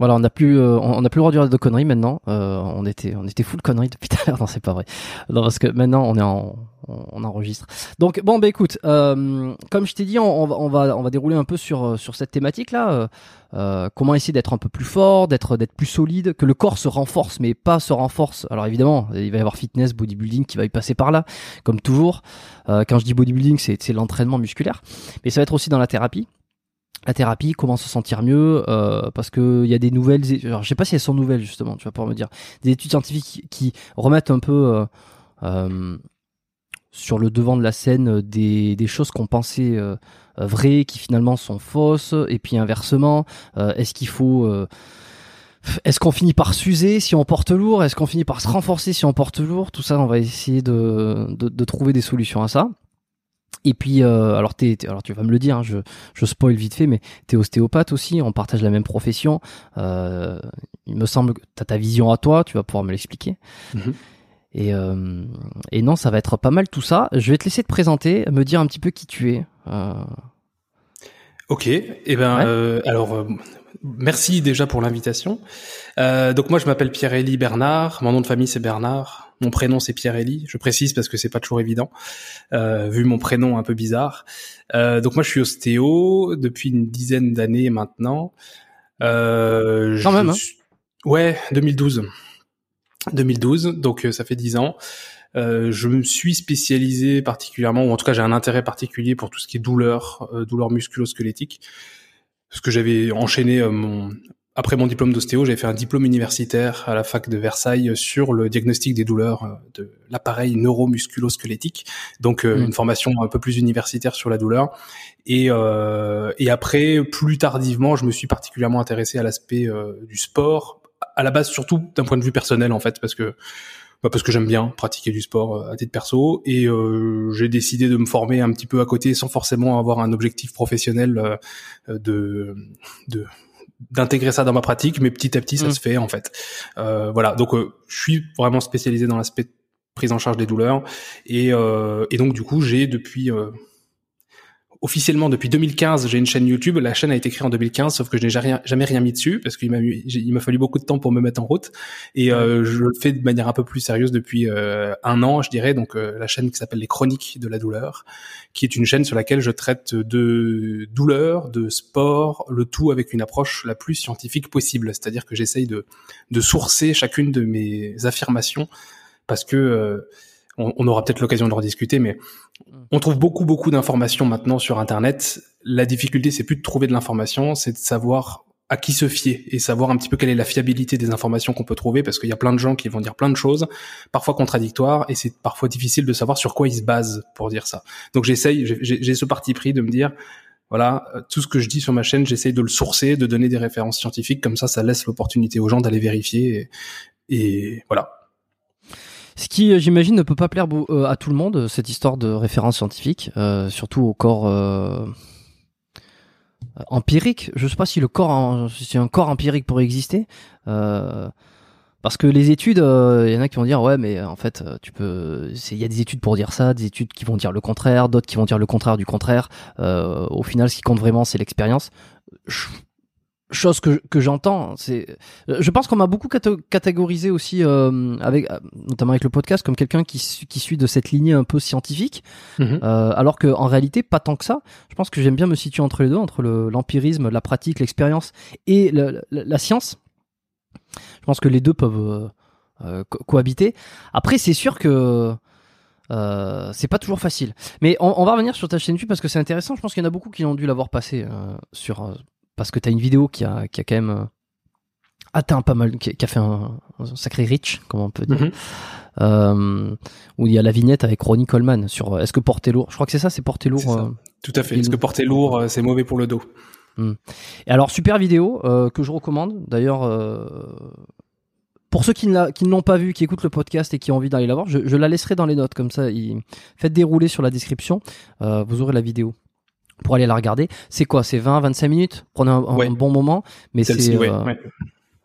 Voilà, on n'a plus, euh, on n'a plus le droit de dire de conneries maintenant. Euh, on était, on était full conneries depuis tout à l'heure. Non, c'est pas vrai. Non, parce que maintenant on est en, on, enregistre. Donc bon, bah écoute, euh, comme je t'ai dit, on, on va, on va, dérouler un peu sur, euh, sur cette thématique là. Euh, euh, comment essayer d'être un peu plus fort, d'être, d'être plus solide, que le corps se renforce, mais pas se renforce. Alors évidemment, il va y avoir fitness, bodybuilding qui va y passer par là, comme toujours. Quand je dis bodybuilding, c'est l'entraînement musculaire, mais ça va être aussi dans la thérapie la thérapie, comment se sentir mieux, euh, parce que il y a des nouvelles, alors je sais pas si elles sont nouvelles justement, tu vas pouvoir me dire, des études scientifiques qui remettent un peu euh, euh, sur le devant de la scène des, des choses qu'on pensait euh, vraies, qui finalement sont fausses, et puis inversement, euh, est-ce qu'il faut euh, est-ce qu'on finit par s'user si on porte lourd? Est-ce qu'on finit par se renforcer si on porte lourd? Tout ça, on va essayer de, de, de trouver des solutions à ça. Et puis, euh, alors, tu vas me le dire, hein, je, je spoil vite fait, mais t'es ostéopathe aussi, on partage la même profession. Euh, il me semble que t'as ta vision à toi, tu vas pouvoir me l'expliquer. Mhm. Et, euh, et non, ça va être pas mal tout ça. Je vais te laisser te présenter, me dire un petit peu qui tu es. Euh, Ok, et ben Ouais. euh, alors euh, merci déjà pour l'invitation. Euh, donc moi je m'appelle Pierre-Élie Bernard, mon nom de famille c'est Bernard, mon prénom c'est Pierre-Élie, je précise parce que c'est pas toujours évident euh, vu mon prénom un peu bizarre. Euh, donc moi je suis ostéo depuis une dizaine d'années maintenant. Euh, Quand je même, hein. Ouais, 2012. 2012, donc euh, ça fait 10 ans. Euh, je me suis spécialisé particulièrement, ou en tout cas j'ai un intérêt particulier pour tout ce qui est douleur, euh, douleur musculo-squelettique, parce que j'avais enchaîné euh, mon après mon diplôme d'ostéo, j'avais fait un diplôme universitaire à la fac de Versailles sur le diagnostic des douleurs euh, de l'appareil neuromusculo-squelettique, donc euh, Mm. une formation un peu plus universitaire sur la douleur. Et, euh, et après, plus tardivement, je me suis particulièrement intéressé à l'aspect euh, du sport, à la base surtout d'un point de vue personnel en fait, parce que bah, parce que j'aime bien pratiquer du sport à titre perso et euh, j'ai décidé de me former un petit peu à côté sans forcément avoir un objectif professionnel de de d'intégrer ça dans ma pratique mais petit à petit ça Mm. se fait en fait. Euh, voilà. Donc euh, je suis vraiment spécialisé dans l'aspect prise en charge des douleurs. Et euh, et donc du coup j'ai depuis euh, officiellement depuis 2015, j'ai une chaîne YouTube. La chaîne a été créée en 2015, sauf que je n'ai jamais rien, mis dessus parce qu'il il m'a fallu beaucoup de temps pour me mettre en route. Et euh, je le fais de manière un peu plus sérieuse depuis euh, un an, je dirais. Donc euh, la chaîne qui s'appelle Les Chroniques de la douleur, qui est une chaîne sur laquelle je traite de douleur, de sport, le tout avec une approche la plus scientifique possible. C'est-à-dire que j'essaye de de sourcer chacune de mes affirmations parce que euh, on, on aura peut-être l'occasion de rediscuter, mais on trouve beaucoup beaucoup d'informations maintenant sur Internet. La difficulté, c'est plus de trouver de l'information, c'est de savoir à qui se fier et savoir un petit peu quelle est la fiabilité des informations qu'on peut trouver parce qu'il y a plein de gens qui vont dire plein de choses, parfois contradictoires, et c'est parfois difficile de savoir sur quoi ils se basent pour dire ça. Donc j'essaye, j'ai ce parti pris de me dire, voilà, euh, tout ce que je dis sur ma chaîne, j'essaye de le sourcer, de donner des références scientifiques, comme ça, ça laisse l'opportunité aux gens d'aller vérifier, et, et voilà. Ce qui, euh, j'imagine, ne peut pas plaire euh, à tout le monde, euh, cette histoire de référence scientifique, surtout au corps empirique. Je sais pas si le corps, un corps empirique pourrait exister, parce que les études, il y en a qui vont dire ouais, mais en fait, tu peux, il y a des études pour dire ça, des études qui vont dire le contraire, d'autres qui vont dire le contraire du contraire. Au final, ce qui compte vraiment, c'est l'expérience. Chose que, que j'entends, c'est, je pense qu'on m'a beaucoup catégorisé aussi euh, avec, notamment avec le podcast, comme quelqu'un qui, qui suit de cette lignée un peu scientifique, mhm. euh, alors que en réalité pas tant que ça. Je pense que j'aime bien me situer entre les deux, entre l'empirisme, la pratique, l'expérience et la, science. Je pense que les deux peuvent euh, cohabiter. Après, c'est sûr que euh, c'est pas toujours facile. Mais on, on, va revenir sur ta chaîne YouTube parce que c'est intéressant. Je pense qu'il y en a beaucoup qui ont dû l'avoir passé euh, sur parce que tu as une vidéo qui a, qui a quand même euh, atteint pas mal, qui, a fait un, sacré reach, comme on peut dire. Mhm. Euh, où il y a la vignette avec Ronnie Coleman sur euh, est-ce que porter lourd. Je crois que c'est ça, c'est porter lourd. Tout à fait. Est-ce que porter lourd, c'est mauvais pour le dos. Hmm. Et alors super vidéo que je recommande. D'ailleurs, pour ceux qui ne l'ont pas vu, qui écoutent le podcast et qui ont envie d'aller la voir, je, la laisserai dans les notes comme ça. Faites dérouler sur la description, vous aurez la vidéo pour aller la regarder. C'est quoi C'est 20, 25 minutes? Prenez un, bon moment, mais c'est. Euh,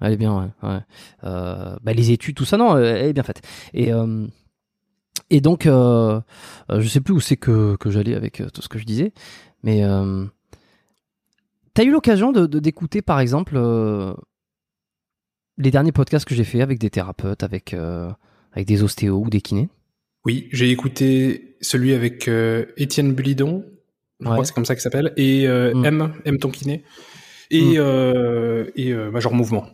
elle est bien, ouais. Euh, bah, les études, tout ça, non, elle est bien faite. Et euh, et donc, euh, je sais plus où c'est que que j'allais avec tout ce que je disais, mais t'as eu l'occasion de d'écouter, par exemple, les derniers podcasts que j'ai fait avec des thérapeutes, avec avec des ostéos ou des kinés? Oui, j'ai écouté celui avec Étienne Bulidon je crois que c'est comme ça qu'il s'appelle, et euh, mm. M, M ton kiné, et, mm. euh, et euh, Major Mouvement.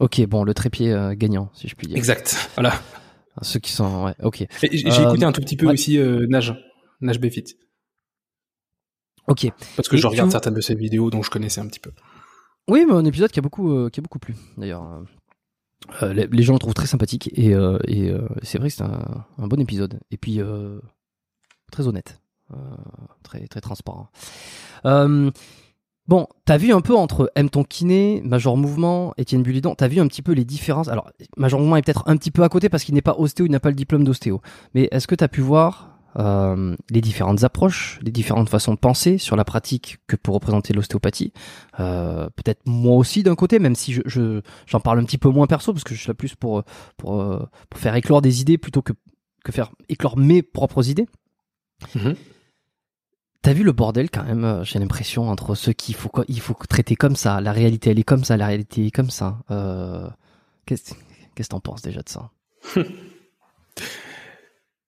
Ok, bon, le trépied gagnant, si je puis dire. Exact, voilà. Ceux qui sont, ouais, ok. J'ai écouté un tout petit peu aussi Nage, Nage Befit. Ok. Parce que je regarde certaines de ses vidéos, donc je connaissais un petit peu. Oui, mais un épisode qui a beaucoup, qui a beaucoup plu, d'ailleurs. les, gens le trouvent très sympathique et, et c'est vrai que c'est un, un, bon épisode. Et puis, très honnête. Euh, très très transparent. Euh, bon, t'as vu un peu entre M ton kiné, Major Mouvement, Étienne Bulidon, t'as vu un petit peu les différences? Alors, Major Mouvement est peut-être un petit peu à côté parce qu'il n'est pas ostéo, il n'a pas le diplôme d'ostéo. Mais est-ce que t'as pu voir euh, les différentes approches, les différentes façons de penser sur la pratique que pour représenter l'ostéopathie? Peut-être moi aussi d'un côté, même si je j'en parle un petit peu moins perso parce que je suis là plus pour pour, pour faire éclore des idées plutôt que que faire éclore mes propres idées. Mm-hmm. T'as vu le bordel quand même, euh, j'ai l'impression, entre ceux qu'il faut, il faut traiter comme ça, la réalité elle est comme ça, la réalité est comme ça. Euh, Qu'est-ce que t'en penses déjà de ça?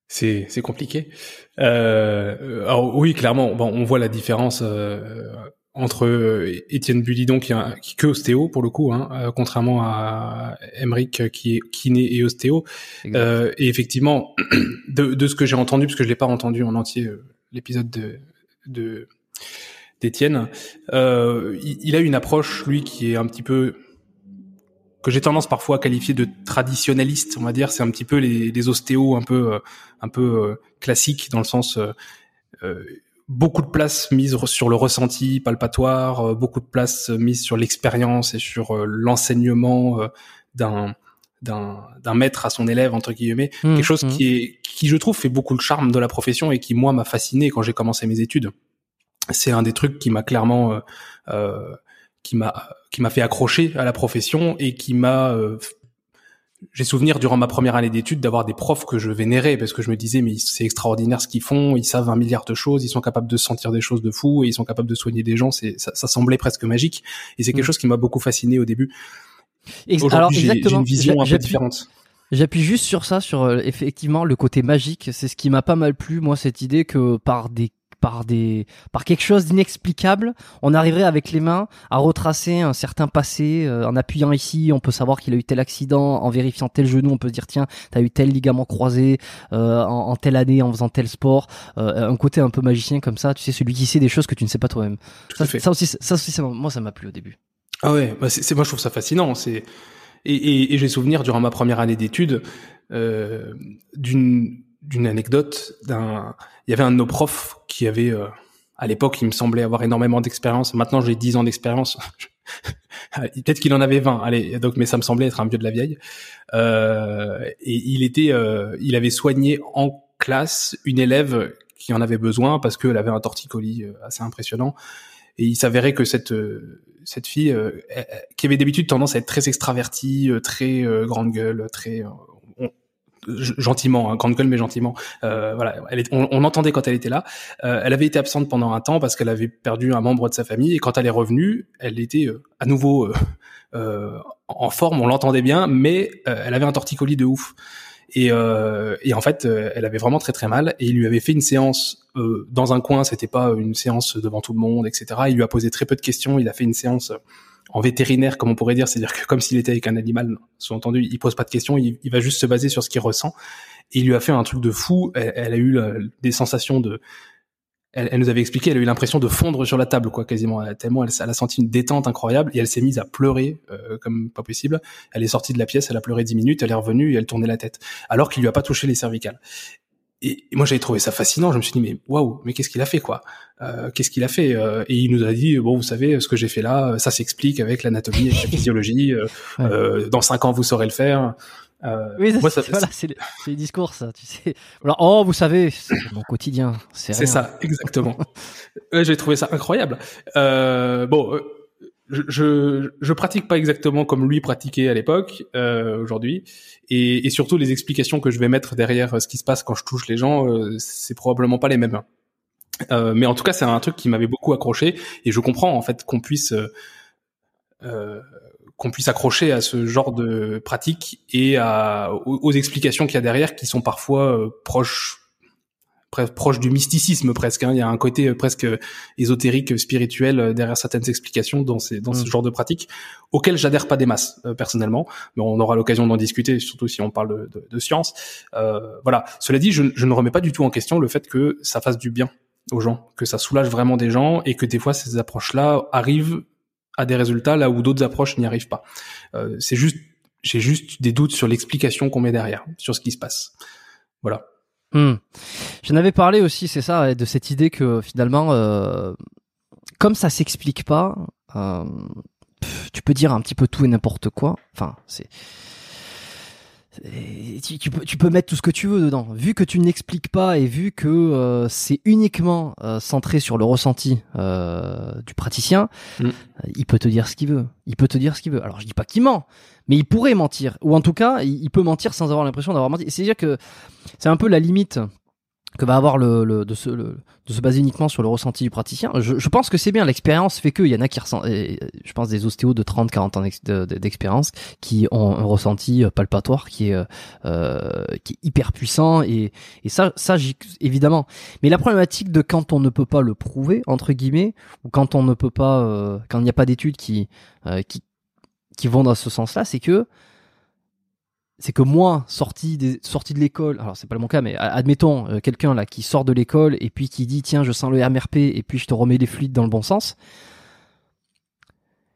C'est compliqué. Euh, alors oui, clairement, bon, on voit la différence euh, entre Étienne Bulidon qui, est qui que ostéo pour le coup, hein, contrairement à Emeric qui est kiné et ostéo. et effectivement, de, de ce que j'ai entendu, parce que je l'ai pas entendu en entier l'épisode de de d'Étienne. Euh, il, a une approche, lui, qui est un petit peu que j'ai tendance parfois à qualifier de traditionnaliste, on va dire. C'est un petit peu les, ostéos un peu euh, un peu euh, classiques dans le sens euh, beaucoup de place mise sur le ressenti palpatoire, beaucoup de place mise sur l'expérience et sur l'enseignement d'un d'un maître à son élève entre guillemets mmh, quelque chose mmh. qui est qui je trouve fait beaucoup le charme de la profession et qui moi m'a fasciné quand j'ai commencé mes études c'est un des trucs qui m'a clairement euh, euh qui m'a qui m'a fait accrocher à la profession et qui m'a euh, j'ai souvenir durant ma première année d'études d'avoir des profs que je vénérais parce que je me disais mais c'est extraordinaire ce qu'ils font, ils savent un milliard de choses, ils sont capables de sentir des choses de fou et ils sont capables de soigner des gens, c'est ça, ça semblait presque magique et c'est quelque mmh. chose qui m'a beaucoup fasciné au début. Aujourd'hui, j'ai une vision un peu différente. J'appuie juste sur ça, sur euh, effectivement le côté magique. C'est ce qui m'a pas mal plu, moi, cette idée que par des par des par quelque chose d'inexplicable, on arriverait avec les mains à retracer un certain passé. Euh, en appuyant ici, on peut savoir qu'il a eu tel accident. En vérifiant tel genou, on peut se dire tiens, t'as eu tel ligament croisé euh, en, en, telle année en faisant tel sport. un côté un peu magicien comme ça, tu sais, celui qui sait des choses que tu ne sais pas toi-même. Ça, ça, aussi, ça aussi, moi, ça m'a plu au début. Ah ouais, bah c'est moi je trouve ça fascinant. C'est et, et, et j'ai souvenir durant ma première année d'études euh, d'une d'une anecdote d'un. Il y avait un de nos profs qui avait euh, à l'époque, il me semblait avoir énormément d'expérience. Maintenant, j'ai 10 ans d'expérience. Peut-être qu'il en avait 20. Allez, donc, mais ça me semblait être un vieux de la vieille. Euh, et il était, euh, il avait soigné en classe une élève qui en avait besoin parce qu'elle avait un torticolis euh, assez impressionnant. Et il s'avérait que cette euh, cette fille euh, qui avait d'habitude tendance à être très extravertie, euh, très grande gueule, très gentiment, hein, grande gueule mais gentiment. Euh, voilà, elle est, on, on, entendait quand elle était là. Euh, elle avait été absente pendant un temps parce qu'elle avait perdu un membre de sa famille et quand elle est revenue, elle était euh, à nouveau en forme, on l'entendait bien, mais elle avait un torticolis de ouf. Et, et en fait, elle avait vraiment très très mal et il lui avait fait une séance dans un coin. C'était pas une séance devant tout le monde, etc. Il lui a posé très peu de questions. Il a fait une séance en vétérinaire, comme on pourrait dire, c'est-à-dire que comme s'il était avec un animal, sous-entendu, il pose pas de questions, il, va juste se baser sur ce qu'il ressent. Et il lui a fait un truc de fou. Elle, a eu des sensations de, elle, nous avait expliqué, elle a eu l'impression de fondre sur la table, quoi, quasiment. Tellement elle, a senti une détente incroyable et elle s'est mise à pleurer euh, comme pas possible. Elle est sortie de la pièce, elle a pleuré dix minutes, elle est revenue et elle tournait la tête, alors qu'il lui a pas touché les cervicales et moi j'avais trouvé ça fascinant. Je me suis dit mais waouh, mais qu'est-ce qu'il a fait quoi? Euh, Qu'est-ce qu'il a fait euh, Et il nous a dit bon, vous savez, ce que j'ai fait là, ça s'explique avec l'anatomie, avec la physiologie. Euh, euh, dans cinq ans, vous saurez le faire. Euh, oui, ça, voilà, c'est les, discours, ça. Tu sais. Alors, oh, vous savez, c'est mon quotidien. C'est ça, exactement. j'ai trouvé ça incroyable. bon je, je, je pratique pas exactement comme lui pratiquait à l'époque euh, aujourd'hui et, et, surtout les explications que je vais mettre derrière euh, ce qui se passe quand je touche les gens euh, c'est probablement pas les mêmes euh, mais en tout cas c'est un truc qui m'avait beaucoup accroché et je comprends en fait qu'on puisse euh, qu'on puisse accrocher à ce genre de pratique et à, aux, aux explications qu'il y a derrière qui sont parfois proches proche du mysticisme presque. Hein. Il y a un côté euh, presque ésotérique, euh, spirituel euh, derrière certaines explications dans, ces, dans ce mm. genre de pratique, auxquelles j'adhère pas des masses personnellement, mais on aura l'occasion d'en discuter, surtout si on parle de, de, de science. Euh, voilà. Cela dit, je, je, ne remets pas du tout en question le fait que ça fasse du bien aux gens, que ça soulage vraiment des gens et que des fois ces approches-là arrivent à des résultats là où d'autres approches n'y arrivent pas. Euh, c'est juste, j'ai juste des doutes sur l'explication qu'on met derrière, sur ce qui se passe. Voilà. Hmm. J'en avais parlé aussi, c'est ça, de cette idée que finalement, euh, comme ça s'explique pas, euh, tu peux dire un petit peu tout et n'importe quoi. Enfin, c'est tu, peux, tu peux mettre tout ce que tu veux dedans. Vu que tu n'expliques pas et vu que euh, c'est uniquement centré sur le ressenti du praticien, hmm. il peut te dire ce qu'il veut. Il peut te dire ce qu'il veut. Alors je dis pas qu'il ment, mais il pourrait mentir, ou en tout cas, il, peut mentir sans avoir l'impression d'avoir menti. C'est-à-dire que c'est un peu la limite que va avoir le, de, se, de se baser uniquement sur le ressenti du praticien. Je, je pense que c'est bien, l'expérience fait que il y en a qui ressentent, je pense des ostéos de 30, 40 ans d'expérience qui ont un ressenti palpatoire qui est, euh, qui est hyper puissant et, et ça, ça évidemment. Mais la problématique de quand on ne peut pas le prouver entre guillemets ou quand on ne peut pas, euh, quand il n'y a pas d'études qui, euh, qui qui vont dans ce sens-là, c'est que c'est que moi, sorti des sorti de l'école, alors c'est pas mon cas, mais admettons euh, quelqu'un là qui sort de l'école et puis qui dit tiens je sens le MRP et puis je te remets les fluides dans le bon sens.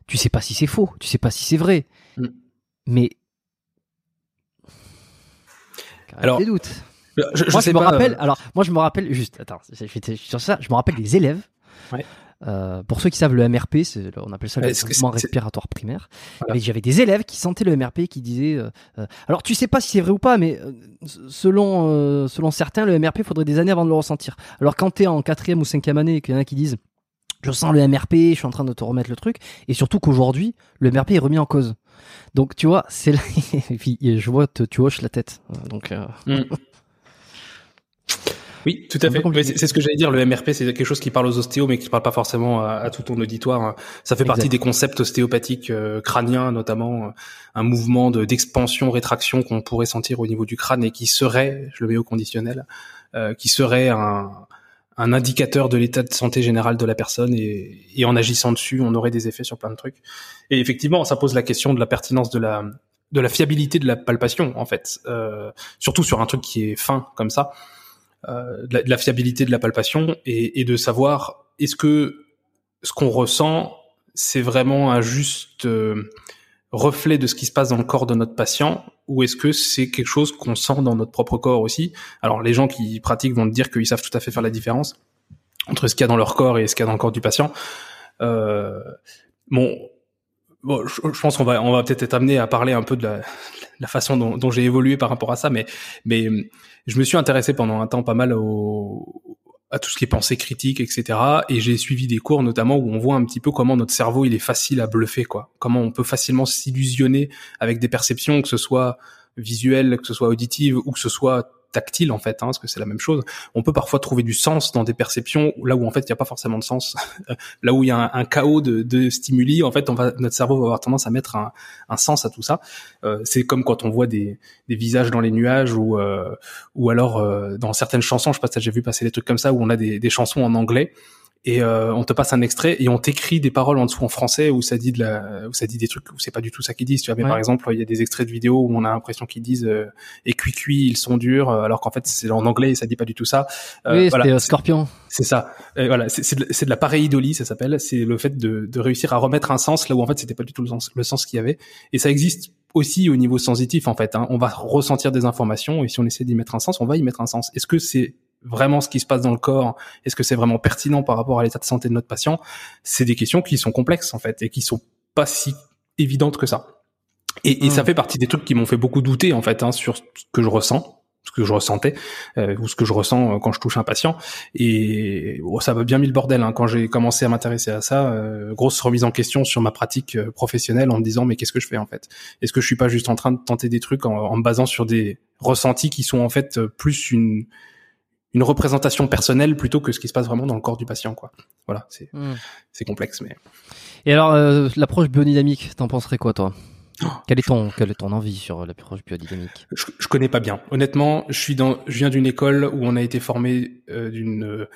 Tu sais pas si c'est faux, tu sais pas si c'est vrai, mm. mais alors des doutes. Je, moi, je me rappelle. Euh, alors moi je me rappelle juste. Attends, sur ça, je me rappelle des élèves. Ouais. Euh, pour ceux qui savent le MRP, on appelle ça le mouvement respiratoire primaire. J'avais des élèves qui sentaient le MRP, qui disaient, euh, euh, alors tu sais pas si c'est vrai ou pas, mais selon selon certains, le MRP faudrait des années avant de le ressentir. Alors quand t'es en quatrième ou cinquième année, et qu'il y en a qui disent, je sens le MRP, je suis en train de te remettre le truc, et surtout qu'aujourd'hui, le MRP est remis en cause. Donc tu vois, c'est là, et puis je vois, tu hoches la tête. Donc mm. Oui, tout à fait. C'est ce que j'allais dire. Le MRP, c'est quelque chose qui parle aux ostéos, mais qui parle pas forcément à, tout ton auditoire. Hein. Ça fait partie des concepts ostéopathiques euh, crâniens, notamment euh, un mouvement d'expansion, rétraction qu'on pourrait sentir au niveau du crâne et qui serait, je le mets au conditionnel, euh, qui serait un, un indicateur de l'état de santé général de la personne et, et, en agissant dessus, on aurait des effets sur plein de trucs. Et effectivement, ça pose la question de la pertinence de la de la fiabilité de la palpation, en fait, euh, surtout sur un truc qui est fin comme ça. Euh, de, la, fiabilité de la palpation et, et de savoir est-ce que ce qu'on ressent c'est vraiment un juste euh, reflet de ce qui se passe dans le corps de notre patient ou est-ce que c'est quelque chose qu'on sent dans notre propre corps aussi? Alors les gens qui pratiquent vont dire qu'ils savent tout à fait faire la différence entre ce qu'il y a dans leur corps et ce qu'il y a dans le corps du patient. Euh, bon, bon, je, pense qu'on va on va peut-être être amené à parler un peu de la, la façon dont, dont j'ai évolué par rapport à ça, mais mais je me suis intéressé pendant un temps pas mal au, à tout ce qui est pensée critique, etc. Et j'ai suivi des cours notamment où on voit un petit peu comment notre cerveau il est facile à bluffer, quoi. Comment on peut facilement s'illusionner avec des perceptions, que ce soit visuelle, que ce soit auditive ou que ce soit tactile en fait, hein, parce que c'est la même chose. On peut parfois trouver du sens dans des perceptions là où en fait il n'y a pas forcément de sens, là où il y a un, chaos de, stimuli. En fait, notre cerveau va avoir tendance à mettre un, sens à tout ça. Euh, c'est comme quand on voit des, visages dans les nuages ou euh, ou alors euh, dans certaines chansons. Je sais pas si j'ai vu passer des trucs comme ça où on a des chansons en anglais et euh, on te passe un extrait et on t'écrit des paroles en dessous en français où ça dit de la où ça dit des trucs où c'est pas du tout ça qu'ils disent. Tu vois mais par exemple il y a des extraits de vidéos où on a l'impression qu'ils disent euh, et cuit cuit ils sont durs euh, alors qu'en fait c'est en anglais et ça dit pas du tout ça. Euh, oui voilà. Scorpion. C'est ça. Et voilà c'est de, de la pareidolie ça s'appelle. C'est le fait de, de réussir à remettre un sens là où en fait c'était pas du tout le sens le sens qu'il y avait. Et ça existe aussi au niveau sensitif en fait hein. on va ressentir des informations et si on essaie d'y mettre un sens on va y mettre un sens. Est-ce que c'est vraiment ce qui se passe dans le corps Est-ce que c'est vraiment pertinent par rapport à l'état de santé de notre patient C'est des questions qui sont complexes en fait et qui sont pas si évidentes que ça. Et, et ça hmm. fait partie des trucs qui m'ont fait beaucoup douter en fait hein, sur ce que je ressens ce que je ressentais euh, ou ce que je ressens euh, quand je touche un patient et oh, ça m'a bien mis le bordel hein. quand j'ai commencé à m'intéresser à ça euh, grosse remise en question sur ma pratique professionnelle en me disant mais qu'est-ce que je fais en fait? Est-ce que je suis pas juste en train de tenter des trucs en, en me basant sur des ressentis qui sont en fait plus une une représentation personnelle plutôt que ce qui se passe vraiment dans le corps du patient quoi. Voilà, c'est hmm. c'est complexe mais Et alors euh, l'approche biodynamique, t'en penserais quoi toi? Oh, quelle est ton quelle est ton envie sur l'approche biodynamique? Je, je connais pas bien. Honnêtement, je suis dans je viens d'une école où on a été formé euh, d'une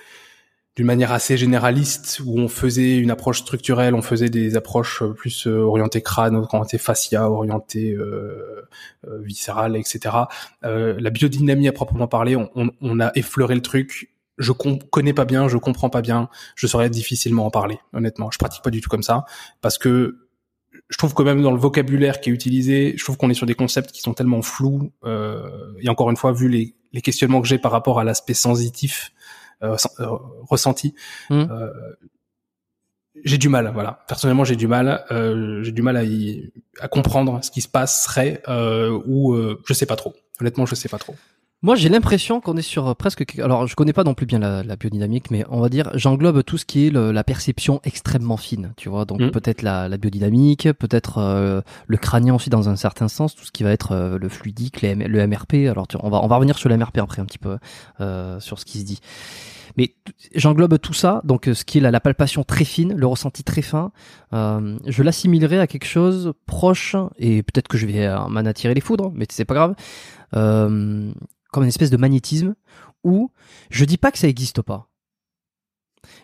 d'une manière assez généraliste où on faisait une approche structurelle, on faisait des approches euh, plus euh, orientées crâne, orientées fascia, orientées euh, euh viscérales, etc. Euh, la biodynamie à proprement parler, on, on, on, a effleuré le truc. Je connais pas bien, je comprends pas bien, je saurais difficilement en parler. Honnêtement, je pratique pas du tout comme ça parce que je trouve quand même dans le vocabulaire qui est utilisé, je trouve qu'on est sur des concepts qui sont tellement flous. Euh, et encore une fois, vu les, les questionnements que j'ai par rapport à l'aspect sensitif ressenti. Mmh. Euh, j'ai du mal, voilà. Personnellement, j'ai du mal. j'ai du mal à, y, à comprendre ce qui se passerait ou je sais pas trop. Honnêtement, je sais pas trop. Moi, j'ai l'impression qu'on est sur presque. Alors, je connais pas non plus bien la, la biodynamique, mais on va dire, j'englobe tout ce qui est le, la perception extrêmement fine, tu vois. Donc, mmh. peut-être la, la, biodynamique, peut-être euh, le crânien aussi dans un certain sens, tout ce qui va être euh, le fluidique, le MRP. Alors, tu, on va on va revenir sur le MRP après un petit peu euh, sur ce qui se dit. Mais j'englobe tout ça, donc ce qui est la, palpation très fine, le ressenti très fin, euh, je l'assimilerai à quelque chose proche, et peut-être que je vais m'en attirer les foudres, mais c'est pas grave, euh, comme une espèce de magnétisme où je dis pas que ça existe pas.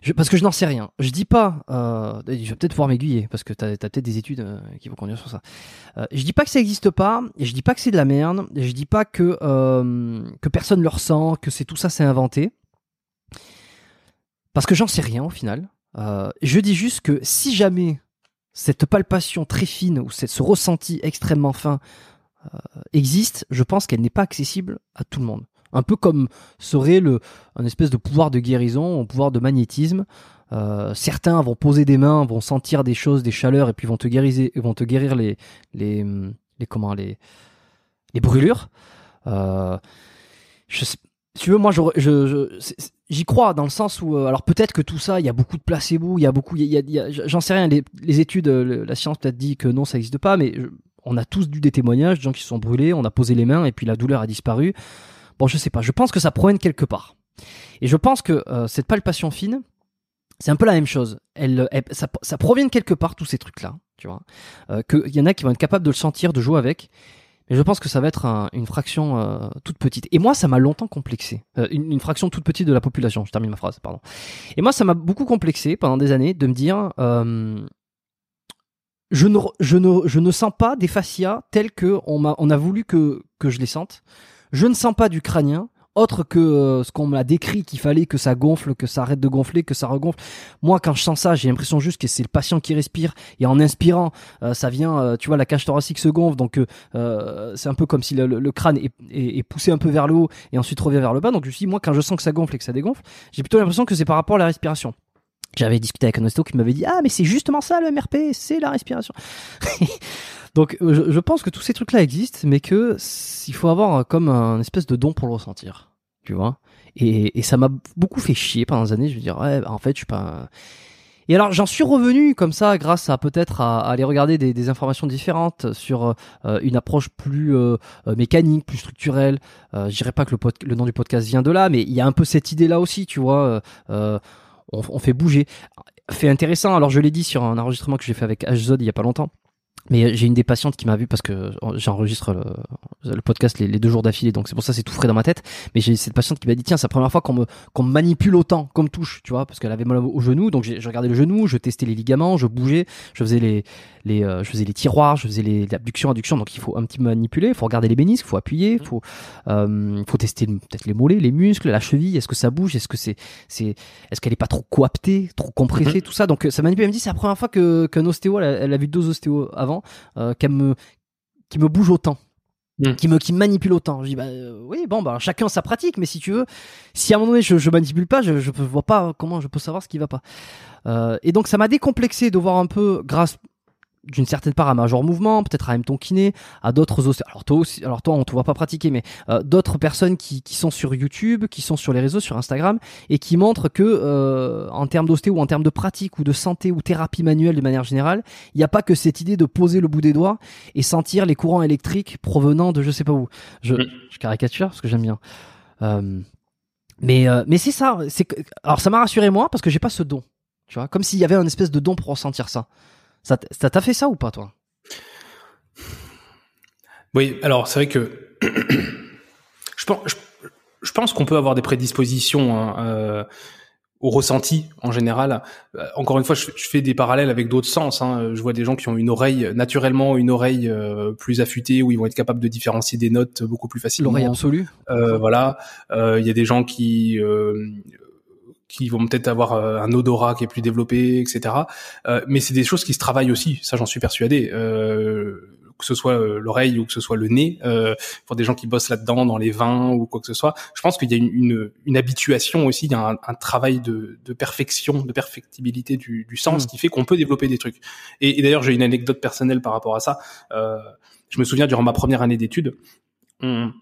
Je, parce que je n'en sais rien. Je dis pas, euh, je vais peut-être pouvoir m'aiguiller parce que tu as, peut-être des études euh, qui vont conduire sur ça. Euh, je dis pas que ça existe pas, je dis pas que c'est de la merde, je dis pas que euh, que personne le ressent, que c'est tout ça c'est inventé, parce que j'en sais rien au final. Euh, je dis juste que si jamais cette palpation très fine ou ce ressenti extrêmement fin euh, existe, je pense qu'elle n'est pas accessible à tout le monde. Un peu comme serait le, un espèce de pouvoir de guérison, un pouvoir de magnétisme. Euh, certains vont poser des mains, vont sentir des choses, des chaleurs, et puis vont te guérir, vont te guérir les, les, les comment, les, les brûlures. Je tu veux, moi, j'y crois dans le sens où, euh, alors peut-être que tout ça, il y a beaucoup de placebo, il y a beaucoup, j'en sais rien. Les, études, la science peut-être dit que non, ça n'existe pas, mais on a tous dû des témoignages de gens qui se sont brûlés, on a posé les mains et puis la douleur a disparu. Bon, je sais pas, je pense que ça provient quelque part. Et je pense que euh, cette palpation fine, c'est un peu la même chose. Elle, ça, ça, provient de quelque part, tous ces trucs-là, tu vois. Euh, Qu'il y en a qui vont être capables de le sentir, de jouer avec. Je pense que ça va être une fraction euh, toute petite. Et moi, ça m'a longtemps complexé. Euh, une, fraction toute petite de la population. Je termine ma phrase, pardon. Et moi, ça m'a beaucoup complexé pendant des années de me dire, euh, je ne, sens pas des fascias tels que on a voulu que, que je les sente. Je ne sens pas du crânien autre que euh, ce qu'on m'a décrit qu'il fallait que ça gonfle, que ça arrête de gonfler, que ça regonfle. Moi, quand je sens ça, j'ai l'impression juste que c'est le patient qui respire et en inspirant, euh, ça vient, euh, tu vois, la cage thoracique se gonfle, donc c'est un peu comme si le, crâne est, poussé un peu vers le haut et ensuite revient vers le bas. Donc je me suis moi, quand je sens que ça gonfle et que ça dégonfle, j'ai plutôt l'impression que c'est par rapport à la respiration. J'avais discuté avec un ostéo qui m'avait dit ah mais c'est justement ça le MRP, c'est la respiration. Donc je, je, pense que tous ces trucs-là existent, mais que il faut avoir comme un espèce de don pour le ressentir, tu vois. Et, et ça m'a beaucoup fait chier pendant des années. Je veux dire ouais, bah, en fait je suis pas. Et alors j'en suis revenu comme ça grâce à peut-être à, aller regarder des, des, informations différentes sur euh, une approche plus euh, euh, mécanique, plus structurelle. je dirais pas que le, le, nom du podcast vient de là, mais il y a un peu cette idée là aussi, tu vois. On, on, fait bouger. Fait intéressant. Alors je l'ai dit sur un enregistrement que j'ai fait avec HZod il y a pas longtemps. Mais j'ai une des patientes qui m'a vu parce que j'enregistre le, podcast les, deux jours d'affilée, donc c'est pour ça c'est tout frais dans ma tête. Mais j'ai cette patiente qui m'a dit tiens c'est la première fois qu'on me qu'on manipule autant comme touche, tu vois, parce qu'elle avait mal au genou, donc j'ai regardé le genou, je testais les ligaments, je bougeais, je faisais les les euh, je faisais les tiroirs, je faisais les abductions, adductions, donc il faut un petit peu manipuler, il faut regarder les bénisques, il faut appuyer, il faut euh, faut tester peut-être les mollets, les muscles, la cheville, est-ce que ça bouge, est-ce que c'est c'est est-ce qu'elle est pas trop coaptée, trop compressée, mhm. tout ça. Donc ça manipule. Elle me dit c'est la première fois que qu'un ostéo, elle, elle a vu deux ostéos avant euh, qui me qui me bouge autant. Hmm. qui me qui manipule autant. Je dis bah euh, oui bon bah chacun sa pratique mais si tu veux si à un moment donné je, je manipule pas je je vois pas comment je peux savoir ce qui va pas. Euh, et donc ça m'a décomplexé de voir un peu grâce d'une certaine part à Major Mouvement, peut-être à M. Kiné, à d'autres aussi. Alors toi aussi, alors toi on te voit pas pratiquer, mais euh, d'autres personnes qui, qui sont sur YouTube, qui sont sur les réseaux, sur Instagram, et qui montrent que euh, en termes d'ostéo ou en termes de pratique ou de santé ou thérapie manuelle de manière générale, il n'y a pas que cette idée de poser le bout des doigts et sentir les courants électriques provenant de je sais pas où. Je, mm. je caricature parce que j'aime bien. Euh, mais euh, mais c'est ça. C'est alors ça m'a rassuré moi parce que j'ai pas ce don. Tu vois, comme s'il y avait un espèce de don pour ressentir ça. Ça t'a fait ça ou pas, toi? Oui, alors c'est vrai que je pense, je, pense qu'on peut avoir des prédispositions hein, euh, au ressenti en général. Euh, encore une fois, je, fais des parallèles avec d'autres sens. Hein. Je vois des gens qui ont une oreille naturellement une oreille euh, plus affûtée où ils vont être capables de différencier des notes beaucoup plus facilement. L'oreille absolue. voilà. Il y a des gens qui qui vont peut-être avoir euh, un odorat qui est plus développé, etc. Euh, mais c'est des choses qui se travaillent aussi, ça j'en suis persuadé. Euh, que ce soit euh, l'oreille ou que ce soit le nez, euh, pour des gens qui bossent là-dedans, dans les vins ou quoi que ce soit, je pense qu'il y a une, une, une, habituation aussi, il y a un, un travail de, de, perfection, de perfectibilité du, du sens mm. qui fait qu'on peut développer des trucs. Et, et d'ailleurs, j'ai une anecdote personnelle par rapport à ça. Euh, je me souviens durant ma première année d'études, on,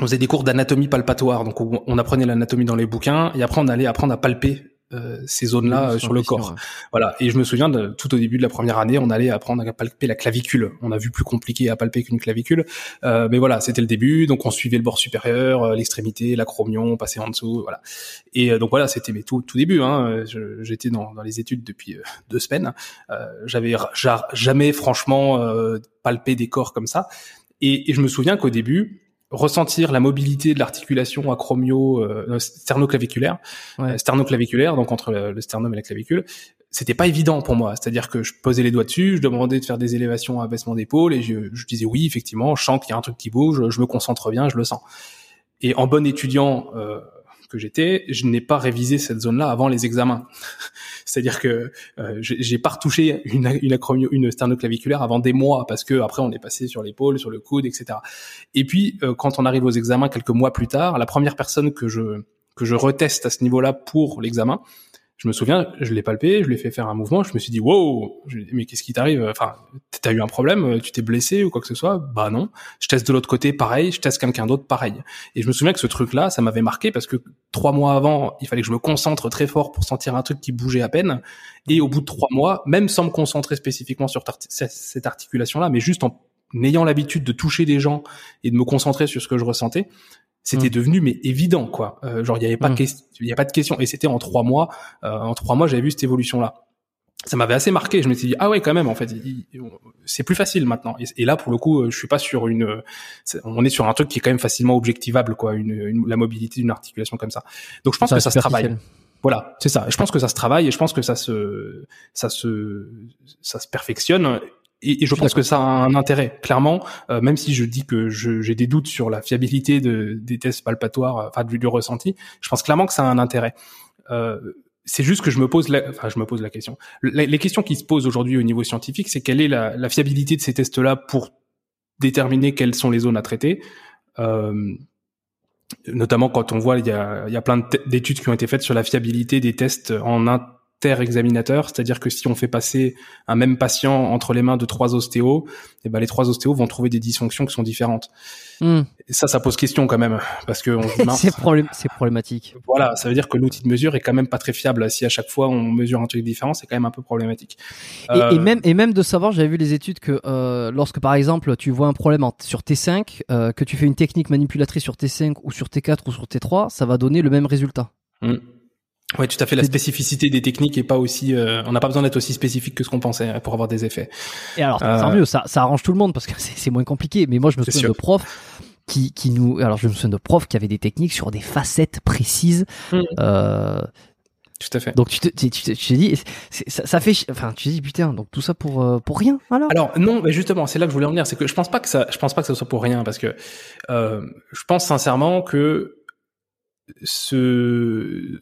on faisait des cours d'anatomie palpatoire, donc on, apprenait l'anatomie dans les bouquins et après on allait apprendre à palper euh, ces zones-là euh, sur le corps. Voilà. Et je me souviens de tout au début de la première année, on allait apprendre à palper la clavicule. On a vu plus compliqué à palper qu'une clavicule, euh, mais voilà, c'était le début. Donc on suivait le bord supérieur, euh, l'extrémité, l'acromion, on passait en dessous, voilà. Et donc voilà, c'était mes tout tout début. Hein. J'étais dans, dans les études depuis deux semaines. J'avais jamais franchement palpé des corps comme ça. Et, et je me souviens qu'au début, ressentir la mobilité de l'articulation acromio euh, sternoclaviculaire euh, sternoclaviculaire donc entre le, sternum et la clavicule. C'était pas évident pour moi c'est-à-dire que je posais les doigts dessus je demandais de faire des élévations à abaissement d'épaule et je, je, disais oui effectivement je sens qu'il y a un truc qui bouge je me concentre bien je le sens. Et en bon étudiant euh, que j'étais, je n'ai pas révisé cette zone-là avant les examens. C'est-à-dire que euh, j'ai pas retouché une, une, acromio, une sternoclaviculaire avant des mois parce que après on est passé sur l'épaule, sur le coude, etc. Et puis euh, quand on arrive aux examens quelques mois plus tard, la première personne que je que je reteste à ce niveau-là pour l'examen, je me souviens, je l'ai palpé, je lui ai fait faire un mouvement, je me suis dit wow, mais qu'est-ce qui t'arrive? Enfin, t'as eu un problème, tu t'es blessé ou quoi que ce soit? Bah non. Je teste de l'autre côté, pareil, je teste quelqu'un d'autre, pareil. Et je me souviens que ce truc-là, ça m'avait marqué parce que trois mois avant, il fallait que je me concentre très fort pour sentir un truc qui bougeait à peine. Et au bout de trois mois, même sans me concentrer spécifiquement sur cette articulation-là, mais juste en ayant l'habitude de toucher des gens et de me concentrer sur ce que je ressentais, c'était mm. devenu mais évident quoi. Euh, genre il y avait pas de mm. il y a pas de question et c'était en trois mois. Euh, en trois mois j'avais vu cette évolution là. Ça m'avait assez marqué. Je me suis dit ah ouais quand même en fait c'est plus facile maintenant. Et, là pour le coup euh, je suis pas sur une on est sur un truc qui est quand même facilement objectivable quoi une, la mobilité d'une articulation comme ça. Donc je pense que ça se travaille. Voilà, c'est ça. Je pense que ça se travaille et je pense que ça se ça se ça se perfectionne et, je pense que ça a un intérêt, clairement, euh, même si je dis que j'ai des doutes sur la fiabilité de, des tests palpatoires, enfin du, du, ressenti, je pense clairement que ça a un intérêt. Euh, c'est juste que je me pose, la, enfin je me pose la question. les questions qui se posent aujourd'hui au niveau scientifique, c'est quelle est la, la fiabilité de ces tests-là pour déterminer quelles sont les zones à traiter. Euh, notamment quand on voit il y a, il y a plein d'études qui ont été faites sur la fiabilité des tests en inter-examinateur, c'est-à-dire que si on fait passer un même patient entre les mains de trois ostéos, eh ben les trois ostéos vont trouver des dysfonctions qui sont différentes. Hmm. Et ça, ça pose question quand même, parce que c'est problém- c'est problématique. voilà, ça veut dire que l'outil de mesure est quand même pas très fiable. Si à chaque fois on mesure un truc différent, c'est quand même un peu problématique. Et, Euh, et même et même de savoir, j'avais vu les études que euh, lorsque par exemple tu vois un problème en- sur T5, euh, que tu fais une technique manipulatrice sur T5 ou sur T4 ou sur T3, ça va donner le même résultat. Ouais, tout à fait. La spécificité des techniques est pas aussi. euh, on n'a pas besoin d'être aussi spécifique que ce qu'on pensait hein, pour avoir des effets. Et alors, Euh, tant mieux, ça, ça arrange tout le monde parce que c'est moins compliqué. Mais moi, je me souviens sûr. de profs qui, qui nous. Alors, je me souviens de profs qui avaient des techniques sur des facettes précises. Mm. Euh, Tout à fait. donc, tu te, tu, tu tu c'est- ça, ça fait. Enfin, tu te dis, putain, donc tout ça pour, euh, pour rien alors? Alors non, mais justement, c'est là que je voulais en venir, c'est que je pense pas que ça, je pense pas que ça soit pour rien, parce que euh, je pense sincèrement que ce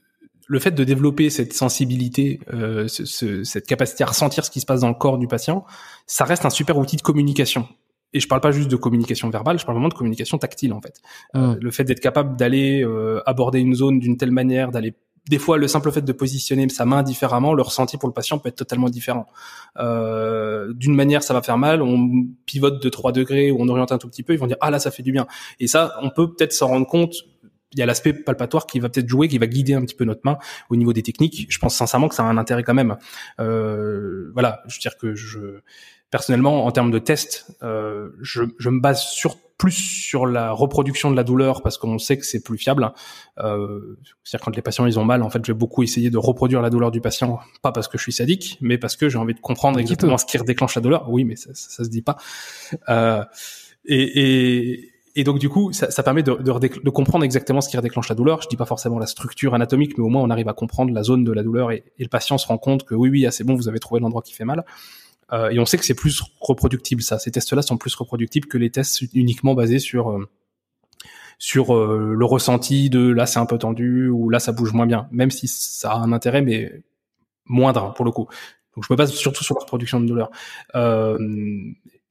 le fait de développer cette sensibilité, euh, ce- ce- cette capacité à ressentir ce qui se passe dans le corps du patient, ça reste un super outil de communication. Et je parle pas juste de communication verbale, je parle vraiment de communication tactile en fait. Euh, Mm. le fait d'être capable d'aller euh, aborder une zone d'une telle manière, d'aller des fois le simple fait de positionner sa main différemment, le ressenti pour le patient peut être totalement différent. Euh, d'une manière ça va faire mal, on pivote de 3 degrés ou on oriente un tout petit peu, ils vont dire ah là ça fait du bien. Et ça on peut peut-être s'en rendre compte. Il y a l'aspect palpatoire qui va peut-être jouer, qui va guider un petit peu notre main au niveau des techniques. Je pense sincèrement que ça a un intérêt quand même. Euh, voilà, je veux dire que je personnellement en termes de test, euh, je, je me base sur plus sur la reproduction de la douleur parce qu'on sait que c'est plus fiable. Euh, C'est-à-dire quand les patients ils ont mal, en fait, je vais beaucoup essayer de reproduire la douleur du patient, pas parce que je suis sadique, mais parce que j'ai envie de comprendre exactement ce qui redéclenche la douleur. Oui, mais ça, ça, ça se dit pas. Euh, et, et, et donc du coup, ça, permet de, comprendre exactement ce qui redéclenche la douleur. Je dis pas forcément la structure anatomique, mais au moins on arrive à comprendre la zone de la douleur et, le patient se rend compte que oui, oui, ah, c'est bon, vous avez trouvé l'endroit qui fait mal. Euh, et on sait que c'est plus reproductible, ça. Ces tests-là sont plus reproductibles que les tests uniquement basés sur euh, sur euh, le ressenti de là c'est un peu tendu ou là ça bouge moins bien, même si ça a un intérêt mais moindre pour le coup. Donc je me base surtout sur la reproduction de douleur.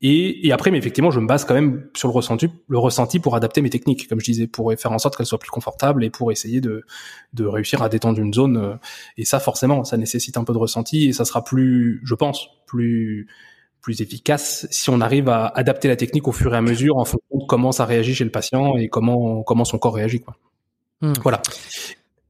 Et, et après, mais effectivement, je me base quand même sur le ressenti, le ressenti pour adapter mes techniques, comme je disais, pour faire en sorte qu'elles soient plus confortables et pour essayer de, de réussir à détendre une zone. euh, Et ça, forcément, ça nécessite un peu de ressenti et ça sera plus, je pense, plus plus efficace si on arrive à adapter la technique au fur et à mesure en fonction de comment ça réagit chez le patient et comment comment son corps réagit quoi. Hmm. Voilà.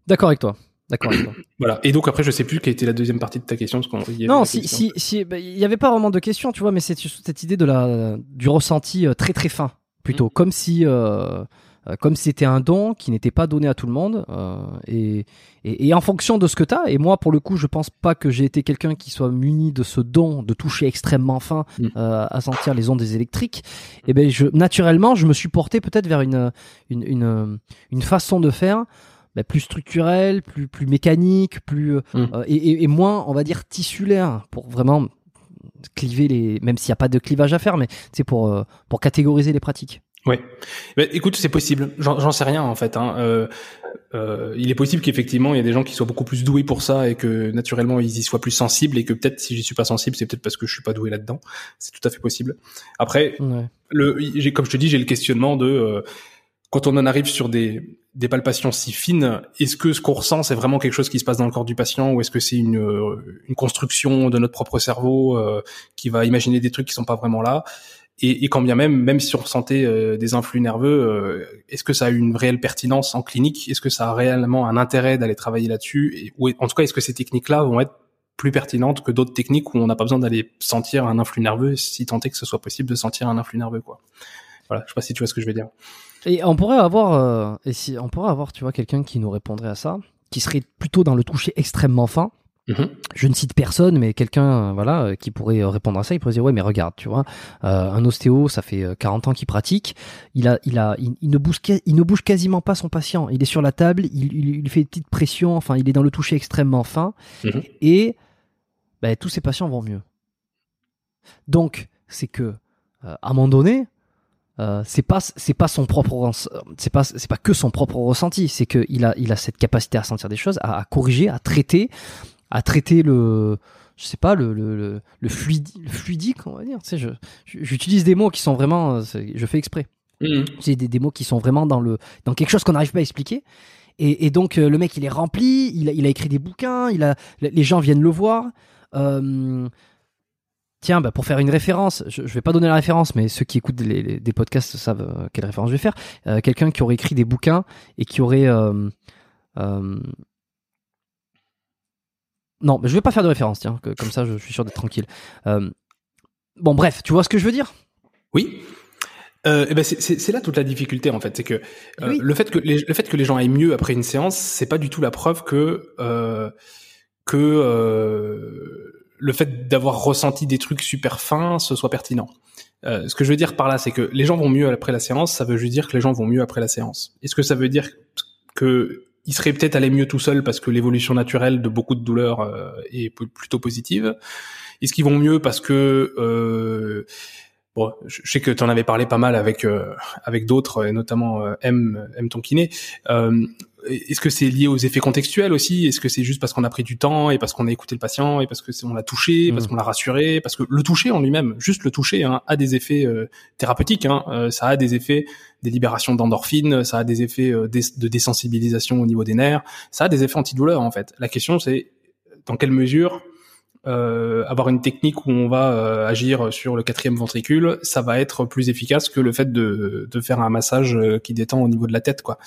D'accord avec toi. D'accord. Voilà. Et donc après, je sais plus quelle était la deuxième partie de ta question. Parce qu'on, y Non, si, question. si, si, bah, il y avait pas vraiment de question, tu vois, mais c'est surtout cette idée de la, du ressenti euh, très très fin, plutôt, comme si, euh, euh, comme si c'était un don qui n'était pas donné à tout le monde, euh, et, et, et en fonction de ce que t'as. Et moi, pour le coup, je pense pas que j'ai été quelqu'un qui soit muni de ce don de toucher extrêmement fin, Mm. euh, à sentir les ondes des électriques. Et ben, je, naturellement, je me suis porté peut-être vers une, une, une, une façon de faire. Bah, plus structurelle, plus plus mécanique, plus euh, Mm. euh, et, et- et moins, on va dire, tissulaire pour vraiment cliver les, même s'il n'y a pas de clivage à faire, mais c'est pour euh, pour catégoriser les pratiques. Ouais. Ben, écoute, c'est possible. J'en, j'en sais rien en fait. Hein. Euh, euh, il est possible qu'effectivement il y a des gens qui soient beaucoup plus doués pour ça et que naturellement ils y soient plus sensibles et que peut-être si j'y suis pas sensible, c'est peut-être parce que je suis pas doué là-dedans. C'est tout à fait possible. Après, Ouais. le, j'ai, comme je te dis, j'ai le questionnement de euh, quand on en arrive sur des, des palpations si fines, est-ce que ce qu'on ressent c'est vraiment quelque chose qui se passe dans le corps du patient ou est-ce que c'est une, euh, une construction de notre propre cerveau euh, qui va imaginer des trucs qui sont pas vraiment là? Et, et quand bien même, même si on ressentait euh, des influx nerveux, euh, est-ce que ça a une réelle pertinence en clinique? Est-ce que ça a réellement un intérêt d'aller travailler là-dessus? Ou en tout cas, est-ce que ces techniques-là vont être plus pertinentes que d'autres techniques où on n'a pas besoin d'aller sentir un influx nerveux, si tant est que ce soit possible de sentir un influx nerveux, quoi? Voilà, je sais pas si tu vois ce que je veux dire. Et on pourrait avoir, euh, et si on pourrait avoir, tu vois, quelqu'un qui nous répondrait à ça, qui serait plutôt dans le toucher extrêmement fin. Mhm. Je ne cite personne, mais quelqu'un, euh, voilà, euh, qui pourrait euh, répondre à ça. Il pourrait dire, ouais, mais regarde, tu vois, euh, un ostéo, ça fait euh, 40 ans qu'il pratique. Il a, il a, il, il ne bouge, il ne bouge quasiment pas son patient. Il est sur la table, il, il, il lui fait une petite pression. Enfin, il est dans le toucher extrêmement fin, Mhm. et ben, tous ses patients vont mieux. Donc, c'est que, euh, à un moment donné, euh, c'est pas c'est pas son propre c'est pas c'est pas que son propre ressenti c'est que il a il a cette capacité à sentir des choses à, à corriger à traiter à traiter le je sais pas le le le, fluidi- le fluidique on va dire tu sais je j'utilise des mots qui sont vraiment euh, je fais exprès Mhm. c'est des, des mots qui sont vraiment dans le dans quelque chose qu'on n'arrive pas à expliquer Et, et donc euh, le mec, il est rempli, il a, il a écrit des bouquins, il a, les gens viennent le voir. Euh, tiens, bah, pour faire une référence, je, je vais pas donner la référence, mais ceux qui écoutent les- les- des podcasts savent euh, quelle référence je vais faire. Euh, Quelqu'un qui aurait écrit des bouquins et qui aurait euh, euh, non, mais je vais pas faire de référence, tiens, que- comme ça je, je suis sûr d'être tranquille. Euh, Bon, bref, tu vois ce que je veux dire? Oui. Euh, eh ben c'est- là toute la difficulté en fait, c'est que euh, Oui. le fait que les, le fait que les gens aillent mieux après une séance, c'est pas du tout la preuve que euh, que euh, le fait d'avoir ressenti des trucs super fins ce soit pertinent. Euh, ce que je veux dire par là, c'est que les gens vont mieux après la séance, ça veut juste dire que les gens vont mieux après la séance. Est-ce que ça veut dire que ils seraient peut-être allés mieux tout seuls parce que l'évolution naturelle de beaucoup de douleurs euh, est plutôt positive? Est-ce qu'ils vont mieux parce que euh, Bon, je sais que tu en avais parlé pas mal avec euh, avec d'autres, et notamment euh, M, M ton kiné. Euh, Est-ce que c'est lié aux effets contextuels aussi? Est-ce que c'est juste parce qu'on a pris du temps et parce qu'on a écouté le patient et parce que c'est- on l'a touché, parce Mm. qu'on l'a rassuré, parce que le toucher en lui-même, juste le toucher, hein, a des effets euh, thérapeutiques. Hein, Euh, ça a des effets des libérations d'endorphines, ça a des effets euh, de désensibilisation au niveau des nerfs, ça a des effets antidouleurs en fait. La question c'est dans quelle mesure euh, avoir une technique où on va euh, agir sur le quatrième ventricule, ça va être plus efficace que le fait de, de faire un massage euh, qui détend au niveau de la tête, quoi,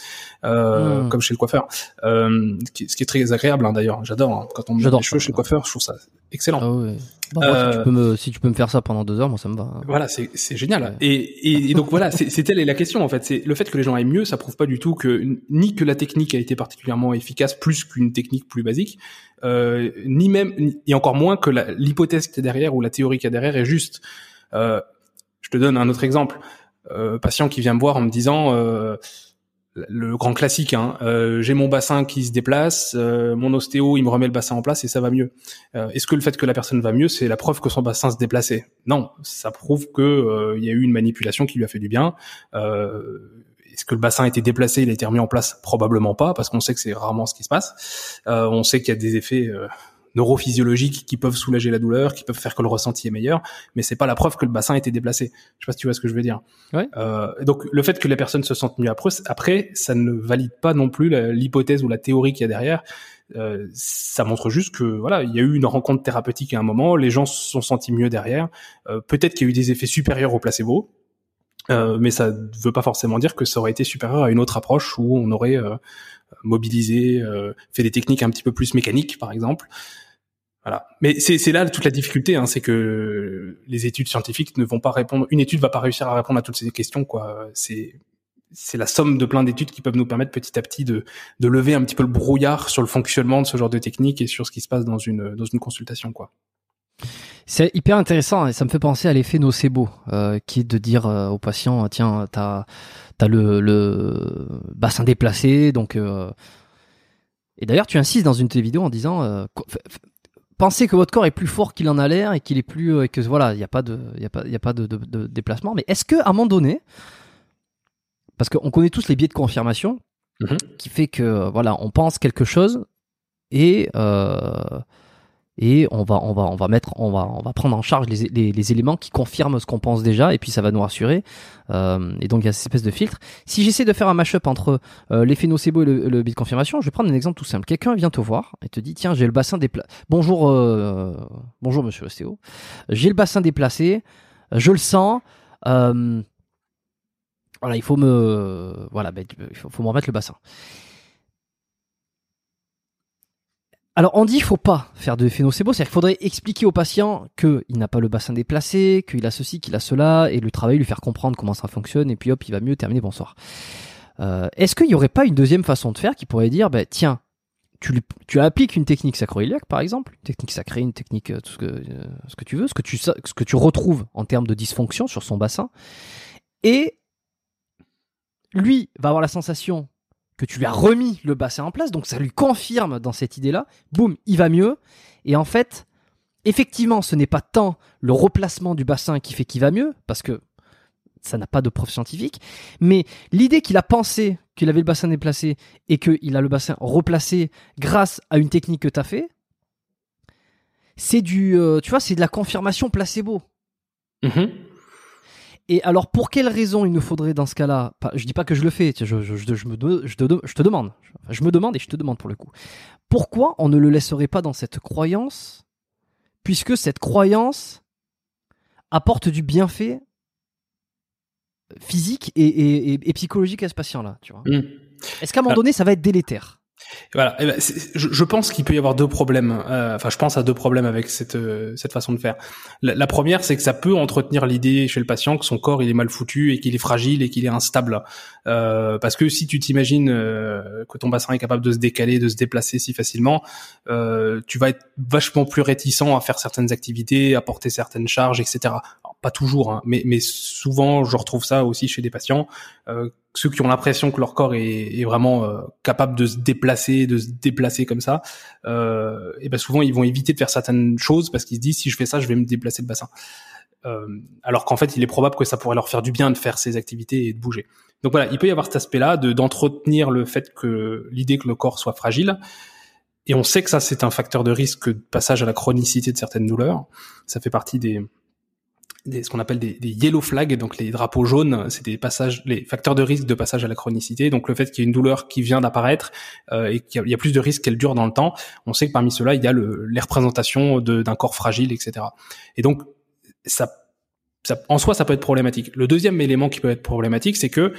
euh, Mm. comme chez le coiffeur. Euh, ce, qui, est très agréable hein, d'ailleurs. J'adore hein. quand on me met les cheveux chez le coiffeur, je trouve ça excellent. Ah ouais. Bon, moi, si, Euh, tu peux me, si tu peux me faire ça pendant deux heures, moi ça me va. hein. Voilà, c'est génial. Ouais. Et, et, et donc voilà, c'est telle est la question en fait. C'est le fait que les gens aillent mieux, ça prouve pas du tout que ni que la technique a été particulièrement efficace plus qu'une technique plus basique, euh, ni même et encore moins que l'hypothèse qui est derrière ou la théorie qui est derrière est juste. Euh, je te donne un autre exemple. Euh, patient qui vient me voir en me disant euh, le grand classique, hein, euh, j'ai mon bassin qui se déplace, euh, mon ostéo il me remet le bassin en place et ça va mieux. Euh, Est-ce que le fait que la personne va mieux, c'est la preuve que son bassin se déplaçait? Non, ça prouve que euh, il y a eu une manipulation qui lui a fait du bien. Euh, Est-ce que le bassin a été déplacé, il a été remis en place? Probablement pas, parce qu'on sait que c'est rarement ce qui se passe. Euh, on sait qu'il y a des effets neurophysiologiques qui peuvent soulager la douleur, qui peuvent faire que le ressenti est meilleur, mais c'est pas la preuve que le bassin a été déplacé. Je sais pas si tu vois ce que je veux dire. Ouais. Euh, donc le fait que les personnes se sentent mieux après, après, ça ne valide pas non plus l'hypothèse ou la théorie qu'il y a derrière. Euh, ça montre juste que voilà, il y a eu une rencontre thérapeutique à un moment, les gens se sont sentis mieux derrière. Euh, Peut-être qu'il y a eu des effets supérieurs au placebo, euh, mais ça ne veut pas forcément dire que ça aurait été supérieur à une autre approche où on aurait euh, mobilisé, euh, fait des techniques un petit peu plus mécaniques, par exemple. Mais c'est là toute la difficulté, hein, c'est que les études scientifiques ne vont pas répondre. Une étude va pas réussir à répondre à toutes ces questions. C'est la somme de plein d'études qui peuvent nous permettre petit à petit de, lever un petit peu le brouillard sur le fonctionnement de ce genre de technique et sur ce qui se passe dans une consultation. C'est hyper intéressant et ça me fait penser à l'effet nocebo, euh, qui est de dire euh, au patient tiens, t'as as le, bassin déplacé, euh, Et d'ailleurs, tu insistes dans une de tes vidéos en disant pensez que votre corps est plus fort qu'il en a l'air et qu'il est plus euh, et que voilà, il n'y a pas de il y a pas il y a pas de, de- de déplacement. Mais est-ce que à un moment donné, parce qu'on connaît tous les biais de confirmation, Mhm. qui fait que voilà, on pense quelque chose et euh, et on va on va on va mettre on va on va prendre en charge les, les, les éléments qui confirment ce qu'on pense déjà et puis ça va nous rassurer. Euh, et donc il y a cette espèce de filtre. Si j'essaie de faire un mashup entre euh, l'effet nocebo et le, le de confirmation je vais prendre un exemple tout simple. Quelqu'un vient te voir et te dit tiens j'ai le bassin déplacé. Bonjour euh, bonjour monsieur l'ostéo j'ai le bassin déplacé. Je le sens. Euh, voilà il faut me voilà ben, il faut, faut me remettre le bassin Alors on dit qu'il faut pas faire de effet c'est-à-dire qu'il faudrait expliquer au patient qu'il n'a pas le bassin déplacé, qu'il a ceci, qu'il a cela, et lui travailler, lui faire comprendre comment ça fonctionne, et puis hop, il va mieux terminer, bonsoir. Euh, Est-ce qu'il n'y aurait pas une deuxième façon de faire qui pourrait dire, bah, tiens, tu, lui- tu appliques une technique sacroiliaque, par exemple, une technique sacrée, une technique, euh, tout ce que, euh, ce que tu veux, ce que tu, ce que tu retrouves en termes de dysfonction sur son bassin, et lui va avoir la sensation que tu lui as remis le bassin en place, donc ça lui confirme dans cette idée-là, boum, il va mieux, et en fait, effectivement, ce n'est pas tant le replacement du bassin qui fait qu'il va mieux, parce que ça n'a pas de preuve scientifique, mais l'idée qu'il a pensé qu'il avait le bassin déplacé et qu'il a le bassin replacé grâce à une technique que tu as fait, c'est du, euh, tu vois, c'est de la confirmation placebo. Mhm. Et alors, pour quelle raison il nous faudrait dans ce cas-là Je dis pas que je le fais, je, je, je, je me, je, te, je te demande. Je me demande et je te demande pour le coup. Pourquoi on ne le laisserait pas dans cette croyance, puisque cette croyance apporte du bienfait physique et, et, et, psychologique à ce patient-là, tu vois? Mmh. Est-ce qu'à un moment ah. donné, ça va être délétère? Voilà. Eh ben, je, pense qu'il peut y avoir deux problèmes. Euh, enfin, je pense à deux problèmes avec cette euh, cette façon de faire. La, première, c'est que ça peut entretenir l'idée chez le patient que son corps il est mal foutu et qu'il est fragile et qu'il est instable. Euh, parce que si tu t'imagines que ton bassin est capable de se décaler, de se déplacer si facilement, tu vas être vachement plus réticent à faire certaines activités, à porter certaines charges, etc pas toujours, hein, mais, mais souvent je retrouve ça aussi chez des patients, ceux qui ont l'impression que leur corps est, est vraiment euh, capable de se déplacer, de se déplacer comme ça, euh, et ben souvent ils vont éviter de faire certaines choses parce qu'ils se disent si je fais ça, je vais me déplacer le bassin. Euh, alors qu'en fait, il est probable que ça pourrait leur faire du bien de faire ces activités et de bouger. Donc voilà, il peut y avoir cet aspect-là de d'entretenir le fait que l'idée que le corps soit fragile. Et on sait que ça, c'est un facteur de risque de passage à la chronicité de certaines douleurs. Ça fait partie des, ce qu'on appelle des, des, yellow flags, donc les drapeaux jaunes, c'est des passages, les facteurs de risque de passage à la chronicité. Donc le fait qu'il y ait une douleur qui vient d'apparaître euh, et qu'il y, a plus de risques qu'elle dure dans le temps, on sait que parmi ceux-là, il y a le, les représentations d'un corps fragile, etc. Et donc ça, ça, en soi, ça peut être problématique. Le deuxième élément qui peut être problématique, c'est que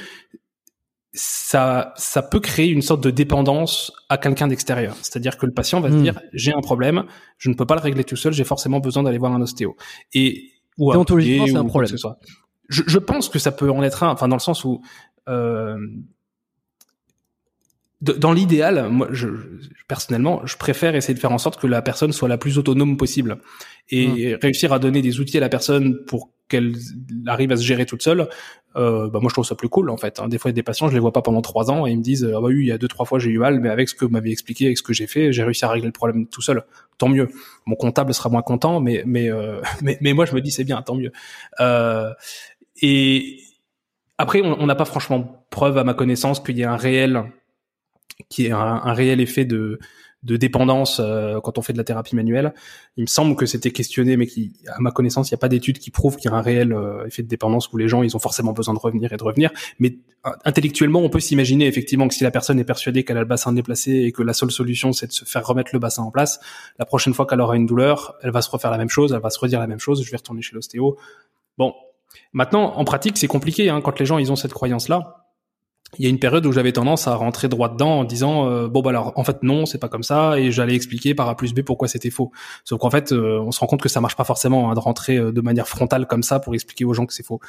ça, ça peut créer une sorte de dépendance à quelqu'un d'extérieur. C'est-à-dire que le patient va se hmm. dire j'ai un problème, je ne peux pas le régler tout seul, j'ai forcément besoin d'aller voir un ostéo. Et ou Déontologiquement, c'est un problème. Je, je, pense que ça peut en être un, enfin dans le sens où euh, dans l'idéal, moi, je, personnellement, je préfère essayer de faire en sorte que la personne soit la plus autonome possible et mmh. réussir à donner des outils à la personne pour qu'elle arrive à se gérer toute seule. Euh, bah moi, je trouve ça plus cool en fait. Hein. Des fois, des patients, je les vois pas pendant trois ans et ils me disent ah bah oui, il y a deux trois fois j'ai eu mal, mais avec ce que vous m'avez expliqué, avec ce que j'ai fait, j'ai réussi à régler le problème tout seul. Tant mieux. Mon comptable sera moins content, mais mais euh, mais, mais, moi, je me dis c'est bien, tant mieux. Euh, et après, on n'a pas franchement preuve à ma connaissance qu'il y ait un réel qui est un réel effet de, de dépendance euh, quand on fait de la thérapie manuelle. Il me semble que c'était questionné, mais qui, à ma connaissance, il n'y a pas d'études qui prouvent qu'il y a un réel euh, effet de dépendance où les gens, ils ont forcément besoin de revenir et de revenir. Mais intellectuellement, on peut s'imaginer effectivement que si la personne est persuadée qu'elle a le bassin déplacé et que la seule solution, c'est de se faire remettre le bassin en place, la prochaine fois qu'elle aura une douleur, elle va se refaire la même chose, elle va se redire la même chose, je vais retourner chez l'ostéo. Bon, maintenant, en pratique, c'est compliqué hein, quand les gens, ils ont cette croyance-là il y a une période où j'avais tendance à rentrer droit dedans en disant euh, bon bah alors en fait non c'est pas comme ça et j'allais expliquer par A plus B pourquoi c'était faux. Sauf qu'en fait euh, on se rend compte que ça marche pas forcément hein, de rentrer euh, de manière frontale comme ça pour expliquer aux gens que c'est faux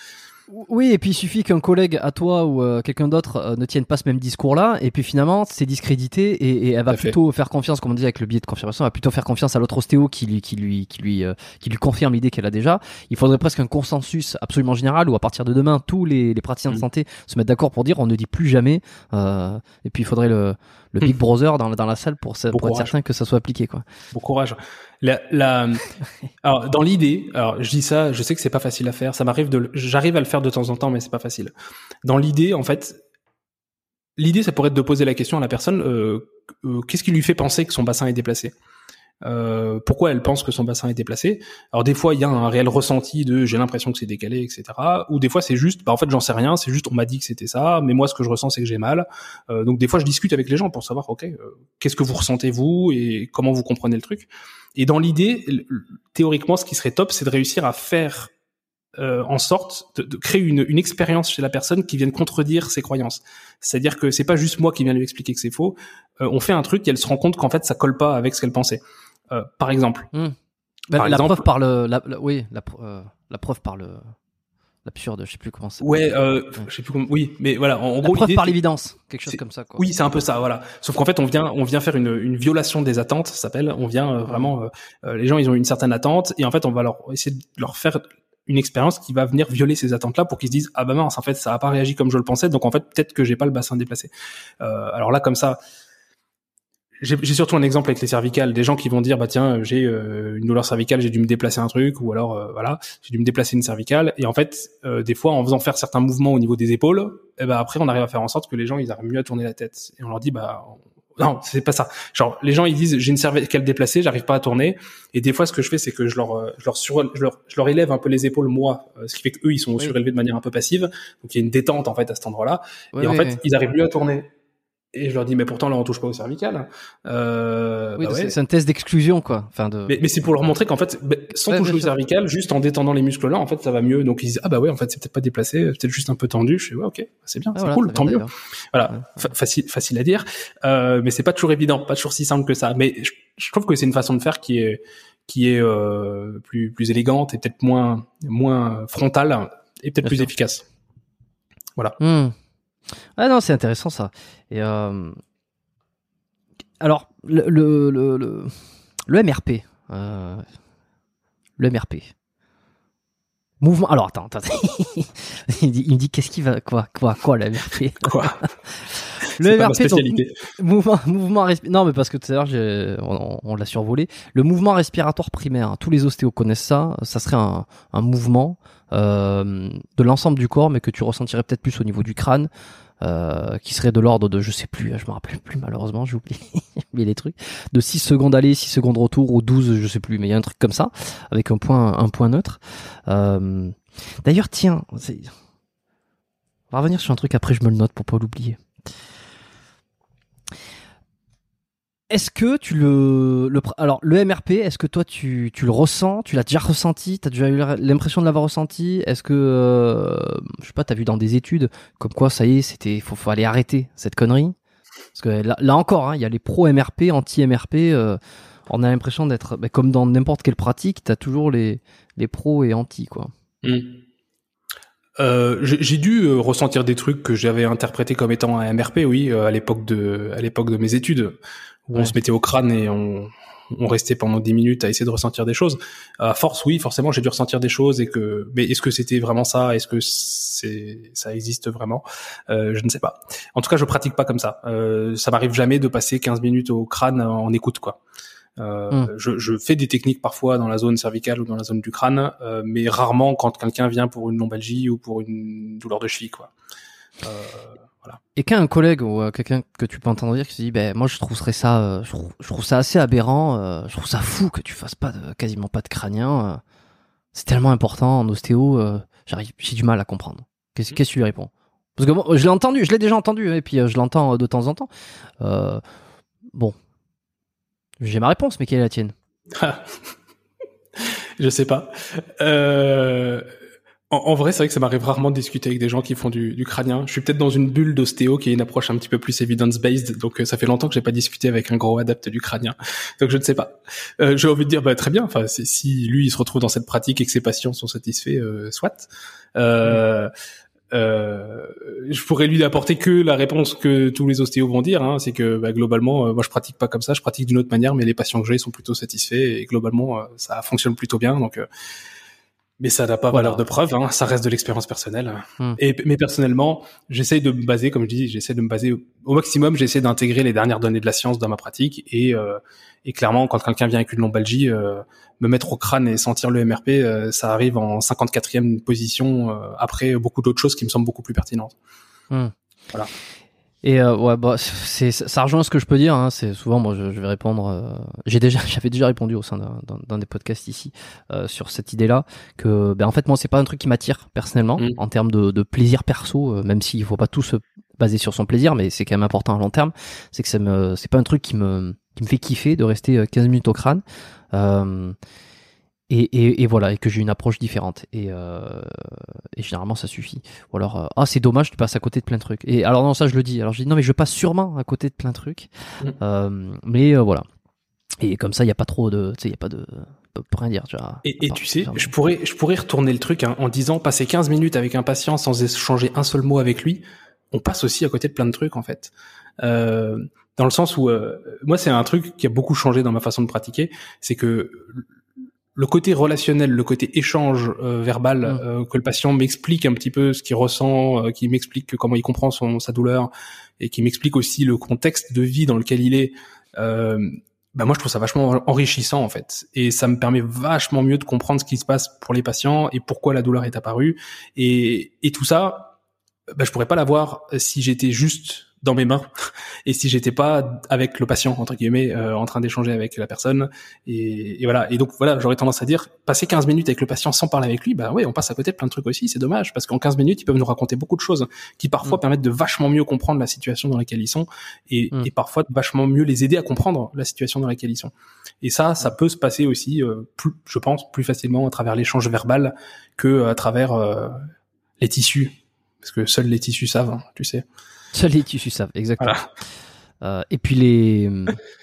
oui, et puis il suffit qu'un collègue à toi ou euh, quelqu'un d'autre euh, ne tienne pas ce même discours-là, et puis finalement c'est discrédité, et, et, elle va plutôt faire confiance, comme on dit avec le biais de confirmation, elle va plutôt faire confiance à l'autre ostéo qui lui, qui lui, qui lui, euh, qui lui confirme l'idée qu'elle a déjà. Il faudrait presque un consensus absolument général où à partir de demain tous les, les praticiens de mm. santé se mettent d'accord pour dire on ne dit plus jamais, et puis il faudrait le, le Big Brother dans, dans la salle pour, pour être certain que ça soit appliqué. Quoi. Bon courage. La, la... alors, dans l'idée, alors je dis ça, je sais que c'est pas facile à faire. Ça m'arrive de, j'arrive à le faire de temps en temps, mais c'est pas facile. Dans l'idée, en fait, l'idée, ça pourrait être de poser la question à la personne euh, euh, qu'est-ce qui lui fait penser que son bassin est déplacé? Euh, pourquoi elle pense que son bassin est déplacé? Alors des fois il y a un réel ressenti de j'ai l'impression que c'est décalé, etc. Ou des fois c'est juste, bah en fait j'en sais rien, c'est juste on m'a dit que c'était ça, mais moi ce que je ressens c'est que j'ai mal. Donc des fois je discute avec les gens pour savoir ok qu'est-ce que vous ressentez vous et comment vous comprenez le truc. Et dans l'idée, théoriquement ce qui serait top c'est de réussir à faire euh, en sorte de, de créer une, une, expérience chez la personne qui vienne contredire ses croyances. C'est-à-dire que c'est pas juste moi qui viens lui expliquer que c'est faux. Euh, on fait un truc et elle se rend compte qu'en fait ça colle pas avec ce qu'elle pensait. Euh, par exemple. La, preuve par le, la, oui, la, euh, la preuve par le, l'absurde, je sais plus comment c'est. Ouais, euh, je sais plus comment. Oui, mais voilà, en, la gros, preuve par l'évidence, quelque chose comme ça. Quoi. Oui, c'est un peu ça, voilà. Sauf qu'en fait, on vient, on vient faire une, une violation des attentes, ça s'appelle. On vient euh, vraiment, euh, les gens, ils ont une certaine attente, et en fait, on va leur essayer de leur faire une expérience qui va venir violer ces attentes-là pour qu'ils se disent ah bah mince, en fait, ça a pas réagi comme je le pensais, donc en fait, peut-être que j'ai pas le bassin déplacé. alors là, comme ça j'ai surtout un exemple avec les cervicales, des gens qui vont dire bah tiens j'ai euh, une douleur cervicale, j'ai dû me déplacer un truc ou alors euh, voilà j'ai dû me déplacer une cervicale et en fait euh, des fois en faisant faire certains mouvements au niveau des épaules, et eh ben après on arrive à faire en sorte que les gens ils arrivent mieux à tourner la tête et on leur dit bah non, c'est pas ça. Genre, les gens ils disent j'ai une cervicale déplacée, j'arrive pas à tourner. Et des fois, ce que je fais, c'est que je leur, euh, je leur, sur, je leur, je leur élève un peu les épaules moi, euh, ce qui fait qu'eux ils sont surélevés de manière un peu passive. Donc il y a une détente en fait à cet endroit-là. et en fait, ils arrivent mieux à tourner. Et je leur dis, mais pourtant là on touche pas au cervical. Euh, oui, bah c'est un test d'exclusion quoi. Enfin de. Mais, mais c'est pour leur montrer qu'en fait, bah, sans toucher au cervical, juste en détendant les muscles là, en fait ça va mieux. Donc ils disent, ah bah ouais, en fait c'est peut-être pas déplacé, peut-être juste un peu tendu. Je fais, ouais, ok, c'est bien, ah, c'est cool, tant mieux. Voilà, facile, facile à dire, euh, mais c'est pas toujours évident, pas toujours si simple que ça. Mais je, je trouve que c'est une façon de faire qui est qui est euh, plus plus élégante et peut-être moins moins frontale et peut-être plus efficace. Voilà. Hmm. Ah non, c'est intéressant ça. Et euh... alors le le le, le, MRP, euh... le MRP. Mouvement. Alors attends, attends. il, dit, il me dit qu'est-ce qui va quoi quoi quoi le MRP Quoi? Le donc, mouvement mouvement non mais parce que tout à l'heure on, on l'a survolé. Le mouvement respiratoire primaire. Tous les ostéos connaissent ça. Ça serait un, un mouvement euh, de l'ensemble du corps, mais que tu ressentirais peut-être plus au niveau du crâne, euh, qui serait de l'ordre de, je sais plus, je me rappelle plus malheureusement, j'ai oublié, oublié les trucs, de 6 secondes aller, 6 secondes retour, ou 12, je sais plus, mais il y a un truc comme ça, avec un point, un point neutre. Euh, D'ailleurs, tiens, on va revenir sur un truc après, je me le note pour pas l'oublier. Est-ce que tu le, le, alors le MRP, est-ce que toi tu, tu le ressens, tu l'as déjà ressenti, t'as déjà eu l'impression de l'avoir ressenti? Est-ce que euh, je sais pas, t'as vu dans des études comme quoi ça y est, c'était faut, faut aller arrêter cette connerie? Parce que là, encore, hein, il y a les pro MRP, anti MRP. Euh, on a l'impression d'être bah, comme dans n'importe quelle pratique, t'as toujours les les pros et anti quoi. Mmh. Euh, j'ai dû euh, ressentir des trucs que j'avais interprétés comme étant un MRP, oui, à l'époque de à l'époque de mes études on se mettait au crâne et on, on restait pendant 10 minutes à essayer de ressentir des choses. À force, oui, forcément, j'ai dû ressentir des choses et que, mais est-ce que c'était vraiment ça? Est-ce que c'est, ça existe vraiment? Euh, Je ne sais pas. En tout cas, je pratique pas comme ça. Euh, ça m'arrive jamais de passer 15 minutes au crâne en écoute, quoi. Euh, hmm. je, je, fais des techniques parfois dans la zone cervicale ou dans la zone du crâne, euh, mais rarement quand quelqu'un vient pour une lombalgie ou pour une douleur de cheville, quoi. Et qu'un collègue ou euh, quelqu'un que tu peux entendre dire qui se dit, ben moi je trouverais ça, euh, je, trouve, ça assez aberrant, euh, je trouve ça fou que tu fasses pas de, quasiment pas de crânien. c'est tellement important en ostéo, j'arrive, j'ai du mal à comprendre. Qu'est-ce, qu'est-ce que tu lui réponds? Parce que bon, je l'ai entendu, je l'ai déjà entendu, et puis je l'entends de temps en temps. bon, j'ai ma réponse, mais quelle est la tienne? Je sais pas. Euh, en, vrai, c'est vrai que ça m'arrive rarement de discuter avec des gens qui font du, du crânien. Je suis peut-être dans une bulle d'ostéo qui est une approche un petit peu plus evidence-based, donc euh, ça fait longtemps que j'ai pas discuté avec un gros adepte du crânien. Donc je ne sais pas. Euh, j'ai envie de dire, bah, très bien. Enfin, si lui il se retrouve dans cette pratique et que ses patients sont satisfaits, euh, soit. Euh, euh, je pourrais lui apporter que la réponse que tous les ostéos vont dire, hein, c'est que bah, globalement, moi je pratique pas comme ça, je pratique d'une autre manière, mais les patients que j'ai sont plutôt satisfaits et globalement ça fonctionne plutôt bien. Donc mais ça n'a pas valeur de preuve, hein, ça reste de l'expérience personnelle. Hmm. Et mais personnellement, j'essaye de me baser, comme je dis, j'essaie de me baser au maximum, j'essaie d'intégrer les dernières données de la science dans ma pratique et euh, et clairement, quand quelqu'un vient avec une lombalgie, euh, me mettre au crâne et sentir le MRP, euh, ça arrive en 54e position après beaucoup d'autres choses qui me semblent beaucoup plus pertinentes. Hmm. Voilà. Et euh, ouais, bah, c'est ça rejoint ce que je peux dire. Hein, c'est souvent, moi, je, je vais répondre. Euh, j'ai déjà, j'avais déjà répondu au sein d'un des podcasts ici euh, sur cette idée-là que, ben en fait, moi, c'est pas un truc qui m'attire personnellement mm. en termes de, de, plaisir perso, euh, même s'il faut pas tout se baser sur son plaisir, mais c'est quand même important à long terme. C'est que ça me, c'est pas un truc qui me, qui me fait kiffer de rester 15 minutes au crâne. Euh, et, et, et, voilà, et que j'ai une approche différente. Et, euh, et généralement, ça suffit. Ou alors, euh, ah, c'est dommage, tu passes à côté de plein de trucs. Et alors, non, ça, je le dis. Alors, je dis, non, mais je passe sûrement à côté de plein de trucs. Mm. Euh, mais euh, voilà. Et comme ça, il n'y a pas trop de. Tu sais, il n'y a pas de. Pour rien dire, tu vois. Et, et tu sais, je pourrais, je pourrais retourner le truc hein, en disant, passer 15 minutes avec un patient sans échanger un seul mot avec lui, on passe aussi à côté de plein de trucs, en fait. Euh, dans le sens où, moi, c'est un truc qui a beaucoup changé dans ma façon de pratiquer, c'est que le côté relationnel, le côté échange euh, verbal, mm. euh, que le patient m'explique un petit peu ce qu'il ressent, euh, qui m'explique comment il comprend son, sa douleur, et qui m'explique aussi le contexte de vie dans lequel il est. bah moi je trouve ça vachement enrichissant en fait et ça me permet vachement mieux de comprendre ce qui se passe pour les patients et pourquoi la douleur est apparue et, et tout ça bah, je pourrais pas l'avoir si j'étais juste dans mes mains. Et si j'étais pas avec le patient entre guillemets euh, en train d'échanger avec la personne. Et, et, voilà. Et donc voilà j'aurais tendance à dire passer 15 minutes avec le patient sans parler avec lui bah oui on passe à côté de plein de trucs aussi c'est dommage. Parce qu'en 15 minutes ils peuvent nous raconter beaucoup de choses qui parfois mm. permettent de vachement mieux comprendre la situation dans laquelle ils sont et, mm. et, parfois vachement mieux les aider à comprendre la situation dans laquelle ils sont. Et ça ça peut se passer aussi euh, plus je pense plus facilement à travers l'échange verbal que à travers euh, les tissus. Parce que seuls les tissus savent hein, tu sais les tissus savent, exactement. Euh, et puis les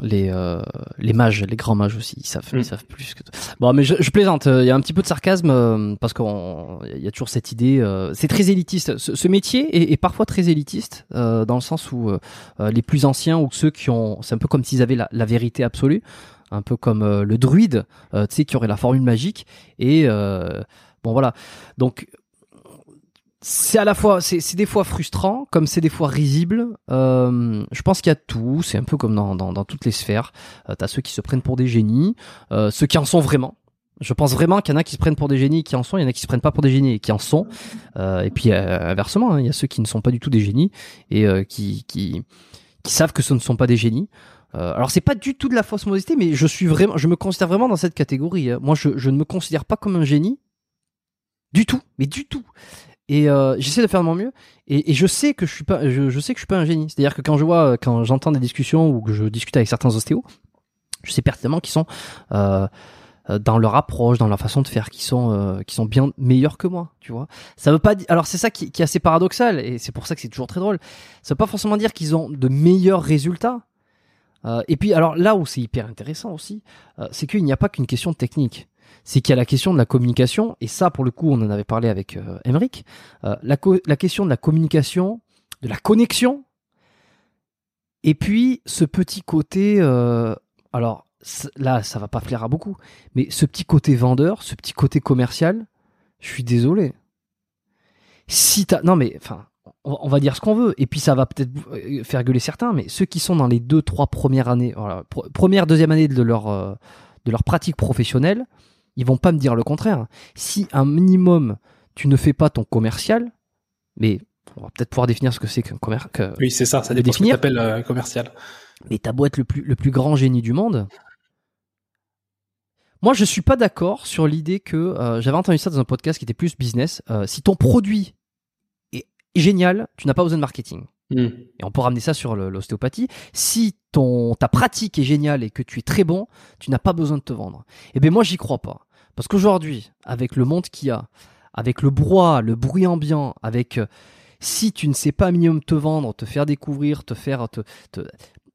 les euh, les mages, les grands mages aussi, ils savent, ils mm. savent plus que. Bon, mais je, je plaisante. Il y a un petit peu de sarcasme euh, parce qu'il y a toujours cette idée. Euh, c'est très élitiste. Ce, ce métier est, est, parfois très élitiste euh, dans le sens où les plus anciens ou ceux qui ont, c'est un peu comme s'ils avaient la, la, vérité absolue, un peu comme le druide, tu sais, qui aurait la formule magique. Et bon, voilà. Donc c'est à la fois, c'est des fois frustrant, comme c'est des fois risible. Euh, je pense qu'il y a tout. C'est un peu comme dans, dans, dans toutes les sphères. Euh, T'as ceux qui se prennent pour des génies, euh, ceux qui en sont vraiment. Je pense vraiment qu'il y en a qui se prennent pour des génies et qui en sont, il y en a qui se prennent pas pour des génies et qui en sont. Euh, et puis euh, inversement, hein, il y a ceux qui ne sont pas du tout des génies et euh, qui, qui, qui savent que ce ne sont pas des génies. Euh, alors c'est pas du tout de la fausse modestie, mais je suis vraiment, je me considère vraiment dans cette catégorie. Hein. Moi, je, je ne me considère pas comme un génie du tout, mais du tout et euh, j'essaie de faire de mon mieux. Et, et, je sais que je suis pas je, je sais que je suis pas un génie. C'est à dire que quand je vois quand j'entends des discussions ou que je discute avec certains ostéos je sais pertinemment qu'ils sont euh, dans leur approche dans leur façon de faire qui sont euh, qui sont bien meilleurs que moi tu vois. Ça veut pas alors c'est ça qui, qui, est assez paradoxal et c'est pour ça que c'est toujours très drôle. Ça veut pas forcément dire qu'ils ont de meilleurs résultats. Euh, et puis alors là où c'est hyper intéressant aussi euh, c'est qu'il n'y a pas qu'une question technique c'est qu'il y a la question de la communication, et ça, pour le coup, on en avait parlé avec euh, euh la, la, question de la communication, de la connexion, et puis ce petit côté, euh, alors là, ça va pas plaire à beaucoup, mais ce petit côté vendeur, ce petit côté commercial, je suis désolé. Si t'as, non mais, enfin, on va dire ce qu'on veut, et puis ça va peut-être euh, faire gueuler certains, mais ceux qui sont dans les deux, trois premières années, première, deuxième année de leur, de leur pratique professionnelle, ils vont pas me dire le contraire. Si un minimum tu ne fais pas ton commercial, mais on va peut-être pouvoir définir ce que c'est qu'un commercial. Oui, c'est ça, ça dépend définir. ce que tu euh, commercial. Mais t'as beau être le plus, le plus grand génie du monde. Moi, je suis pas d'accord sur l'idée que euh, j'avais entendu ça dans un podcast qui était plus business. Euh, si ton produit est génial, tu n'as pas besoin de marketing. Hmm. Et on peut ramener ça sur l'ostéopathie. Si ton ta pratique est géniale et que tu es très bon, tu n'as pas besoin de te vendre. Eh bien moi j'y crois pas. Parce qu'aujourd'hui, avec le monde qu'il y a, avec le brouhaha, le bruit ambiant, avec euh, si tu ne sais pas minimum te vendre, te faire découvrir, te faire te, te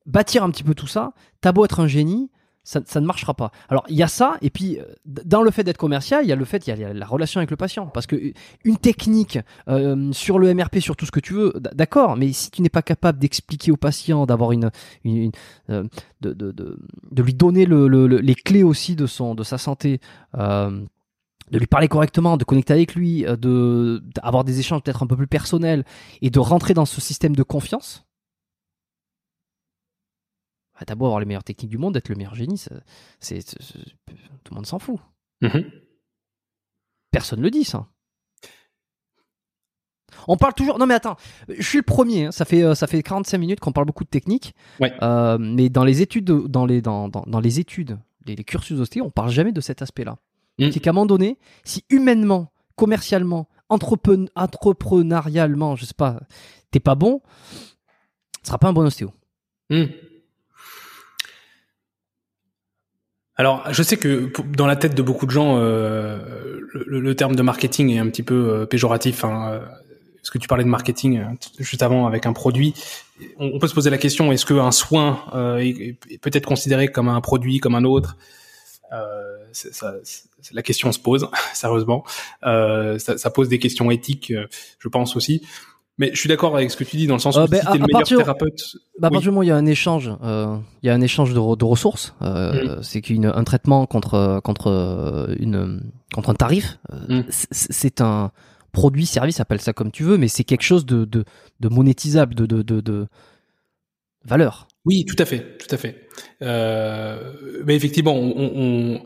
bâtir un petit peu tout ça, t'as beau être un génie, ça, ne marchera pas. Alors il y a ça, et puis euh, dans le fait d'être commercial, il y a le fait, il y a la relation avec le patient, parce que une technique euh, sur le MRP, sur tout ce que tu veux, d'accord, mais si tu n'es pas capable d'expliquer au patient, d'avoir une, euh, de, de, de, lui donner le, le, les clés aussi de son, de sa santé. De lui parler correctement, de connecter avec lui, d'avoir des échanges peut-être un peu plus personnels et de rentrer dans ce système de confiance, t'as beau avoir les meilleures techniques du monde, être le meilleur génie, c'est, tout le monde s'en fout. Mm-hmm. Personne ne le dit, ça. On parle toujours. Non mais attends, je suis le premier. Hein. Ça fait euh, ça fait 45 minutes qu'on parle beaucoup de technique. Euh, mais dans les études, dans les dans, dans, les études, les, cursus ostéo, on parle jamais de cet aspect-là. Mm. C'est qu'à un moment donné, si humainement, commercialement, entrepreneurialement, je sais pas, t'es pas bon, ce sera pas un bon ostéo. Mm. Alors, je sais que dans la tête de beaucoup de gens, euh, le, terme de marketing est un petit peu euh, péjoratif. Hein. Est-ce que tu parlais de marketing euh, juste avant avec un produit on, peut se poser la question est-ce qu'un soin est, peut-être considéré comme un produit, comme un autre? Ça, La question se pose sérieusement. Ça, ça, pose des questions éthiques, je pense aussi. Mais je suis d'accord avec ce que tu dis dans le sens euh, où ben, si t'es le meilleur thérapeute. Bah, à partir du moment où il y a un échange, euh, il y a un échange de, de ressources. Euh, mm. C'est qu'un traitement contre contre une contre un tarif, mm. c'est un produit, service, appelle ça comme tu veux, mais c'est quelque chose de de, de monétisable, de, de de de valeur. Oui, tout à fait, tout à fait. mais effectivement, on, on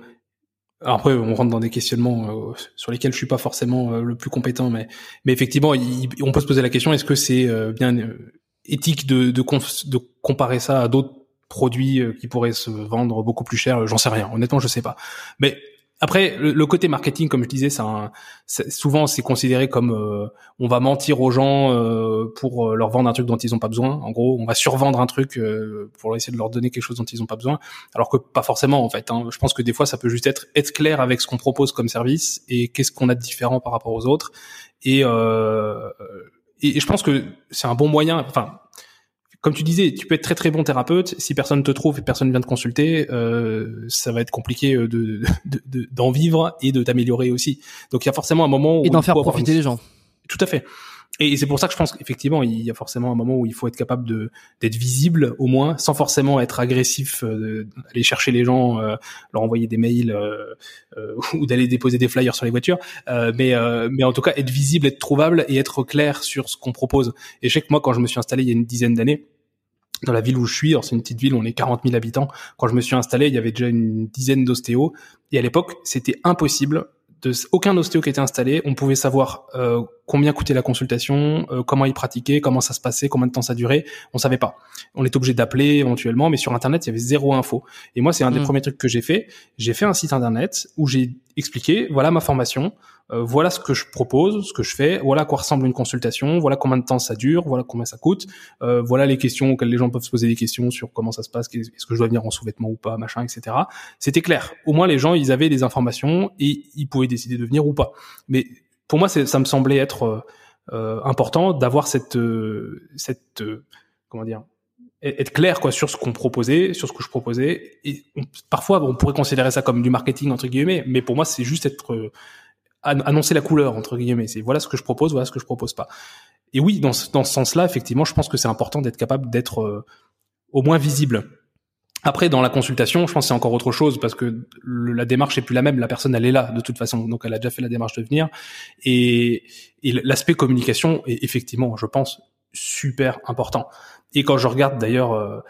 après, on rentre dans des questionnements sur lesquels je suis pas forcément le plus compétent, mais effectivement, on peut se poser la question est-ce que c'est bien éthique de, de, de comparer ça à d'autres produits qui pourraient se vendre beaucoup plus cher? J'en sais rien. Honnêtement, je sais pas. Mais après, le, côté marketing, comme je disais, ça, souvent c'est considéré comme euh, on va mentir aux gens euh, pour euh, leur vendre un truc dont ils n'ont pas besoin. En gros, on va survendre un truc pour essayer de leur donner quelque chose dont ils n'ont pas besoin, alors que pas forcément en fait. Hein. Je pense que des fois, ça peut juste être être clair avec ce qu'on propose comme service et qu'est-ce qu'on a de différent par rapport aux autres. Et, et je pense que c'est un bon moyen. Enfin, comme tu disais, tu peux être très très bon thérapeute. Si personne te trouve et personne vient te consulter, euh, ça va être compliqué euh, de, d'en vivre et de t'améliorer aussi. Donc il y a forcément un moment où et d'en faire profiter les gens. Tout à fait. Et c'est pour ça que je pense qu'effectivement, il y a forcément un moment où il faut être capable de d'être visible au moins, sans forcément être agressif, euh, aller chercher les gens, euh, leur envoyer des mails euh, euh ou d'aller déposer des flyers sur les voitures. mais mais en tout cas, être visible, être trouvable et être clair sur ce qu'on propose. Et je sais que moi, quand je me suis installé il y a une dizaine d'années, dans la ville où je suis, alors c'est une petite ville, on est 40 000 habitants. Quand je me suis installé, il y avait déjà une dizaine d'ostéos. Et à l'époque, c'était impossible de aucun ostéo qui était installé, on pouvait savoir euh, combien coûtait la consultation, euh, comment il pratiquait, comment ça se passait, combien de temps ça durait. On savait pas. On était obligé d'appeler éventuellement, mais sur internet il y avait zéro info. Et moi c'est un des mmh. premiers trucs que j'ai fait. J'ai fait un site internet où j'ai expliqué voilà ma formation, euh, voilà ce que je propose, ce que je fais, voilà à quoi ressemble une consultation, voilà combien de temps ça dure, voilà combien ça coûte, euh, voilà les questions auxquelles les gens peuvent se poser des questions sur comment ça se passe, est-ce que je dois venir en sous-vêtements ou pas, machin, etc. C'était clair. Au moins les gens, ils avaient des informations et ils pouvaient décider de venir ou pas. Mais pour moi, ça me semblait être euh, euh important d'avoir cette, cette, comment dire, être clair quoi sur ce qu'on proposait, sur ce que je proposais. Et parfois, on pourrait considérer ça comme du marketing entre guillemets, mais pour moi, c'est juste être annoncer la couleur entre guillemets. C'est voilà ce que je propose, voilà ce que je propose pas. Et oui, dans, dans ce sens-là, effectivement, je pense que c'est important d'être capable d'être euh, au moins visible. Après, dans la consultation, je pense que c'est encore autre chose parce que la démarche est plus la même. La personne, elle est là de toute façon, donc elle a déjà fait la démarche de venir. Et, et l'aspect communication est effectivement, je pense, super important. Et quand je regarde d'ailleurs euh,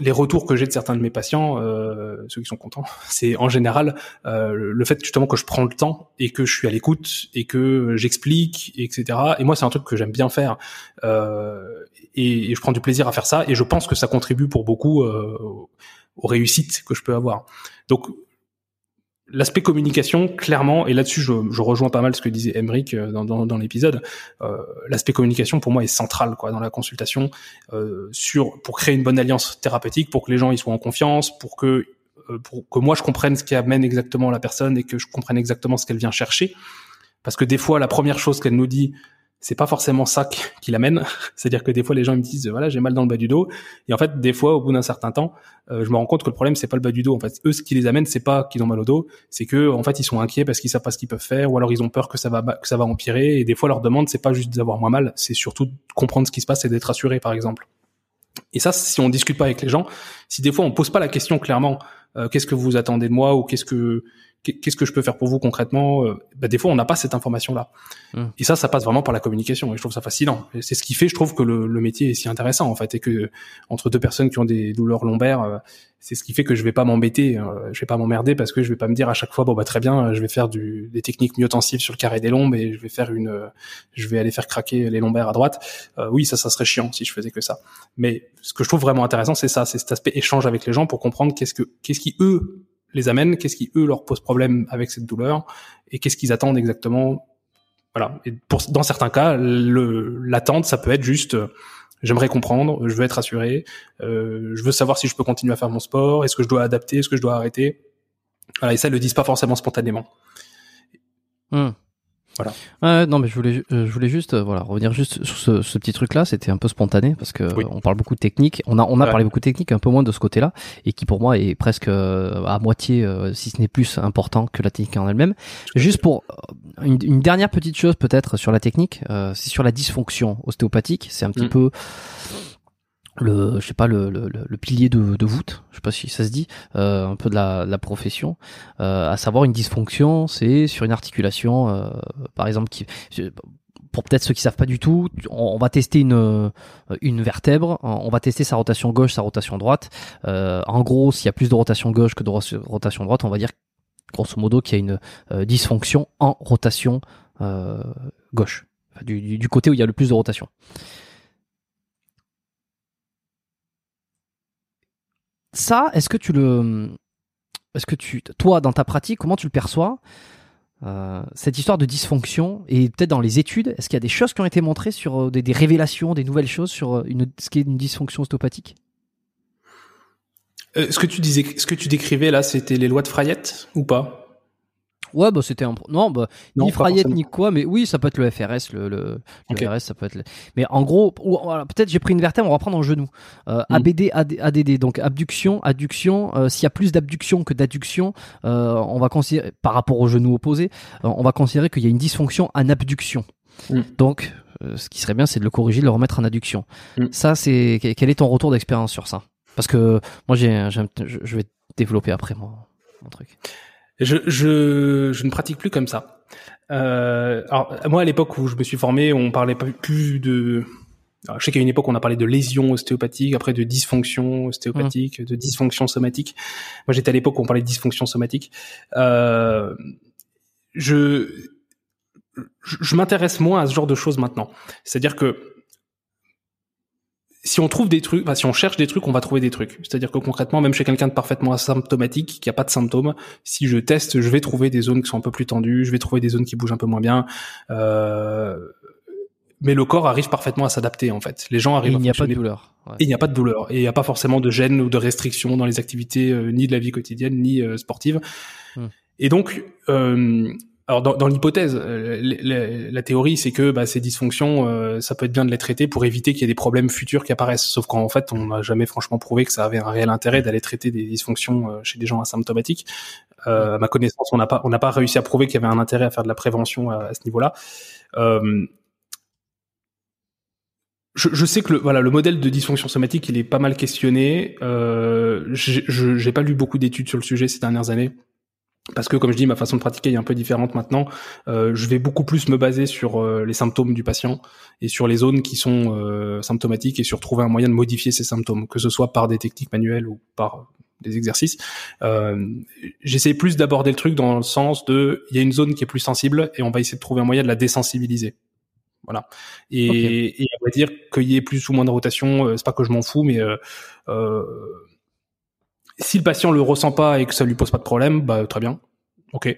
les retours que j'ai de certains de mes patients, euh, ceux qui sont contents, c'est en général euh, le fait justement que je prends le temps et que je suis à l'écoute et que j'explique, etc. Et moi, c'est un truc que j'aime bien faire et, et, je prends du plaisir à faire ça. Et je pense que ça contribue pour beaucoup aux réussites que je peux avoir. Donc l'aspect communication, clairement, et là-dessus je, je, rejoins pas mal ce que disait Emric euh, dans, dans, dans l'épisode, euh, l'aspect communication pour moi est central quoi dans la consultation euh, sur pour créer une bonne alliance thérapeutique, pour que les gens ils soient en confiance, pour que euh, pour que moi je comprenne ce qui amène exactement la personne et que je comprenne exactement ce qu'elle vient chercher. Parce que des fois, la première chose qu'elle nous dit, c'est pas forcément ça qui l'amène. C'est-à-dire que des fois les gens me disent voilà j'ai mal dans le bas du dos et en fait des fois au bout d'un certain temps euh, je me rends compte que le problème c'est pas le bas du dos. En fait eux ce qui les amène c'est pas qu'ils ont mal au dos, c'est que en fait ils sont inquiets parce qu'ils savent pas ce qu'ils peuvent faire ou alors ils ont peur que ça va que ça va empirer et des fois leur demande c'est pas juste d'avoir moins mal, c'est surtout de comprendre ce qui se passe et d'être rassuré par exemple. Et ça si on discute pas avec les gens, si des fois on pose pas la question clairement euh, qu'est-ce que vous attendez de moi ou qu'est-ce que qu'est-ce que je peux faire pour vous concrètement euh, bah, Des fois, on n'a pas cette information-là. Mmh. Et ça, ça passe vraiment par la communication. Et je trouve ça fascinant. C'est ce qui fait, je trouve, que le, le, métier est si intéressant, en fait, et que entre deux personnes qui ont des douleurs lombaires, euh, c'est ce qui fait que je vais pas m'embêter, euh, je vais pas m'emmerder parce que je vais pas me dire à chaque fois, bon bah très bien, je vais faire du, des techniques myotensives sur le carré des lombes et je vais faire une, je vais aller faire craquer les lombaires à droite. oui, ça, ça serait chiant si je faisais que ça. Mais ce que je trouve vraiment intéressant, c'est ça, c'est cet aspect échange avec les gens pour comprendre qu'est-ce que, qu'est-ce qui eux les amène, qu'est-ce qui eux leur pose problème avec cette douleur et qu'est-ce qu'ils attendent exactement. Voilà. Et pour, dans certains cas, l'attente, ça peut être juste, euh, j'aimerais comprendre, je veux être assuré, euh, je veux savoir si je peux continuer à faire mon sport, est-ce que je dois adapter, est-ce que je dois arrêter? Voilà, et ça, ils le disent pas forcément spontanément. Hmm. Voilà. non, mais je voulais, euh, je voulais juste, euh, voilà, revenir juste sur ce, ce petit truc-là. C'était un peu spontané parce que on parle beaucoup de technique. On a, on a parlé beaucoup de technique, un peu moins de ce côté-là, et qui pour moi est presque euh, à moitié, si ce n'est plus important que la technique en elle-même. Juste pour une, une, dernière petite chose peut-être sur la technique, c'est sur la dysfonction ostéopathique. C'est un petit mm. peu le je sais pas le, le, le pilier de, de, voûte je sais pas si ça se dit euh, un peu de la, la profession euh, à savoir une dysfonction c'est sur une articulation euh, par exemple qui pour peut-être ceux qui savent pas du tout on, va tester une une vertèbre on va tester sa rotation gauche sa rotation droite euh, en gros s'il y a plus de rotation gauche que de rotation droite on va dire grosso modo, qu'il y a une euh, dysfonction en rotation euh, gauche, du- du côté où il y a le plus de rotation. Ça, est-ce que tu le, est-ce que tu, toi, dans ta pratique, comment tu le perçois euh, cette histoire de dysfonction et peut-être dans les études, est-ce qu'il y a des choses qui ont été montrées sur euh, des, révélations, des nouvelles choses sur euh, une, ce qui est une dysfonction ostéopathique Euh, ce que tu disais, ce que tu décrivais là, c'était les lois de Frayette ou pas? Ouais, bah c'était un. Non, bah, Non, ni forcément. ni quoi, mais oui, ça peut être le FRS, le, le, le Ok. FRS, ça peut être. le- Mais en gros, voilà, peut-être j'ai pris une vertèbre, on va prendre en genou. Euh, Mm. ABD, AD, ADD, donc abduction, adduction. euh, S'il y a plus d'abduction que d'adduction, euh, on va considérer, par rapport au genou opposé, on va considérer qu'il y a une dysfonction en abduction. Mm. Donc, ce qui serait bien, c'est de le corriger, de le remettre en adduction. Mm. Ça, c'est quel est ton retour d'expérience sur ça? Parce que moi, j'ai, je je vais développer après moi mon truc. Je, je, je ne pratique plus comme ça. Euh, alors moi à l'époque où je me suis formé, on parlait pas plus de. alors, je sais qu'à une époque on a parlé de lésions ostéopathiques, après de dysfonction ostéopathique, de dysfonction somatique. Moi j'étais à l'époque où on parlait de dysfonction somatique. Euh, je je, je m'intéresse moins à ce genre de choses maintenant. C'est-à-dire que si on trouve des trucs, enfin, si on cherche des trucs, on va trouver des trucs. C'est-à-dire que concrètement, même chez quelqu'un de parfaitement asymptomatique, qui a pas de symptômes, si je teste, je vais trouver des zones qui sont un peu plus tendues, je vais trouver des zones qui bougent un peu moins bien. Euh, mais le corps arrive parfaitement à s'adapter en fait. Les gens Et arrivent il à n'y a pas de douleur. Ouais. et il n'y a pas de douleur. Et il n'y a pas forcément de gêne ou de restriction dans les activités euh, ni de la vie quotidienne, ni euh, sportive. Hmm. Et donc, euh, alors dans, dans l'hypothèse, euh, la théorie, c'est que bah, ces dysfonctions, euh, ça peut être bien de les traiter pour éviter qu'il y ait des problèmes futurs qui apparaissent. Sauf qu'en fait, on n'a jamais franchement prouvé que ça avait un réel intérêt d'aller traiter des dysfonctions euh, chez des gens asymptomatiques. Euh, à ma connaissance, on n'a pas, on n'a pas réussi à prouver qu'il y avait un intérêt à faire de la prévention à, à ce niveau-là. Euh, je, je sais que le, voilà, le modèle de dysfonction somatique, il est pas mal questionné. Euh, j'ai pas lu beaucoup d'études sur le sujet ces dernières années. Parce que, comme je dis, ma façon de pratiquer est un peu différente maintenant. Euh, je vais beaucoup plus me baser sur euh, les symptômes du patient et sur les zones qui sont euh, symptomatiques et sur trouver un moyen de modifier ces symptômes, que ce soit par des techniques manuelles ou par des exercices. Euh, J'essaie plus d'aborder le truc dans le sens de, il y a une zone qui est plus sensible et on va essayer de trouver un moyen de la désensibiliser. Voilà. Et, Ok. et on va dire qu'il y ait plus ou moins de rotation, euh, c'est pas que je m'en fous, mais euh, euh, si le patient le ressent pas et que ça lui pose pas de problème, bah très bien. Ok.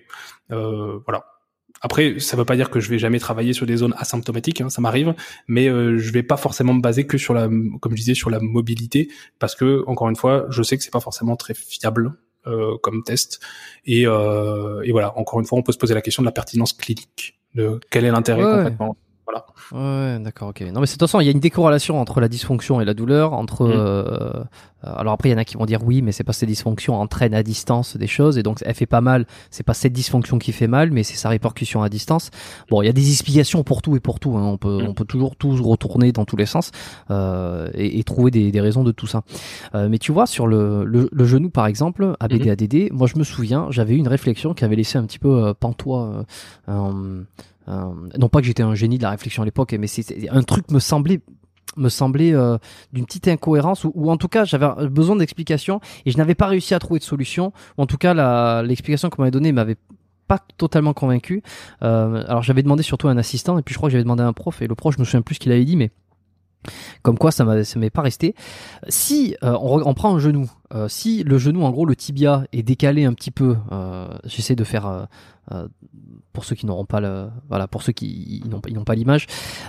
Euh, voilà. Après, ça veut pas dire que je vais jamais travailler sur des zones asymptomatiques, hein, ça m'arrive, mais euh, je vais pas forcément me baser que sur la, comme je disais, sur la mobilité, parce que encore une fois, je sais que c'est pas forcément très fiable euh, comme test, et, euh, et voilà. Encore une fois, on peut se poser la question de la pertinence clinique, de quel est l'intérêt Ouais. concrètement. Voilà. Ouais, d'accord, ok. Non, mais c'est- de toute façon, il y a une décorrélation entre la dysfonction et la douleur. Entre, Mm. euh, alors après, il y en a qui vont dire oui, mais c'est pas ces dysfonctions entraînent à distance des choses, et donc elle fait pas mal. C'est pas cette dysfonction qui fait mal, mais c'est sa répercussion à distance. Bon, il y a des explications pour tout et pour tout. hein. On peut, Mm. on peut toujours tout retourner dans tous les sens euh, et, et trouver des, des raisons de tout ça. Euh, mais tu vois, sur le, le, le genou, par exemple, ABD, Mhm. ADD, moi je me souviens, j'avais eu une réflexion qui avait laissé un petit peu euh, pantois. Euh, non pas que j'étais un génie de la réflexion à l'époque, mais c'est un truc me semblait me semblait euh, d'une petite incohérence ou, ou en tout cas j'avais besoin d'explications et je n'avais pas réussi à trouver de solution. Ou en tout cas l'explication qu'on m'avait donnée m'avait pas totalement convaincu. Euh, alors j'avais demandé surtout un assistant et puis je crois que j'avais demandé à un prof et le prof je me souviens plus ce qu'il avait dit mais comme quoi ça m'est pas resté. Si euh, on, re- on prend un genou euh, si le genou en gros le tibia est décalé un petit peu euh, j'essaie de faire pour ceux qui n'auront pas le voilà pour ceux qui n'ont pas- l'image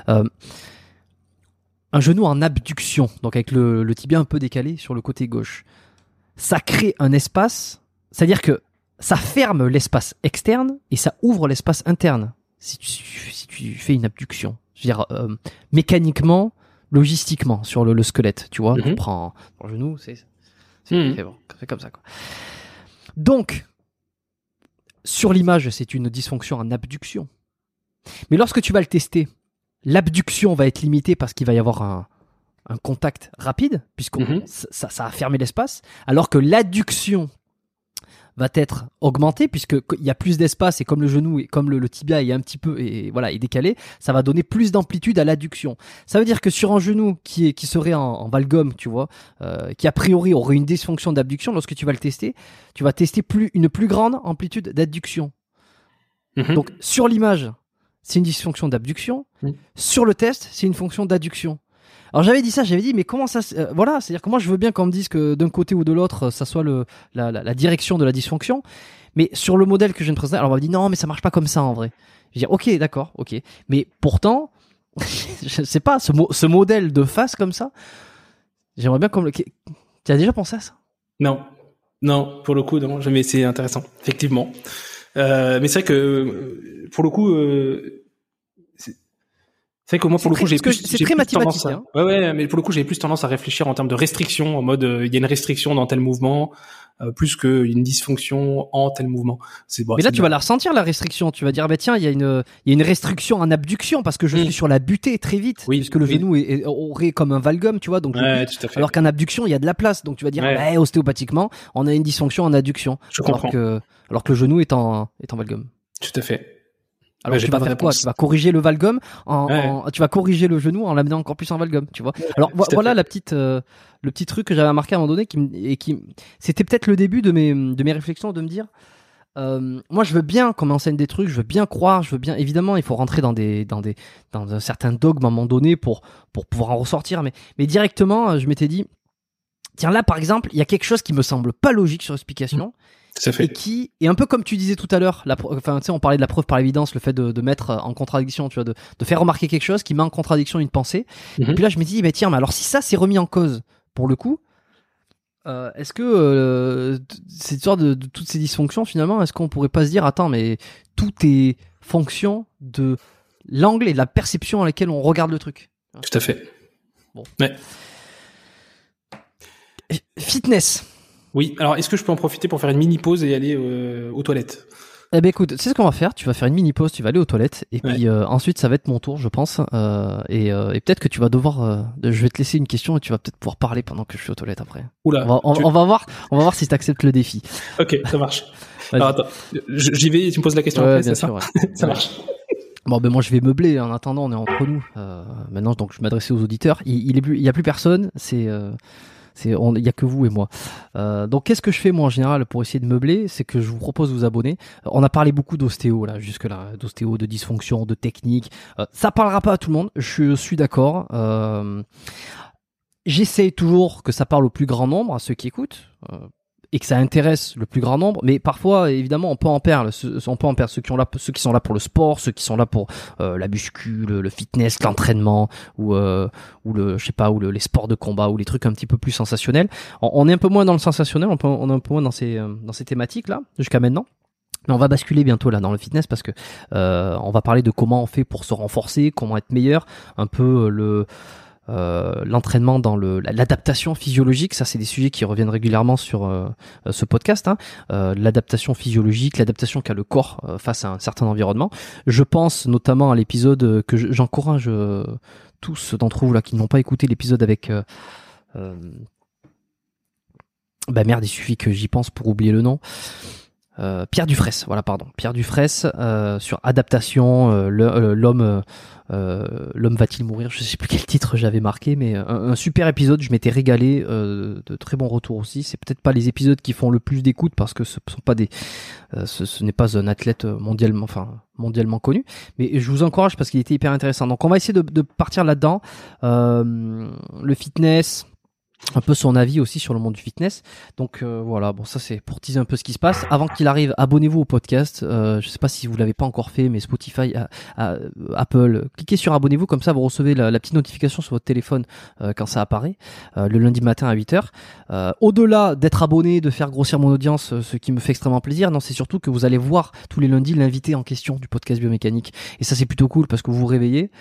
un genou en abduction donc avec le, tibia un peu décalé sur le côté gauche ça crée un espace c'est à dire que ça ferme l'espace externe et ça ouvre l'espace interne si tu, si tu fais une abduction. Je veux dire mécaniquement logistiquement sur le, le squelette tu vois Mhm. on prend le genou c'est c'est Mhm. bon, c'est comme ça quoi donc sur l'image, c'est une dysfonction en abduction. Mais lorsque tu vas le tester, l'abduction va être limitée parce qu'il va y avoir un, un contact rapide, puisque Mhm. ça, ça a fermé l'espace, alors que l'adduction va être augmenté puisque il y a plus d'espace et comme le genou et comme le, tibia est un petit peu et voilà est décalé, ça va donner plus d'amplitude à l'adduction. Ça veut dire que sur un genou qui est qui serait en, en valgum, tu vois, euh, qui a priori aurait une dysfonction d'abduction, lorsque tu vas le tester, tu vas tester plus une plus grande amplitude d'adduction. Mhm. Donc sur l'image, c'est une dysfonction d'abduction. Sur le test, c'est une fonction d'adduction. Alors j'avais dit ça, j'avais dit mais comment ça euh, voilà, c'est-à-dire que moi je veux bien qu'on me dise que d'un côté ou de l'autre ça soit le la, direction de la dysfonction, mais sur le modèle que je viens de présenter, alors on m'a dit non mais ça marche pas comme ça en vrai. Je dis OK, d'accord, OK. Mais pourtant je sais pas ce mo- ce modèle de face comme ça, j'aimerais bien qu'on le tu as déjà pensé à ça? Non, non, pour le coup, non, mais c'est intéressant, effectivement. Euh, mais c'est vrai que euh, pour le coup, euh, c'est que moi, pour le coup, j'ai plus, très plus tendance à- Ouais, ouais, mais pour le coup, j'ai plus tendance à réfléchir en termes de restrictions, en mode, euh, il y a une restriction dans tel mouvement, euh, plus qu'une dysfonction en tel mouvement. C'est bon, Mais là, tu vas la ressentir la restriction. Tu vas dire, bah tiens, il y a une, il y a une restriction en abduction parce que je Mm. suis sur la butée très vite, Oui, puisque le oui. genou est, est- aurait comme un valgum, tu vois. Donc, Ouais, tout à fait. alors qu'en abduction, il y a de la place. Donc, tu vas dire, Ouais. bah, ostéopathiquement, on a une dysfonction en adduction, Je alors comprends. que, alors que le genou est en, est en valgum. Tout à fait. Alors, tu vas faire quoi. Tu vas corriger le valgum en, Ouais. en- tu vas corriger le genou en l'amenant encore plus en valgum, tu vois. Alors, vo- voilà fait. la petite, euh, le petit truc que j'avais remarqué à un moment donné qui, et qui, c'était peut-être le début de mes, de mes réflexions de me dire, euh, moi, je veux bien qu'on m'enseigne des trucs, je veux bien croire, je veux bien. Évidemment, il faut rentrer dans des, dans des, dans un certain dogme à un moment donné pour, pour pouvoir en ressortir. Mais, mais directement, euh, je m'étais dit, tiens là, par exemple, il y a quelque chose qui me semble pas logique sur l'explication Tout à et qui est un peu comme tu disais tout à l'heure. Enfin, tu sais, on parlait de la preuve par l'évidence, le fait de, de mettre en contradiction, tu vois, de, de faire remarquer quelque chose qui met en contradiction une pensée. Mhm. Et puis là, je me dis, mais tiens, mais alors si ça c'est remis en cause pour le coup. euh, est-ce que euh, cette histoire de, de toutes ces dysfonctions finalement, est-ce qu'on pourrait pas se dire attends mais tout est fonction de l'angle et de la perception à laquelle on regarde le truc. Tout à fait. Fitness. Oui. Alors, est-ce que je peux en profiter pour faire une mini pause et aller euh, aux toilettes? Eh ben écoute, c'est ce qu'on va faire? Tu vas faire une mini pause, tu vas aller aux toilettes, et Ouais. puis euh, ensuite ça va être mon tour, je pense. Euh, et euh, et peut-être que tu vas devoir. je vais te laisser une question et tu vas peut-être pouvoir parler pendant que je suis aux toilettes après. Oula. On va, on, tu- on va voir, on va voir si tu acceptes le défi. Ok, ça marche. Alors attends, j'y vais et tu me poses la question Ouais, après, bien ça? sûr. ouais. Ça marche. Bon, ben moi je vais meubler. En attendant, on est entre nous. Maintenant, donc je m'adressais aux auditeurs. Il, il est plus, il y a plus personne. C'est, il y a que vous et moi. Euh, donc qu'est-ce que je fais moi en général pour essayer de meubler? C'est que je vous propose de vous abonner. Euh, On a parlé beaucoup d'ostéo là, jusque là, d'ostéo, de dysfonction, de technique. Euh, ça parlera pas à tout le monde. Je suis d'accord. Euh, J'essaye toujours que ça parle au plus grand nombre, à ceux qui écoutent. Et que ça intéresse le plus grand nombre, mais parfois évidemment on peut en perdre, on peut en perdre ceux qui sont là pour le sport, ceux qui sont là pour euh, la muscu, le, fitness, l'entraînement ou euh, ou le je sais pas ou le- les sports de combat ou les trucs un petit peu plus sensationnels. On, est un peu moins dans le sensationnel, on, est un peu moins dans ces euh, dans ces thématiques là jusqu'à maintenant. Mais on va basculer bientôt là dans le fitness parce que on va parler de comment on fait pour se renforcer, comment être meilleur, un peu le l'entraînement dans le l'adaptation physiologique, ça c'est des sujets qui reviennent régulièrement sur euh, ce podcast. Hein. Euh, l'adaptation physiologique, l'adaptation qu'a le corps euh, face à un certain environnement. Je pense notamment à l'épisode euh, que je- j'encourage euh, tous d'entre vous là qui n'ont pas écouté l'épisode avec euh, euh, bah merde, il suffit que j'y pense pour oublier le nom. Euh, Pierre Dufresne, voilà, pardon. Pierre Dufresne euh, sur adaptation, euh, l'homme, l'homme va-t-il mourir? Je sais plus quel titre j'avais marqué, mais un, super épisode. Je m'étais régalé, de très bons retours aussi. C'est peut-être pas les épisodes qui font le plus d'écoute parce que ce sont pas des, ce, n'est pas un athlète mondialement, enfin mondialement connu, mais je vous encourage parce qu'il était hyper intéressant. Donc on va essayer de, partir là-dedans. Le fitness, un peu son avis aussi sur le monde du fitness. Donc euh, voilà, bon ça c'est pour teaser un peu ce qui se passe. Avant qu'il arrive, abonnez-vous au podcast. Euh, je sais pas si vous l'avez pas encore fait, mais Spotify, à- Apple, cliquez sur abonnez-vous comme ça vous recevez la, petite notification sur votre téléphone euh, quand ça apparaît euh, le lundi matin à 8h. Euh, Au-delà d'être abonné, de faire grossir mon audience, euh, ce qui me fait extrêmement plaisir, non c'est surtout que vous allez voir tous les lundis l'invité en question du podcast biomécanique. Et ça c'est plutôt cool parce que vous vous réveillez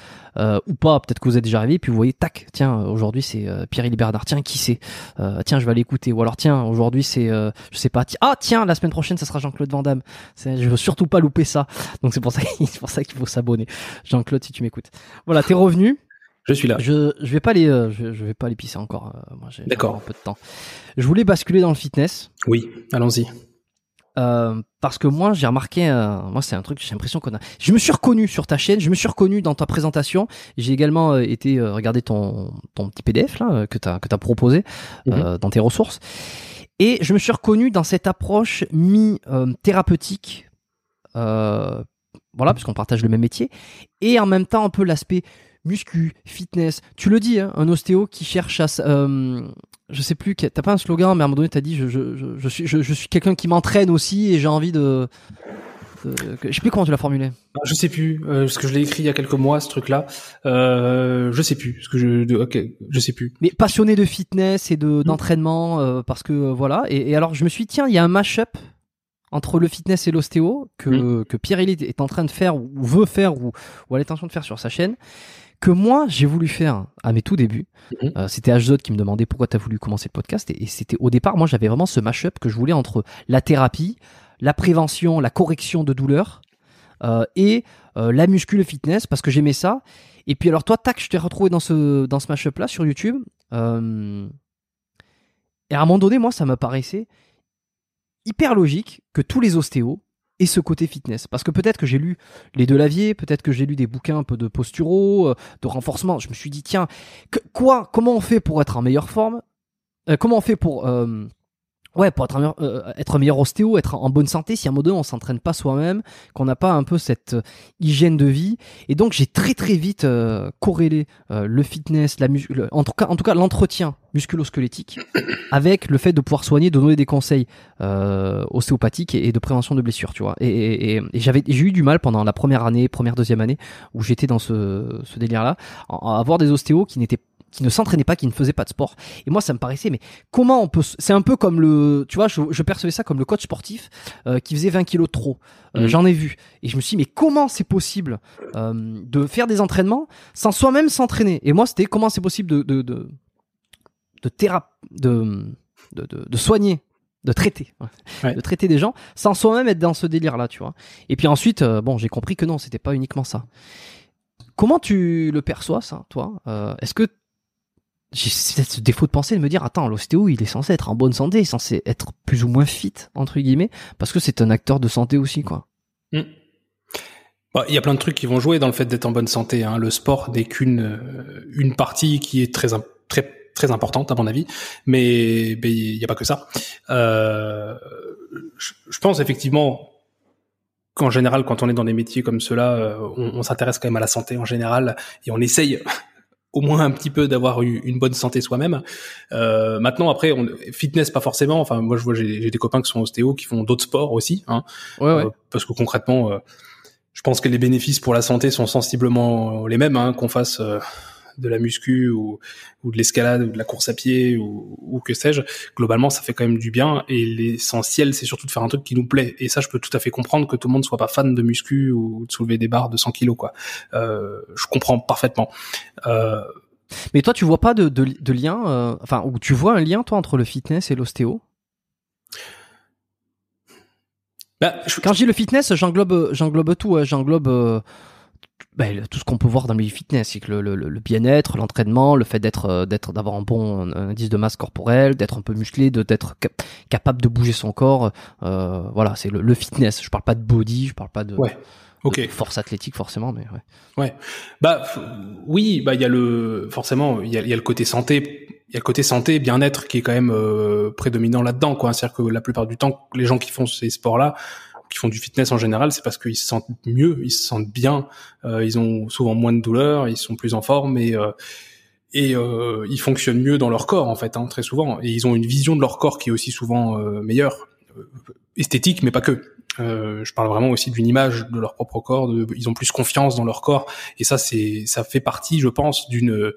ou pas, peut-être que vous êtes déjà réveillé, puis vous voyez, tac, tiens, aujourd'hui c'est Pierre-Élie Bernard, tiens, qui c'est Euh, Tiens, je vais aller écouter. Ou alors, tiens, aujourd'hui c'est, euh, je sais pas, ah tiens, la semaine prochaine ça sera Jean-Claude Van Damme. Je veux surtout pas louper ça. Donc c'est pour ça, c'est pour ça qu'il faut s'abonner. Jean-Claude, si tu m'écoutes. Voilà, t'es revenu. Je suis là. Je, je vais pas les, euh, je, je vais pas les pisser encore. moi, j'ai un peu de temps. Je voulais basculer dans le fitness. Oui, allons-y. Euh, parce que moi j'ai remarqué, euh, moi c'est un truc, j'ai l'impression qu'on a. Je me suis reconnu sur ta chaîne, je me suis reconnu dans ta présentation. J'ai également euh, été euh, regarder ton ton petit PDF là que t'as que t'as proposé euh, dans tes ressources, et je me suis reconnu dans cette approche mi thérapeutique. Voilà, parce qu'on partage le même métier, et en même temps un peu l'aspect muscu, fitness. Tu le dis, hein, un ostéo qui cherche à, euh, je sais plus, t'as pas un slogan, mais à un moment donné, t'as dit, je, je, je, je suis, je, je suis quelqu'un qui m'entraîne aussi et j'ai envie de, je sais plus comment tu l'as formulé. Ah, Je sais plus, euh, parce que je l'ai écrit il y a quelques mois ce truc-là. Euh, je sais plus, parce que je, de- je sais plus. Mais passionné de fitness et de d'entraînement, euh, parce que euh, voilà. Et, et alors, je me suis dit, tiens, il y a un mash-up entre le fitness et l'ostéo que, que Pierre Elite est en train de faire ou veut faire ou, ou a l'intention de faire sur sa chaîne que moi j'ai voulu faire à mes tout débuts. Mhm. Euh, c'était HZod qui me demandait pourquoi tu as voulu commencer le podcast et, et c'était au départ moi j'avais vraiment ce mash-up que je voulais entre la thérapie, la prévention, la correction de douleurs euh, et euh, la muscu, le fitness parce que j'aimais ça. Et puis alors toi tac je t'ai retrouvé dans ce dans ce mash-up là sur YouTube. Et à un moment donné moi ça me paraissait hyper logique que tous les ostéos aient ce côté fitness. Parce que peut-être que j'ai lu les deux laviers, peut-être que j'ai lu des bouquins un peu de posturaux, euh, de renforcement. Je me suis dit, tiens, quoi, comment on fait pour être en meilleure forme? Euh, Comment on fait pour, euh, ouais, pour être, un meilleur, euh, être meilleur ostéo, être en bonne santé si à un moment donné on s'entraîne pas soi-même, qu'on n'a pas un peu cette euh, hygiène de vie. Et donc j'ai très très vite euh, corrélé euh, le fitness, la en tout cas, en tout cas l'entretien musculo-squelettique avec le fait de pouvoir soigner, de donner des conseils euh, ostéopathiques et, et de prévention de blessures, tu vois. Et, et- et- et j'avais, j'ai eu du mal pendant la première année, première deuxième année où j'étais dans ce, ce délire-là, à avoir des ostéos qui n'étaient qui ne s'entraînaient pas, qui ne faisaient pas de sport. Et moi, ça me paraissait, mais comment on peut, c'est un peu comme le, tu vois, je, je percevais ça comme le coach sportif euh, qui faisait 20 kilos de trop. Euh, Mhm. J'en ai vu. Et je me suis dit, mais comment c'est possible euh, de faire des entraînements sans soi-même s'entraîner? Et moi, c'était comment c'est possible de, de, de, de, théra- de, de, de, soigner de traiter. Ouais. de traiter des gens sans soi-même être dans ce délire-là, tu vois. Et puis ensuite, euh, bon, j'ai compris que non, c'était pas uniquement ça. Comment tu le perçois, ça, toi? Euh, Est-ce que j'ai ce défaut de pensée de me dire, attends, l'ostéo, il est censé être en bonne santé, il est censé être plus ou moins fit, entre guillemets, parce que c'est un acteur de santé aussi, quoi. Hmm. Bah, Il y a plein de trucs qui vont jouer dans le fait d'être en bonne santé. Hein. Le sport n'est qu'une euh, une partie qui est très très très importante à mon avis, mais il n'y a pas que ça. Euh, je, je pense effectivement qu'en général, quand on est dans des métiers comme cela, euh, on, on s'intéresse quand même à la santé en général et on essaye au moins un petit peu d'avoir eu une bonne santé soi-même. Euh, maintenant, après, on, fitness pas forcément. Enfin, moi, je vois, j'ai des copains qui sont ostéo, qui font d'autres sports aussi. Hein, Ouais, ouais. euh, parce que concrètement, euh, je pense que les bénéfices pour la santé sont sensiblement les mêmes, hein, qu'on fasse euh, de la muscu ou, ou de l'escalade ou de la course à pied ou, ou que sais-je. Globalement, ça fait quand même du bien et l'essentiel, c'est surtout de faire un truc qui nous plaît. Et ça, je peux tout à fait comprendre que tout le monde soit pas fan de muscu ou de soulever des barres de 100 kilos, quoi. Euh, je comprends parfaitement. Euh, Mais toi, tu vois pas de, de, de lien, euh, enfin, ou tu vois un lien, toi, entre le fitness et l'ostéo? Bah, je- Quand je dis le fitness, j'englobe, j'englobe tout, hein, j'englobe ben, tout ce qu'on peut voir dans le fitness, c'est que le, le, le bien-être, l'entraînement, le fait d'être, euh, d'être, d'avoir un bon indice de masse corporelle, d'être un peu musclé, de d'être cap- capable de bouger son corps, euh, voilà, c'est le, le fitness. Je parle pas de body, je parle pas de, Ouais. Ok. de force athlétique forcément, mais ouais. Bah f- oui, bah il y a le forcément il y a, y a le côté santé, il y a le côté santé bien-être qui est quand même euh, prédominant là-dedans quoi. C'est-à-dire que la plupart du temps, les gens qui font ces sports-là, qui font du fitness en général, c'est parce qu'ils se sentent mieux, ils se sentent bien, euh, ils ont souvent moins de douleurs, ils sont plus en forme et euh, et euh, ils fonctionnent mieux dans leur corps en fait, hein, très souvent. Et ils ont une vision de leur corps qui est aussi souvent euh, meilleure, euh, esthétique, mais pas que. Euh, je parle vraiment aussi d'une image de leur propre corps. De, ils ont plus confiance dans leur corps, et ça, c'est, ça fait partie, je pense, d'une,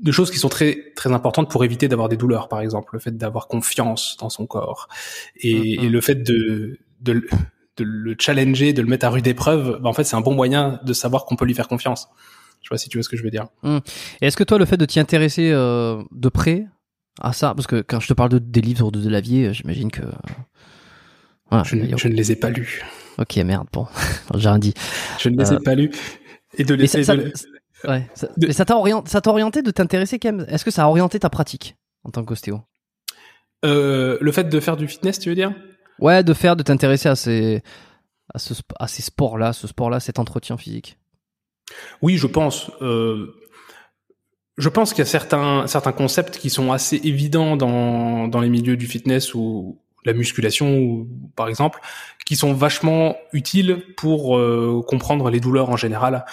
d'une, d'une- de choses qui sont très, très importantes pour éviter d'avoir des douleurs, par exemple, le fait d'avoir confiance dans son corps, et, Mhm. et le fait de, de, le- de le challenger, de le mettre à rude épreuve. bah, en fait, c'est un bon moyen de savoir qu'on peut lui faire confiance. Je sais pas si tu vois ce que je veux dire. Et est-ce que toi, le fait de t'y intéresser euh, de près à ça, parce que quand je te parle de, des livres de Delavier, euh, j'imagine que. Voilà, Je, ne- je les ai pas lus. Ok, merde, bon, j'ai rien dit. Je ne les ai Euh, pas lus. Et de ça, laisser. ça- de- ouais, ça- de- mais ça t'a orienté, ça t'a orienté de t'intéresser quand même? Est-ce que ça a orienté ta pratique en tant qu'ostéo? Euh, le fait de faire du fitness, tu veux dire? Ouais, de faire, de t'intéresser à ces, à, ce, à ces sports-là, ce sport-là, cet entretien physique. Oui, je pense. Euh, je pense qu'il y a certains, certains concepts qui sont assez évidents dans, dans les milieux du fitness ou la musculation, ou, par exemple, qui sont vachement utiles pour euh, comprendre les douleurs en général.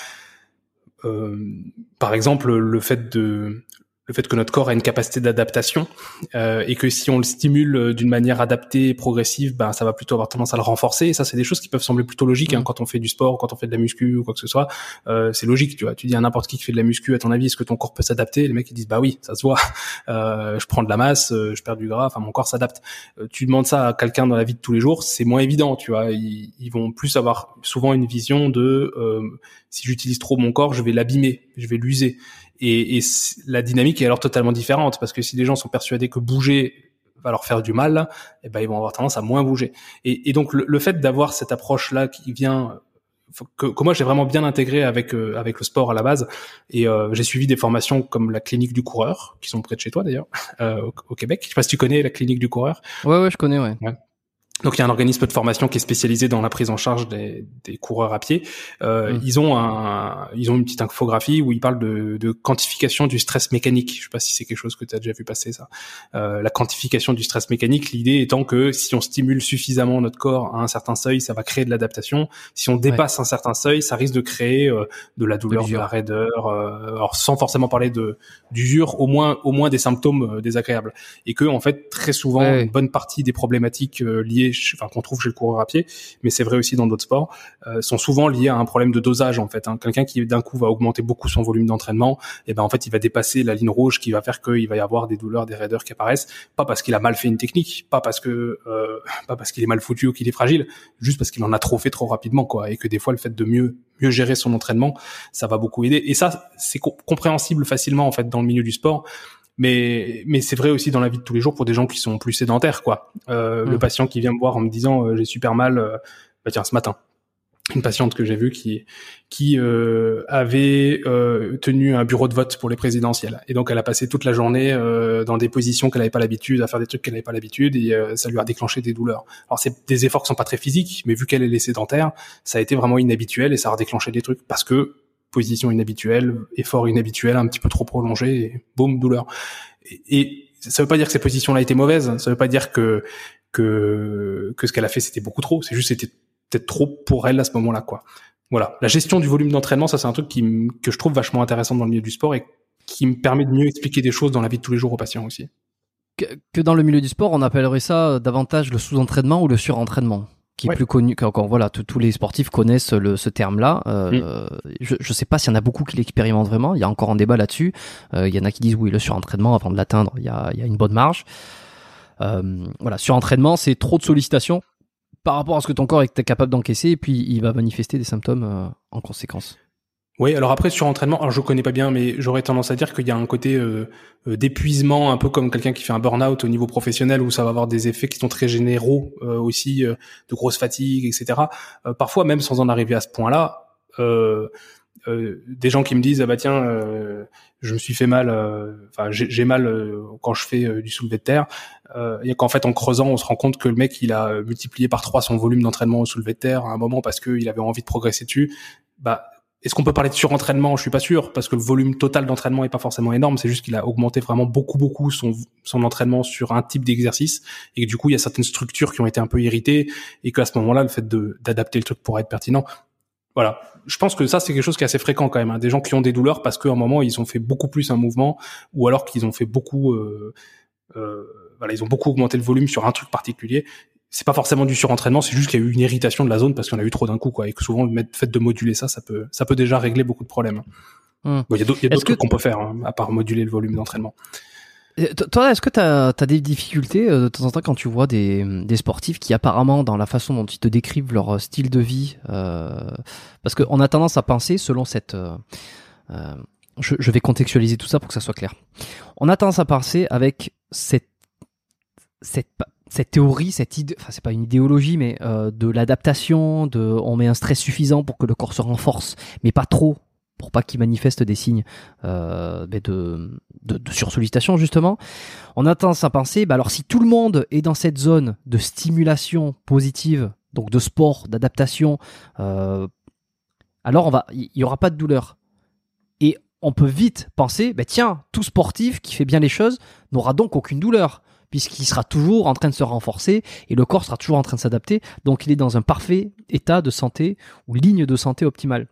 Euh, par exemple, le fait de le fait que notre corps a une capacité d'adaptation euh, et que si on le stimule euh, d'une manière adaptée et progressive, ben ça va plutôt avoir tendance à le renforcer. Et ça, c'est des choses qui peuvent sembler plutôt logiques hein, mm. quand on fait du sport, quand on fait de la muscu ou quoi que ce soit. Euh, c'est logique, tu vois. Tu dis à n'importe qui qui fait de la muscu, à ton avis, est-ce que ton corps peut s'adapter? Les mecs ils disent bah oui, ça se voit. Euh, je prends de la masse, euh, je perds du gras, enfin mon corps s'adapte. Euh, tu demandes ça à quelqu'un dans la vie de tous les jours, c'est moins évident, tu vois. Ils, ils, vont plus avoir souvent une vision de si j'utilise trop mon corps, je vais l'abîmer, je vais l'user. Et, et la dynamique est alors totalement différente parce que si les gens sont persuadés que bouger va leur faire du mal, eh ben ils vont avoir tendance à moins bouger. Et, et donc le, fait d'avoir cette approche là qui vient que, que moi j'ai vraiment bien intégré avec euh, avec le sport à la base et euh, j'ai suivi des formations comme la clinique du coureur qui sont près de chez toi d'ailleurs euh, au, Québec. Je sais pas si tu connais la clinique du coureur. Ouais ouais je connais ouais. ouais. Donc il y a un organisme de formation qui est spécialisé dans la prise en charge des, des coureurs à pied. Euh, mmh. Ils ont un, ils ont une petite infographie où ils parlent de, de quantification du stress mécanique. Je sais pas si c'est quelque chose que tu as déjà vu passer ça. Euh, la quantification du stress mécanique, l'idée étant que si on stimule suffisamment notre corps à un certain seuil, ça va créer de l'adaptation. Si on dépasse un certain seuil, ça risque de créer euh, de la douleur, de, la raideur, euh, alors sans forcément parler de d'usure, au moins au moins des symptômes euh, désagréables. Et que en fait très souvent une bonne partie des problématiques liées qu'on trouve chez le coureur à pied, mais c'est vrai aussi dans d'autres sports, euh, sont souvent liés à un problème de dosage en fait. Hein. Quelqu'un qui d'un coup va augmenter beaucoup son volume d'entraînement, et eh ben en fait il va dépasser la ligne rouge qui va faire qu'il va y avoir des douleurs, des raideurs qui apparaissent, pas parce qu'il a mal fait une technique, pas parce que euh, pas parce qu'il est mal foutu ou qu'il est fragile, juste parce qu'il en a trop fait trop rapidement quoi, et que des fois le fait de mieux mieux gérer son entraînement, ça va beaucoup aider. Et ça c'est compréhensible facilement en fait dans le milieu du sport mais mais c'est vrai aussi dans la vie de tous les jours pour des gens qui sont plus sédentaires quoi. Euh, Le mmh. patient qui vient me voir en me disant euh, j'ai super mal, euh, bah tiens ce matin une patiente que j'ai vue qui qui euh, avait euh, tenu un bureau de vote pour les présidentielles et donc elle a passé toute la journée euh, dans des positions qu'elle n'avait pas l'habitude à faire des trucs qu'elle n'avait pas l'habitude et ça lui a déclenché des douleurs. Alors c'est des efforts qui sont pas très physiques mais vu qu'elle est sédentaire, ça a été vraiment inhabituel et ça a déclenché des trucs parce que position inhabituelle, effort inhabituel, un petit peu trop prolongé, et boum, douleur. Et, et ça veut pas dire que ces positions-là étaient mauvaises, ça veut pas dire que que que ce qu'elle a fait c'était beaucoup trop, c'est juste c'était peut-être trop pour elle à ce moment-là, quoi. Voilà, la gestion du volume d'entraînement, ça c'est un truc que je trouve vachement intéressant dans le milieu du sport et qui me permet de mieux expliquer des choses dans la vie de tous les jours aux patients aussi. Que, que dans le milieu du sport, on appellerait ça davantage le sous-entraînement ou le surentraînement? Qui est plus connu quand voilà tous les sportifs connaissent le, ce terme-là. Euh, je ne sais pas s'il y en a beaucoup qui l'expérimentent vraiment. Il y a encore un débat là-dessus. Euh, il y en a qui disent oui le surentraînement avant de l'atteindre, il y a, il y a une bonne marge. Euh, voilà surentraînement c'est trop de sollicitations par rapport à ce que ton corps est capable d'encaisser et puis il va manifester des symptômes euh, en conséquence. Oui, alors après sur entraînement, alors je connais pas bien, mais j'aurais tendance à dire qu'il y a un côté euh, euh, d'épuisement, un peu comme quelqu'un qui fait un burn-out au niveau professionnel, où ça va avoir des effets qui sont très généraux euh, aussi, de grosse fatigue, etc. parfois même sans en arriver à ce point-là, des gens qui me disent ah bah tiens, je me suis fait mal, enfin j'ai mal quand je fais du soulevé de terre, et qu'en fait en creusant on se rend compte que le mec il a multiplié par trois son volume d'entraînement au soulevé de terre à un moment parce qu'il avait envie de progresser dessus, bah est-ce qu'on peut parler de surentraînement? Je suis pas sûr parce que le volume total d'entraînement est pas forcément énorme. C'est juste qu'il a augmenté vraiment beaucoup beaucoup son son entraînement sur un type d'exercice et que du coup il y a certaines structures qui ont été un peu irritées et qu'à ce moment-là le fait de d'adapter le truc pour être pertinent. Voilà, je pense que ça c'est quelque chose qui est assez fréquent quand même. Hein. Des gens qui ont des douleurs parce qu'à un moment ils ont fait beaucoup plus un mouvement ou alors qu'ils ont fait beaucoup euh, euh, voilà, ils ont beaucoup augmenté le volume sur un truc particulier c'est pas forcément du surentraînement, c'est juste qu'il y a eu une irritation de la zone parce qu'on a eu trop d'un coup, quoi. Et que souvent, le fait de moduler ça, ça peut, ça peut déjà régler beaucoup de problèmes. Hmm. il y a d'autres trucs qu'on peut faire, hein, à part moduler le volume d'entraînement. Toi, est-ce que tu as, des difficultés euh, de temps en temps quand tu vois des, des, sportifs qui apparemment, dans la façon dont ils te décrivent leur euh, style de vie, euh, parce qu'on a tendance à penser, selon cette... Euh, euh, je, je, vais contextualiser tout ça pour que ça soit clair. On a tendance à penser avec cette, cette cette théorie, cette idée, enfin c'est pas une idéologie, mais euh, de l'adaptation, on met un stress suffisant pour que le corps se renforce, mais pas trop, pour pas qu'ils manifestent des signes euh, de, sursollicitation justement. On a tendance à penser, bah alors si tout le monde est dans cette zone de stimulation positive, donc de sport, d'adaptation, euh, alors on va, il y, aura pas de douleur. Et on peut vite penser, bah tiens, tout sportif qui fait bien les choses n'aura donc aucune douleur puisqu'il sera toujours en train de se renforcer et le corps sera toujours en train de s'adapter. Donc il est dans un parfait état de santé ou ligne de santé optimale.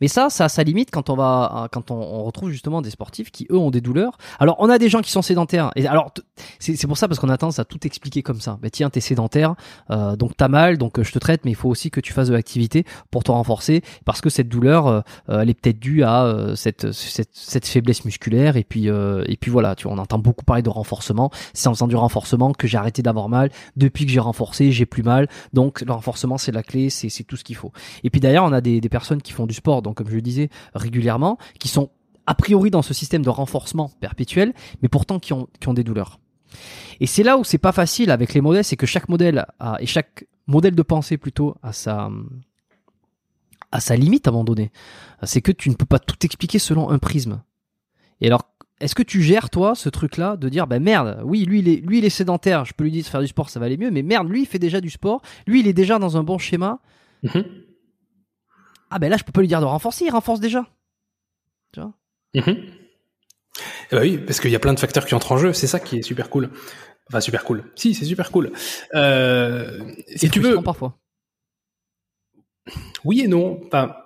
Mais ça, ça a sa limite quand on va, quand on, retrouve justement des sportifs qui eux ont des douleurs. Alors on a des gens qui sont sédentaires. Et alors c'est pour ça parce qu'on a tendance à tout expliquer comme ça. Mais tiens, t'es sédentaire, euh, donc t'as mal, donc euh, je te traite, mais il faut aussi que tu fasses de l'activité pour te renforcer, parce que cette douleur, euh, elle est peut-être due à cette, cette, cette faiblesse musculaire. Et puis et puis voilà, tu vois, on entend beaucoup parler de renforcement. C'est en faisant du renforcement que j'ai arrêté d'avoir mal. Depuis que j'ai renforcé, j'ai plus mal. Donc le renforcement c'est la clé, c'est tout ce qu'il faut. Et puis d'ailleurs, on a des, des personnes qui font du sport, donc comme je le disais régulièrement, qui sont a priori dans ce système de renforcement perpétuel, mais pourtant qui ont, qui ont des douleurs. Et c'est là où c'est pas facile avec les modèles, c'est que chaque modèle a, et chaque modèle de pensée plutôt a sa, à sa limite à un moment donné. C'est que tu ne peux pas tout expliquer selon un prisme. Et alors, est-ce que tu gères toi ce truc-là de dire ben merde, oui lui il est lui il est sédentaire, je peux lui dire de faire du sport ça va aller mieux, mais merde lui il fait déjà du sport, lui il est déjà dans un bon schéma. Mm-hmm. Ah ben là, je peux pas lui dire de renforcer, il renforce déjà. Tu vois mhm. eh ben oui, parce qu'il y a plein de facteurs qui entrent en jeu, c'est ça qui est super cool. Enfin, super cool. Si, c'est super cool. Euh, si tu veux. parfois. Oui et non. Enfin,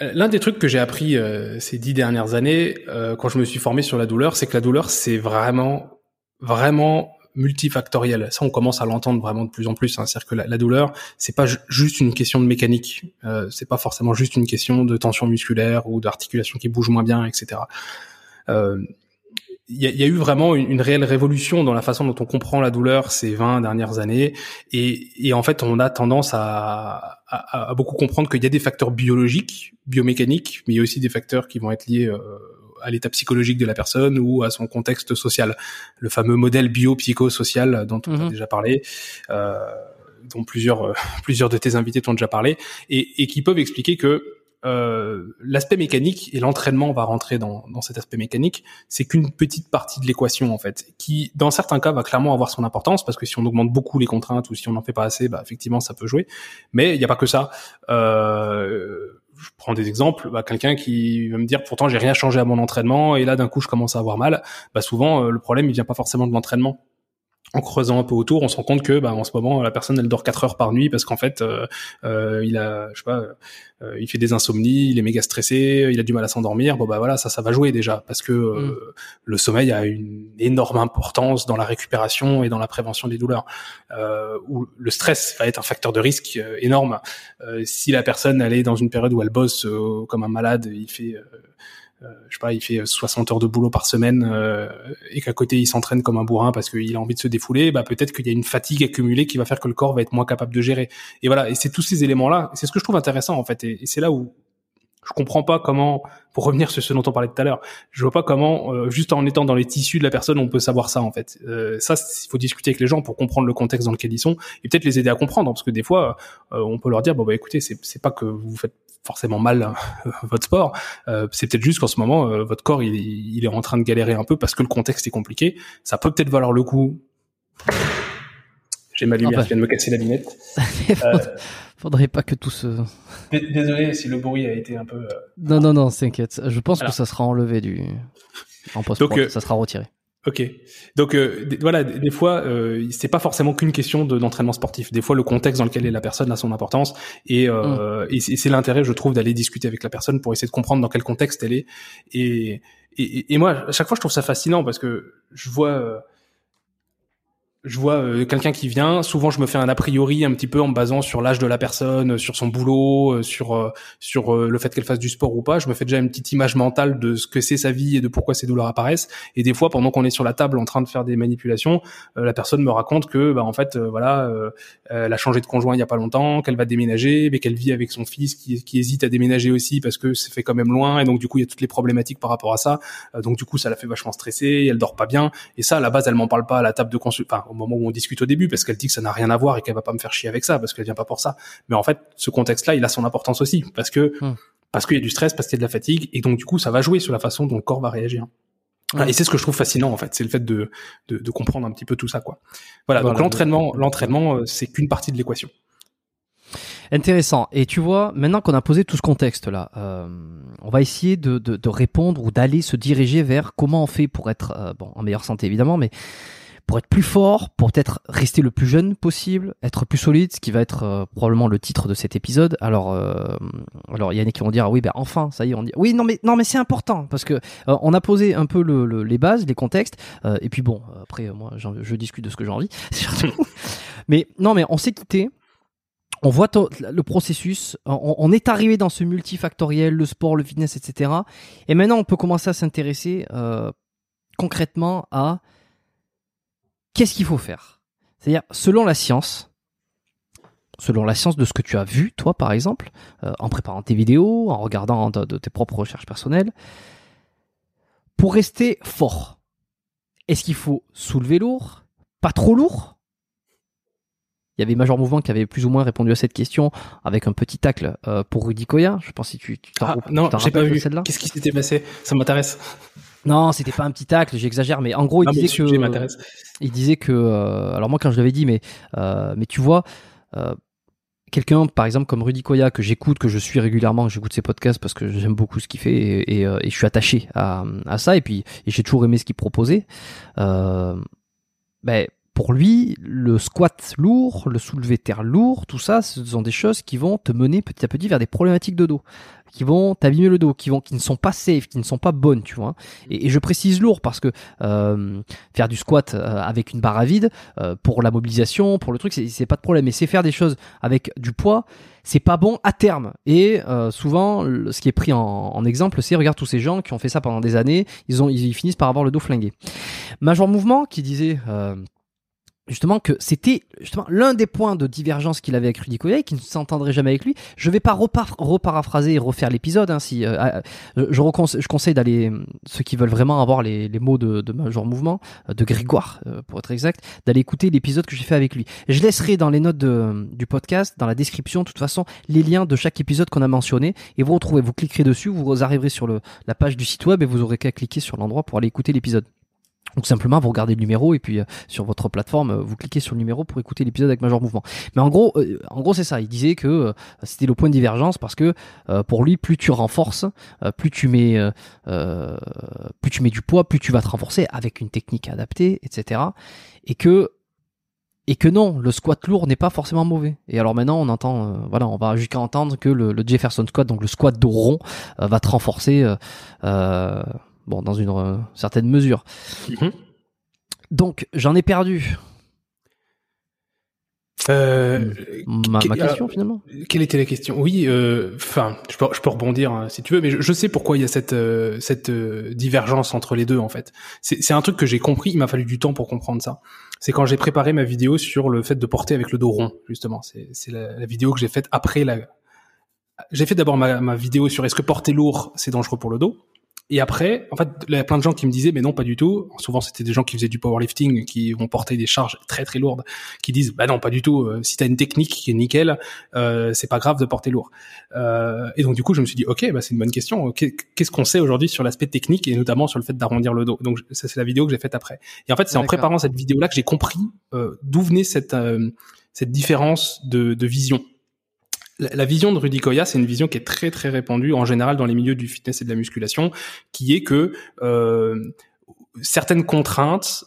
euh, L'un des trucs que j'ai appris euh, ces dix dernières années, euh, quand je me suis formé sur la douleur, c'est que la douleur, c'est vraiment, vraiment multifactoriel. Ça, on commence à l'entendre vraiment de plus en plus. Hein. C'est-à-dire que la, douleur, c'est pas juste une question de mécanique. Euh, c'est pas forcément juste une question de tension musculaire ou d'articulation qui bouge moins bien, etc. Euh, il y, a, eu vraiment une, réelle révolution dans la façon dont on comprend la douleur ces 20 dernières années. Et, en fait, on a tendance à, à beaucoup comprendre qu'il y a des facteurs biologiques, biomécaniques, mais il y a aussi des facteurs qui vont être liés euh, à l'état psychologique de la personne ou à son contexte social. Le fameux modèle bio-psychosocial dont on a mhm. déjà parlé. Euh, dont plusieurs euh, plusieurs de tes invités t'ont déjà parlé et, et qui peuvent expliquer que euh, l'aspect mécanique et l'entraînement va rentrer dans, dans cet aspect mécanique, c'est qu'une petite partie de l'équation en fait, qui dans certains cas va clairement avoir son importance parce que si on augmente beaucoup les contraintes ou si on n'en fait pas assez, bah effectivement ça peut jouer. Mais il n'y a pas que ça. Euh, je prends des exemples, bah, quelqu'un qui va me dire pourtant j'ai rien changé à mon entraînement et là d'un coup je commence à avoir mal, bah souvent euh, le problème il vient pas forcément de l'entraînement en creusant un peu autour, on se rend compte que bah, en ce moment la personne elle dort 4 heures par nuit parce qu'en fait euh, euh, il a je sais pas euh, il fait des insomnies, il est méga stressé, il a du mal à s'endormir. Bon bah voilà, ça ça va jouer déjà parce que mm. le sommeil a une énorme importance dans la récupération et dans la prévention des douleurs. où le stress va être un facteur de risque énorme. si la personne elle est dans une période où elle bosse comme un malade, il fait euh, je sais pas, il fait 60 heures de boulot par semaine euh, et qu'à côté il s'entraîne comme un bourrin parce qu'il a envie de se défouler, bah peut-être qu'il y a une fatigue accumulée qui va faire que le corps va être moins capable de gérer. Et voilà, et c'est tous ces éléments-là, c'est ce que je trouve intéressant en fait, et, c'est là où je comprends pas comment, pour revenir sur ce dont on parlait tout à l'heure, je vois pas comment, euh, juste en étant dans les tissus de la personne, on peut savoir ça en fait. Euh, ça, il faut discuter avec les gens pour comprendre le contexte dans lequel ils sont et peut-être les aider à comprendre, parce que des fois, on peut leur dire bon bah écoutez, c'est pas que vous faites forcément mal euh, votre sport. Euh, c'est peut-être juste qu'en ce moment, euh, votre corps, il, il, est en train de galérer un peu parce que le contexte est compliqué. Ça peut peut-être valoir le coup. J'ai ma lumière qui vient de me casser la lunette. Faudrait pas que tout se... Désolé si le bruit a été un peu... Non, non, non, t'inquiète. Je pense que ça sera enlevé du... En post ça sera retiré. Ok. Donc euh, voilà, des fois, euh, c'est pas forcément qu'une question d'entraînement sportif. Des fois, le contexte dans lequel est la personne a son importance, et, euh, mm. et c'est l'intérêt, je trouve, d'aller discuter avec la personne pour essayer de comprendre dans quel contexte elle est. Et, et, et, moi, à chaque fois, je trouve ça fascinant parce que je vois euh, je vois euh, quelqu'un qui vient, souvent je me fais un a priori un petit peu en me basant sur l'âge de la personne, sur son boulot, euh, sur euh, sur le fait qu'elle fasse du sport ou pas. Je me fais déjà une petite image mentale de ce que c'est sa vie et de pourquoi ces douleurs apparaissent. Et des fois, pendant qu'on est sur la table en train de faire des manipulations, la personne me raconte que, bah, en fait, voilà, elle a changé de conjoint il y a pas longtemps, qu'elle va déménager, mais qu'elle vit avec son fils qui, qui hésite à déménager aussi parce que c'est fait quand même loin et donc du coup il y a toutes les problématiques par rapport à ça. donc du coup ça la fait vachement stresser, elle dort pas bien. Et ça, à la base, elle m'en parle pas à la table de consul au moment où on discute au début, parce qu'elle dit que ça n'a rien à voir et qu'elle va pas me faire chier avec ça, parce qu'elle vient pas pour ça. Mais en fait, ce contexte-là, il a son importance aussi, parce que hmm. parce qu'il y a du stress, parce qu'il y a de la fatigue, et donc du coup, ça va jouer sur la façon dont le corps va réagir. Et c'est ce que je trouve fascinant en fait, c'est le fait de, de, de, comprendre un petit peu tout ça quoi. Voilà, donc l'entraînement, l'entraînement, euh, c'est qu'une partie de l'équation. Intéressant. Et tu vois, maintenant qu'on a posé tout ce contexte là, euh, on va essayer de, de, de répondre ou d'aller se diriger vers comment on fait pour être euh, bon en meilleure santé évidemment, mais pour être plus fort, pour peut-être rester le plus jeune possible, être plus solide, ce qui va être euh, probablement le titre de cet épisode. Alors, euh, alors il y en a qui vont dire ah oui, ben enfin, ça y est, on dit oui, non mais non mais c'est important parce que euh, on a posé un peu le, les bases, les contextes, et puis bon, après moi je discute de ce que j'ai envie, mais non mais on s'est quitté. On voit le processus, on, est arrivé dans ce multifactoriel, le sport, le fitness, etc. Et maintenant, on peut commencer à s'intéresser concrètement à qu'est-ce qu'il faut faire? C'est-à-dire, selon la science, selon la science de ce que tu as vu, toi par exemple, euh, en préparant tes vidéos, en regardant de, tes propres recherches personnelles, pour rester fort, est-ce qu'il faut soulever lourd Pas trop lourd? Il y avait Major Mouvement qui avait plus ou moins répondu à cette question avec un petit tacle euh, pour Rudy Koya. Je pense que tu, tu ah, non, j'ai pas vu. Qu'est-ce qui s'était passé? Ça m'intéresse. Non, c'était pas un petit tacle, j'exagère, mais en gros, il disait que, il disait que, euh, alors moi quand je l'avais dit, mais, euh, mais tu vois, euh, quelqu'un, par exemple comme Rudy Koya, que j'écoute, que je suis régulièrement, j'écoute ses podcasts parce que j'aime beaucoup ce qu'il fait et, et, je suis attaché à, à ça, et puis j'ai toujours aimé ce qu'il proposait. ben pour lui, le squat lourd, le soulevé terre lourd, tout ça, ce sont des choses qui vont te mener petit à petit vers des problématiques de dos, qui vont t'abîmer le dos, qui vont, qui ne sont pas safe, qui ne sont pas bonnes, tu vois. Et, je précise lourd parce que euh, faire du squat euh, avec une barre à vide euh, pour la mobilisation, pour le truc, c'est pas de problème. Mais c'est faire des choses avec du poids, c'est pas bon à terme. Et souvent, ce qui est pris en, en exemple, c'est regarde tous ces gens qui ont fait ça pendant des années, ils ont, ils finissent par avoir le dos flingué. Major Mouvement qui disait justement que c'était justement l'un des points de divergence qu'il avait avec Rudy Koya qui ne s'entendrait jamais avec lui. Je vais pas reparaphraser et refaire l'épisode. Hein, si euh, euh, je, conseille d'aller ceux qui veulent vraiment avoir les, mots de, de Major Mouvement, euh, de Grégoire pour être exact, d'aller écouter l'épisode que j'ai fait avec lui. Je laisserai dans les notes du podcast, dans la description, de toute façon, les liens de chaque épisode qu'on a mentionné et vous retrouvez, vous cliquerez dessus, vous arriverez sur la page du site web et vous aurez qu'à cliquer sur l'endroit pour aller écouter l'épisode. Donc simplement vous regardez le numéro et puis euh, sur votre plateforme euh, vous cliquez sur le numéro pour écouter l'épisode avec Major Mouvement. Mais en gros, euh, en gros c'est ça. Il disait que c'était le point de divergence parce que pour lui, plus tu renforces, plus tu mets, plus tu mets du poids, plus tu vas te renforcer avec une technique adaptée, etc. Et que et que non, le squat lourd n'est pas forcément mauvais. Et alors maintenant, on entend, voilà, on va jusqu'à entendre que le, Jefferson squat, donc le squat de rond, va te renforcer. Euh, Bon, dans une euh, certaine mesure. Mhm. Donc, j'en ai perdu. Euh, ma, question finalement. Quelle était la question? Oui, euh, enfin, je, peux, je peux rebondir hein, si tu veux, mais je, sais pourquoi il y a cette cette divergence entre les deux en fait. C'est un truc que j'ai compris. Il m'a fallu du temps pour comprendre ça. C'est quand j'ai préparé ma vidéo sur le fait de porter avec le dos rond, justement. C'est la, la, vidéo que j'ai faite après la. J'ai fait d'abord ma, ma vidéo sur est-ce que porter lourd c'est dangereux pour le dos. Et après, en fait, il y a plein de gens qui me disaient, mais non, pas du tout. Souvent, c'était des gens qui faisaient du powerlifting, qui vont porter des charges très très lourdes, qui disent, bah non, pas du tout. Euh, si t'as une technique qui est nickel, euh, c'est pas grave de porter lourd. Euh, et donc du coup, je me suis dit, ok, bah c'est une bonne question. Qu'est-ce qu'on sait aujourd'hui sur l'aspect technique et notamment sur le fait d'arrondir le dos? Donc ça, c'est la vidéo que j'ai faite après. Et en fait, c'est en préparant cette vidéo-là que j'ai compris euh, d'où venait cette euh, cette différence de, de vision la, vision de Rudy Koya, c'est une vision qui est très très répandue en général dans les milieux du fitness et de la musculation, qui est que euh, certaines contraintes,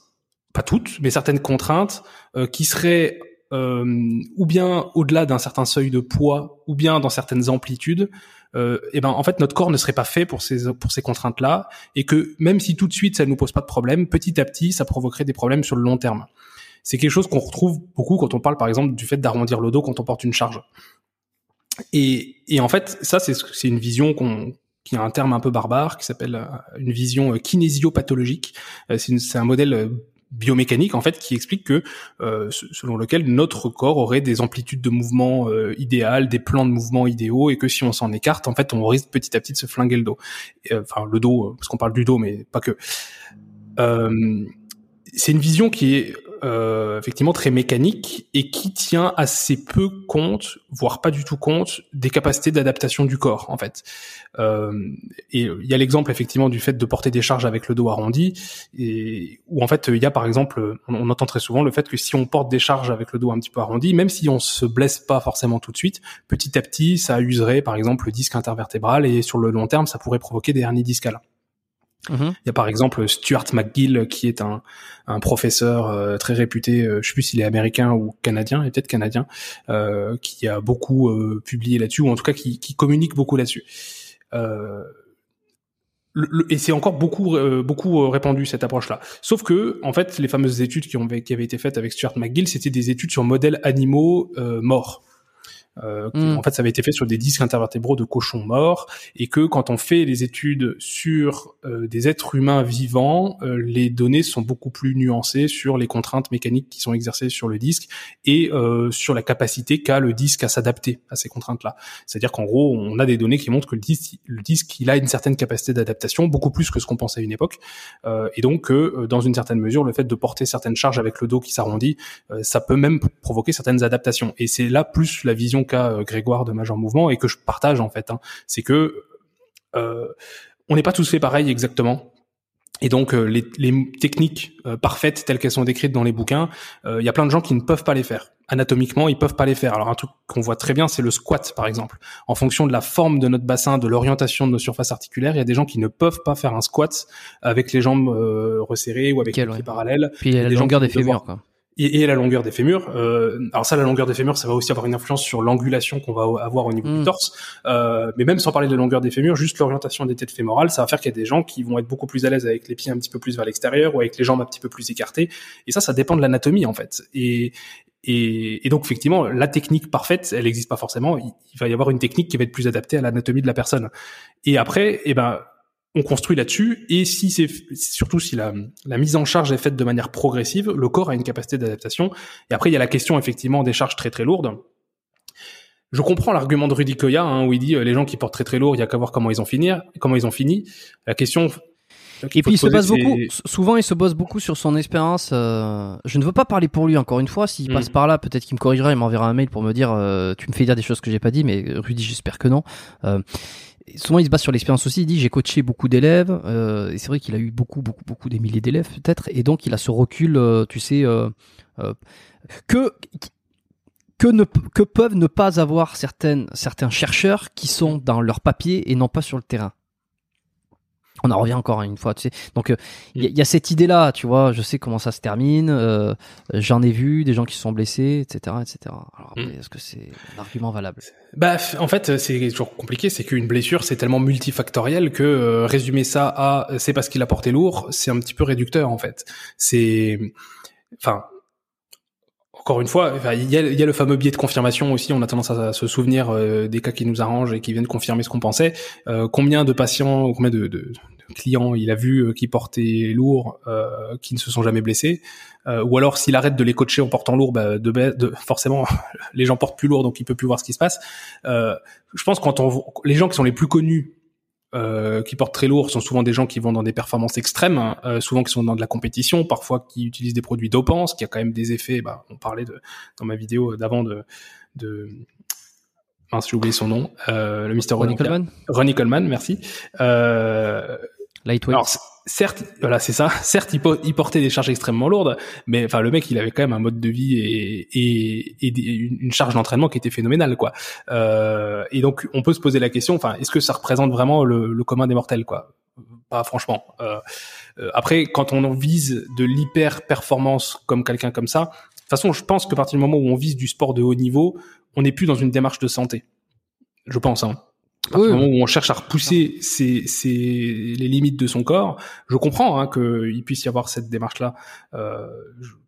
pas toutes, mais certaines contraintes euh, qui seraient euh, ou bien au-delà d'un certain seuil de poids, ou bien dans certaines amplitudes, euh, et eh ben en fait notre corps ne serait pas fait pour ces pour ces contraintes là, et que même si tout de suite ça ne nous pose pas de problème, petit à petit ça provoquerait des problèmes sur le long terme. C'est quelque chose qu'on retrouve beaucoup quand on parle par exemple du fait d'arrondir le dos quand on porte une charge. Et, et en fait, ça, c'est une vision qu'on qui a un terme un peu barbare, qui s'appelle euh, une vision euh, kinésiopathologique. Euh, c'est un modèle biomécanique en fait qui explique que selon lequel notre corps aurait des amplitudes de mouvement idéales, des plans de mouvement idéaux et que si on s'en écarte en fait on risque petit à petit de se flinguer le dos. enfin le dos parce qu'on parle du dos mais pas que. c'est une vision qui est euh, effectivement très mécanique et qui tient assez peu compte, voire pas du tout compte, des capacités d'adaptation du corps en fait. Euh, et il y a l'exemple effectivement du fait de porter des charges avec le dos arrondi, et où en fait il y a par exemple, on, on, entend très souvent le fait que si on porte des charges avec le dos un petit peu arrondi, même si on se blesse pas forcément tout de suite, petit à petit ça userait par exemple le disque intervertébral et sur le long terme ça pourrait provoquer des hernies discales. Mhm. Il y a par exemple Stuart McGill qui est un, un professeur euh, très réputé, euh, je sais plus s'il est américain ou canadien, et peut-être canadien, euh, qui a beaucoup euh, publié là-dessus ou en tout cas qui, qui communique beaucoup là-dessus. et c'est encore beaucoup beaucoup répandu cette approche-là. Sauf que en fait, les fameuses études qui, ont, qui avaient été faites avec Stuart McGill, c'était des études sur modèles animaux morts. Euh, mm. En fait, ça avait été fait sur des disques intervertébraux de cochons morts, et que quand on fait les études sur euh, des êtres humains vivants, euh, les données sont beaucoup plus nuancées sur les contraintes mécaniques qui sont exercées sur le disque et sur la capacité qu'a le disque à s'adapter à ces contraintes-là. C'est-à-dire qu'en gros, on a des données qui montrent que le disque, le disque, il a une certaine capacité d'adaptation, beaucoup plus que ce qu'on pensait à une époque, et donc que dans une certaine mesure, le fait de porter certaines charges avec le dos qui s'arrondit, ça peut même provoquer certaines adaptations. Et c'est là plus la vision cas euh, Grégoire de Major Mouvement et que je partage en fait. Hein. c'est que euh, on n'est pas tous fait pareil exactement. Et donc euh, les, techniques parfaites telles qu'elles sont décrites dans les bouquins, il y a plein de gens qui ne peuvent pas les faire. Anatomiquement, ils peuvent pas les faire. Alors un truc qu'on voit très bien, c'est le squat par exemple. En fonction de la forme de notre bassin, de l'orientation de nos surfaces articulaires, il y a des gens qui ne peuvent pas faire un squat avec les jambes resserrées ou avec les pieds parallèles. Puis il y a la longueur des fémurs. Quoi et, et, la longueur des fémurs. Euh, alors ça, la longueur des fémurs, ça va aussi avoir une influence sur l'angulation qu'on va avoir au niveau du mm. torse. Euh, mais même sans parler de la longueur des fémurs, juste l'orientation des têtes fémorales, ça va faire qu'il y a des gens qui vont être beaucoup plus à l'aise avec les pieds un petit peu plus vers l'extérieur ou avec les jambes un petit peu plus écartées. Et ça, ça dépend de l'anatomie en fait. Et, et, et, donc effectivement, la technique parfaite, elle n'existe pas forcément. Il, va y avoir une technique qui va être plus adaptée à l'anatomie de la personne. Et après, eh ben on construit là-dessus et si c'est surtout si la, mise en charge est faite de manière progressive, le corps a une capacité d'adaptation. Et après il y a la question effectivement des charges très très lourdes. Je comprends l'argument de Rudy Koya hein, où il dit euh, les gens qui portent très très lourd, il y a qu'à voir comment ils ont fini, comment ils ont fini. La question et puis il se base beaucoup, souvent il se base beaucoup sur son expérience. Euh, je ne veux pas parler pour lui encore une fois. S'il passe mm. par là, peut-être qu'il me corrigera, il m'enverra un mail pour me dire euh, tu me fais dire des choses que j'ai pas dit, mais Rudy j'espère que non souvent il se base sur l'expérience aussi. Il dit j'ai coaché beaucoup d'élèves euh, et c'est vrai qu'il a eu beaucoup beaucoup beaucoup des milliers d'élèves peut-être et donc il a ce recul, euh, tu sais, euh, euh, que que, ne, que peuvent ne pas avoir certaines, certains chercheurs qui sont dans leur papier et non pas sur le terrain on en revient encore une fois, tu sais. Donc il y, a cette idée-là, tu vois. Je sais comment ça se termine. Euh, J'en ai vu des gens qui se sont blessés, etc., etc. Alors mm. est-ce que c'est un argument valable? Bah, en fait, c'est toujours compliqué. C'est qu'une blessure, c'est tellement multifactoriel que euh, résumer ça à c'est parce qu'il a porté lourd, c'est un petit peu réducteur, en fait. C'est, enfin, encore une fois, il y, a, le fameux biais de confirmation aussi. On a tendance à, se souvenir euh, des cas qui nous arrangent et qui viennent confirmer ce qu'on pensait. Euh, combien de patients, combien de, clients il a vu euh, qui portaient lourd, qui ne se sont jamais blessés, ou alors s'il arrête de les coacher en portant lourd, bah, forcément les gens portent plus lourd, donc il peut plus voir ce qui se passe. je pense quand on, les gens qui sont les plus connus euh, qui portent très lourd sont souvent des gens qui vont dans des performances extrêmes, hein, euh, souvent qui sont dans de la compétition, parfois qui utilisent des produits dopants, ce qui a quand même des effets. Bah, on parlait de dans ma vidéo d'avant de, de mince j'ai oublié son nom, euh, le Mr. Ronnie Coleman. Ronnie Coleman, merci. Lightweight certes, voilà, c'est ça. Certes, il, portait des charges extrêmement lourdes, mais enfin, le mec, il avait quand même un mode de vie et, une charge d'entraînement qui était phénoménale, quoi. Euh, et donc, on peut se poser la question, enfin, est-ce que ça représente vraiment le, commun des mortels, quoi? Pas franchement. Euh, euh après, quand on vise de l'hyper performance comme quelqu'un comme ça, de toute façon, je pense que à partir du moment où on vise du sport de haut niveau, on n'est plus dans une démarche de santé. Je pense. Hein à moment où on cherche à repousser ses, les limites de son corps, je comprends hein, qu'il puisse y avoir cette démarche-là. Euh,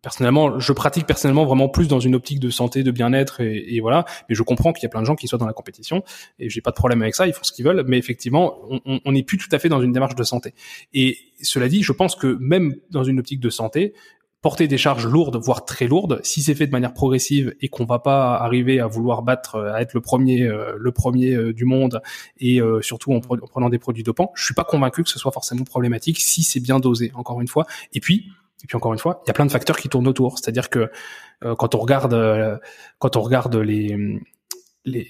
personnellement, je pratique personnellement vraiment plus dans une optique de santé, de bien-être, et, et, voilà. Mais je comprends qu'il y a plein de gens qui soient dans la compétition, et j'ai pas de problème avec ça. Ils font ce qu'ils veulent, mais effectivement, on n'est plus tout à fait dans une démarche de santé. Et cela dit, je pense que même dans une optique de santé, porter des charges lourdes, voire très lourdes, si c'est fait de manière progressive et qu'on va pas arriver à vouloir battre, euh, à être le premier, euh, le premier euh, du monde et surtout en, prenant des produits dopants, je suis pas convaincu que ce soit forcément problématique si c'est bien dosé. Encore une fois. Et puis Et puis encore une fois, il y a plein de facteurs qui tournent autour. C'est-à-dire que euh, quand on regarde, euh, quand on regarde les, les,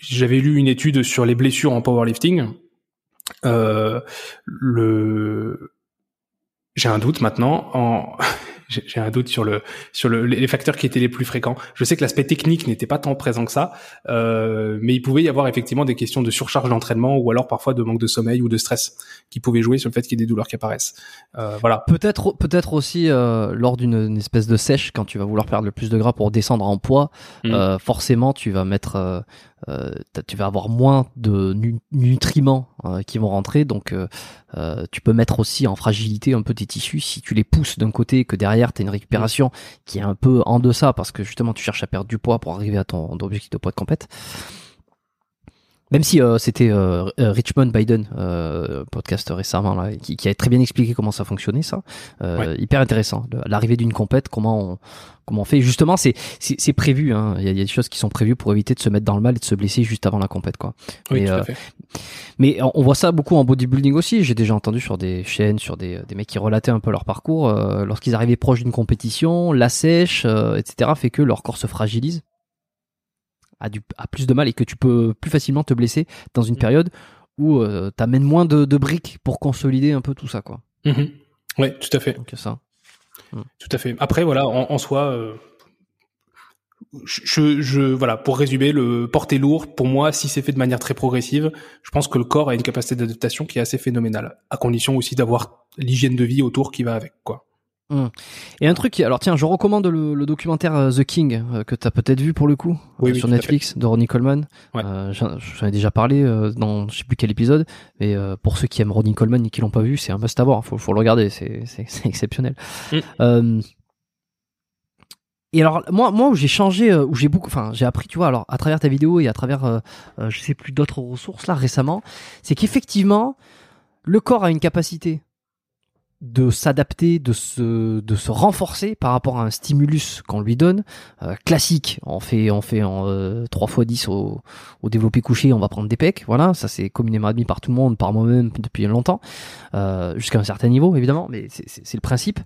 j'avais lu une étude sur les blessures en powerlifting. Euh, le, j'ai un doute maintenant. En, j'ai un doute sur le sur le, les facteurs qui étaient les plus fréquents. Je sais que l'aspect technique n'était pas tant présent que ça, euh, mais il pouvait y avoir effectivement des questions de surcharge d'entraînement ou alors parfois de manque de sommeil ou de stress qui pouvaient jouer sur le fait qu'il y ait des douleurs qui apparaissent. Euh, voilà. Peut-être peut-être aussi euh, lors d'une espèce de sèche quand tu vas vouloir perdre le plus de gras pour descendre en poids, mm. euh, forcément tu vas mettre euh, euh, tu vas avoir moins de nutriments euh, qui vont rentrer, donc euh, tu peux mettre aussi en fragilité un peu tes tissus si tu les pousses d'un côté que derrière tu une récupération qui est un peu en deçà parce que justement tu cherches à perdre du poids pour arriver à ton, objectif de poids de compète. Même si euh, c'était euh, euh, Richmond Biden, podcast récemment, là, qui, qui, a très bien expliqué comment ça fonctionnait, ça. Hyper intéressant. L'arrivée d'une compète, comment on, comment on fait. Justement, c'est c'est prévu. Hein. Il, y a, des choses qui sont prévues pour éviter de se mettre dans le mal et de se blesser juste avant la compète, quoi. Oui, mais, mais on voit ça beaucoup en bodybuilding aussi. J'ai déjà entendu sur des chaînes, sur des, des mecs qui relataient un peu leur parcours. Lorsqu'ils arrivaient proches d'une compétition, la sèche, etc., fait que leur corps se fragilise a, du, a plus de mal et que tu peux plus facilement te blesser dans une mm. période où euh, tu amènes moins de, de, briques pour consolider un peu tout ça quoi. Mm-hmm. Ouais, tout à fait. Donc ça. Mm. Tout à fait. Après voilà, en, en soi, euh, je, je, voilà, pour résumer, le porter lourd, pour moi, si c'est fait de manière très progressive, je pense que le corps a une capacité d'adaptation qui est assez phénoménale, à condition aussi d'avoir l'hygiène de vie autour qui va avec quoi. Hum. Et un truc, alors tiens, je recommande le, documentaire euh, The King euh, que tu as peut-être vu pour le coup euh, sur Netflix de Ronnie Coleman. J'en ai déjà parlé dans je sais plus quel épisode, mais pour ceux qui aiment Ronnie Coleman et qui l'ont pas vu, c'est un must avoir. Faut, faut le regarder, c'est exceptionnel. Hum. et alors moi, moi où j'ai changé, où j'ai beaucoup, enfin j'ai appris, tu vois, alors à travers ta vidéo et à travers, je sais plus d'autres ressources là récemment, c'est qu'effectivement le corps a une capacité de s'adapter, de se, de se renforcer par rapport à un stimulus qu'on lui donne. Euh, classique, on fait, on fait en euh, 3 x 10 au, au développé couché, on va prendre des pecs. Voilà, ça c'est communément admis par tout le monde, par moi-même depuis longtemps, euh, jusqu'à un certain niveau évidemment, mais c'est le principe.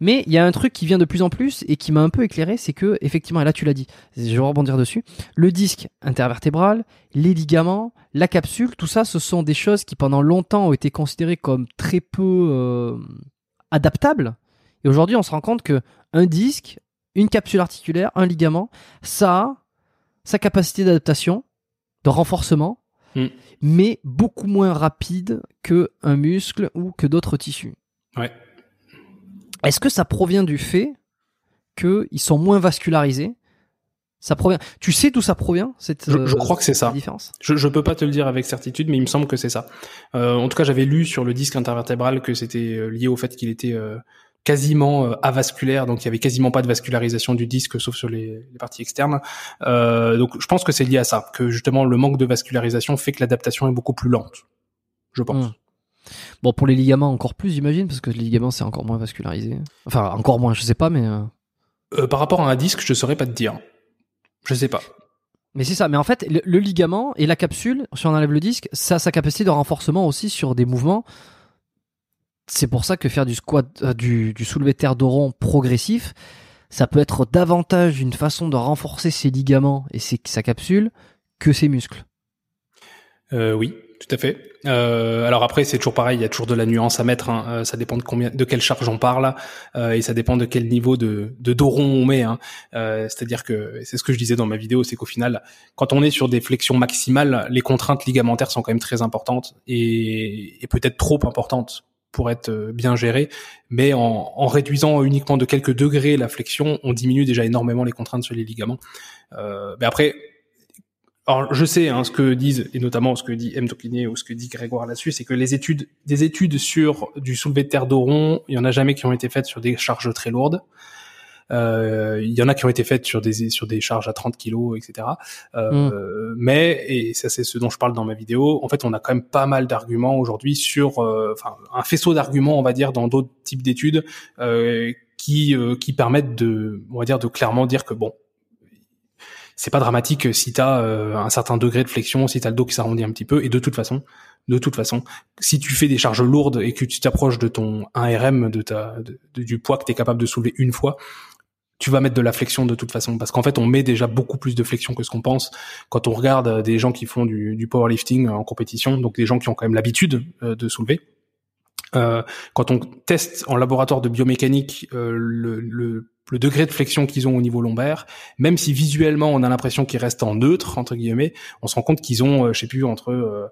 Mais il y a un truc qui vient de plus en plus et qui m'a un peu éclairé, c'est que effectivement, et là tu l'as dit, je vais rebondir dessus, le disque intervertébral, les ligaments, la capsule, tout ça, ce sont des choses qui pendant longtemps ont été considérées comme très peu euh, adaptables. Et aujourd'hui, on se rend compte que un disque, une capsule articulaire, un ligament, ça a sa capacité d'adaptation, de renforcement, hmm. mais beaucoup moins rapide que un muscle ou que d'autres tissus. Ouais. Est-ce que ça provient du fait qu'ils sont moins vascularisés? Ça provient. Tu sais d'où ça provient cette je, je euh, crois que c'est ça. Différence? Je, je peux pas te le dire avec certitude, mais il me semble que c'est ça. Euh, en tout cas, j'avais lu sur le disque intervertébral que c'était euh, lié au fait qu'il était euh, quasiment avasculaire, donc il y avait quasiment pas de vascularisation du disque, sauf sur les, les parties externes. donc, je pense que c'est lié à ça, que justement le manque de vascularisation fait que l'adaptation est beaucoup plus lente. Je pense. Hmm. Bon, pour les ligaments encore plus, j'imagine, parce que les ligaments c'est encore moins vascularisé. Enfin, encore moins, je sais pas, mais. Euh, par rapport à un disque, je saurais pas te dire. Je sais pas. Mais c'est ça. Mais en fait, le, ligament et la capsule, si on enlève le disque, ça a sa capacité de renforcement aussi sur des mouvements. C'est pour ça que faire du squat, euh, du, du soulevé de terre d'oron progressif, ça peut être davantage une façon de renforcer ses ligaments et ses, sa capsule que ses muscles. Euh, oui, tout à fait. Euh, alors après, c'est toujours pareil, il y a toujours de la nuance à mettre. Hein. Euh, ça dépend de combien, de quelle charge on parle, euh, et ça dépend de quel niveau de, de doron on met. Hein. Euh, C'est-à-dire que c'est ce que je disais dans ma vidéo, c'est qu'au final, quand on est sur des flexions maximales, les contraintes ligamentaires sont quand même très importantes et, et peut-être trop importantes pour être euh, bien gérées. Mais en, en, réduisant uniquement de quelques degrés la flexion, on diminue déjà énormément les contraintes sur les ligaments. Euh, mais après, alors, je sais hein, ce que disent, et notamment ce que dit M. Tokiné ou ce que dit Grégoire là-dessus, c'est que les études, des études sur du soulevé de terre d'Oron, il y en a jamais qui ont été faites sur des charges très lourdes. Euh, il y en a qui ont été faites sur des sur des charges à 30 kilos, etc. Euh, mm. Mais et ça c'est ce dont je parle dans ma vidéo. En fait, on a quand même pas mal d'arguments aujourd'hui sur, euh, enfin, un faisceau d'arguments, on va dire, dans d'autres types d'études euh, qui qui permettent de, on va dire, de clairement dire que bon, c'est pas dramatique si tu as un certain degré de flexion, si tu as le dos qui s'arrondit un petit peu. Et de toute façon, de toute façon, si tu fais des charges lourdes et que tu t'approches de ton 1RM, de ta, du poids que tu es capable de soulever une fois, tu vas mettre de la flexion de toute façon parce qu'en fait on met déjà beaucoup plus de flexion que ce qu'on pense quand on regarde des gens qui font du, powerlifting en compétition donc des gens qui ont quand même l'habitude euh, de soulever euh, quand on teste en laboratoire de biomécanique euh, le, le, le, degré de flexion qu'ils ont au niveau lombaire, même si visuellement on a l'impression qu'ils restent en neutre entre guillemets, on se rend compte qu'ils ont, euh, je sais plus, entre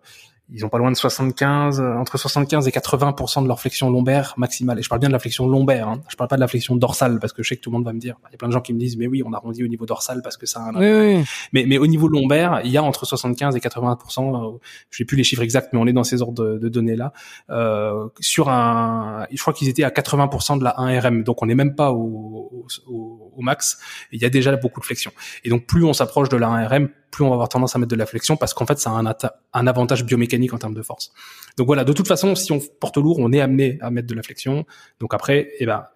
ils ont pas loin de 75, euh, entre 75 et 80% de leur flexion lombaire maximale. Et je parle bien de la flexion lombaire. Hein. Je parle pas de la flexion dorsale parce que je sais que tout le monde va me dire. Il y a plein de gens qui me disent, mais oui, on arrondit au niveau dorsal parce que ça a un. Oui, oui. Mais, mais au niveau lombaire, il y a entre 75 et 80%. Euh, je sais plus les chiffres exacts, mais on est dans ces ordres de, de données là. Euh, sur un, je crois qu'ils étaient à 80% de la 1RM, donc on n'est même pas au, au, au max. il y a déjà beaucoup de flexion. Et donc plus on s'approche de la 1RM, plus on va avoir tendance à mettre de la flexion parce qu'en fait, ça a un, avantage biomécanique en termes de force. Donc voilà, de toute façon, si on porte lourd, on est amené à mettre de la flexion. Donc après, eh ben,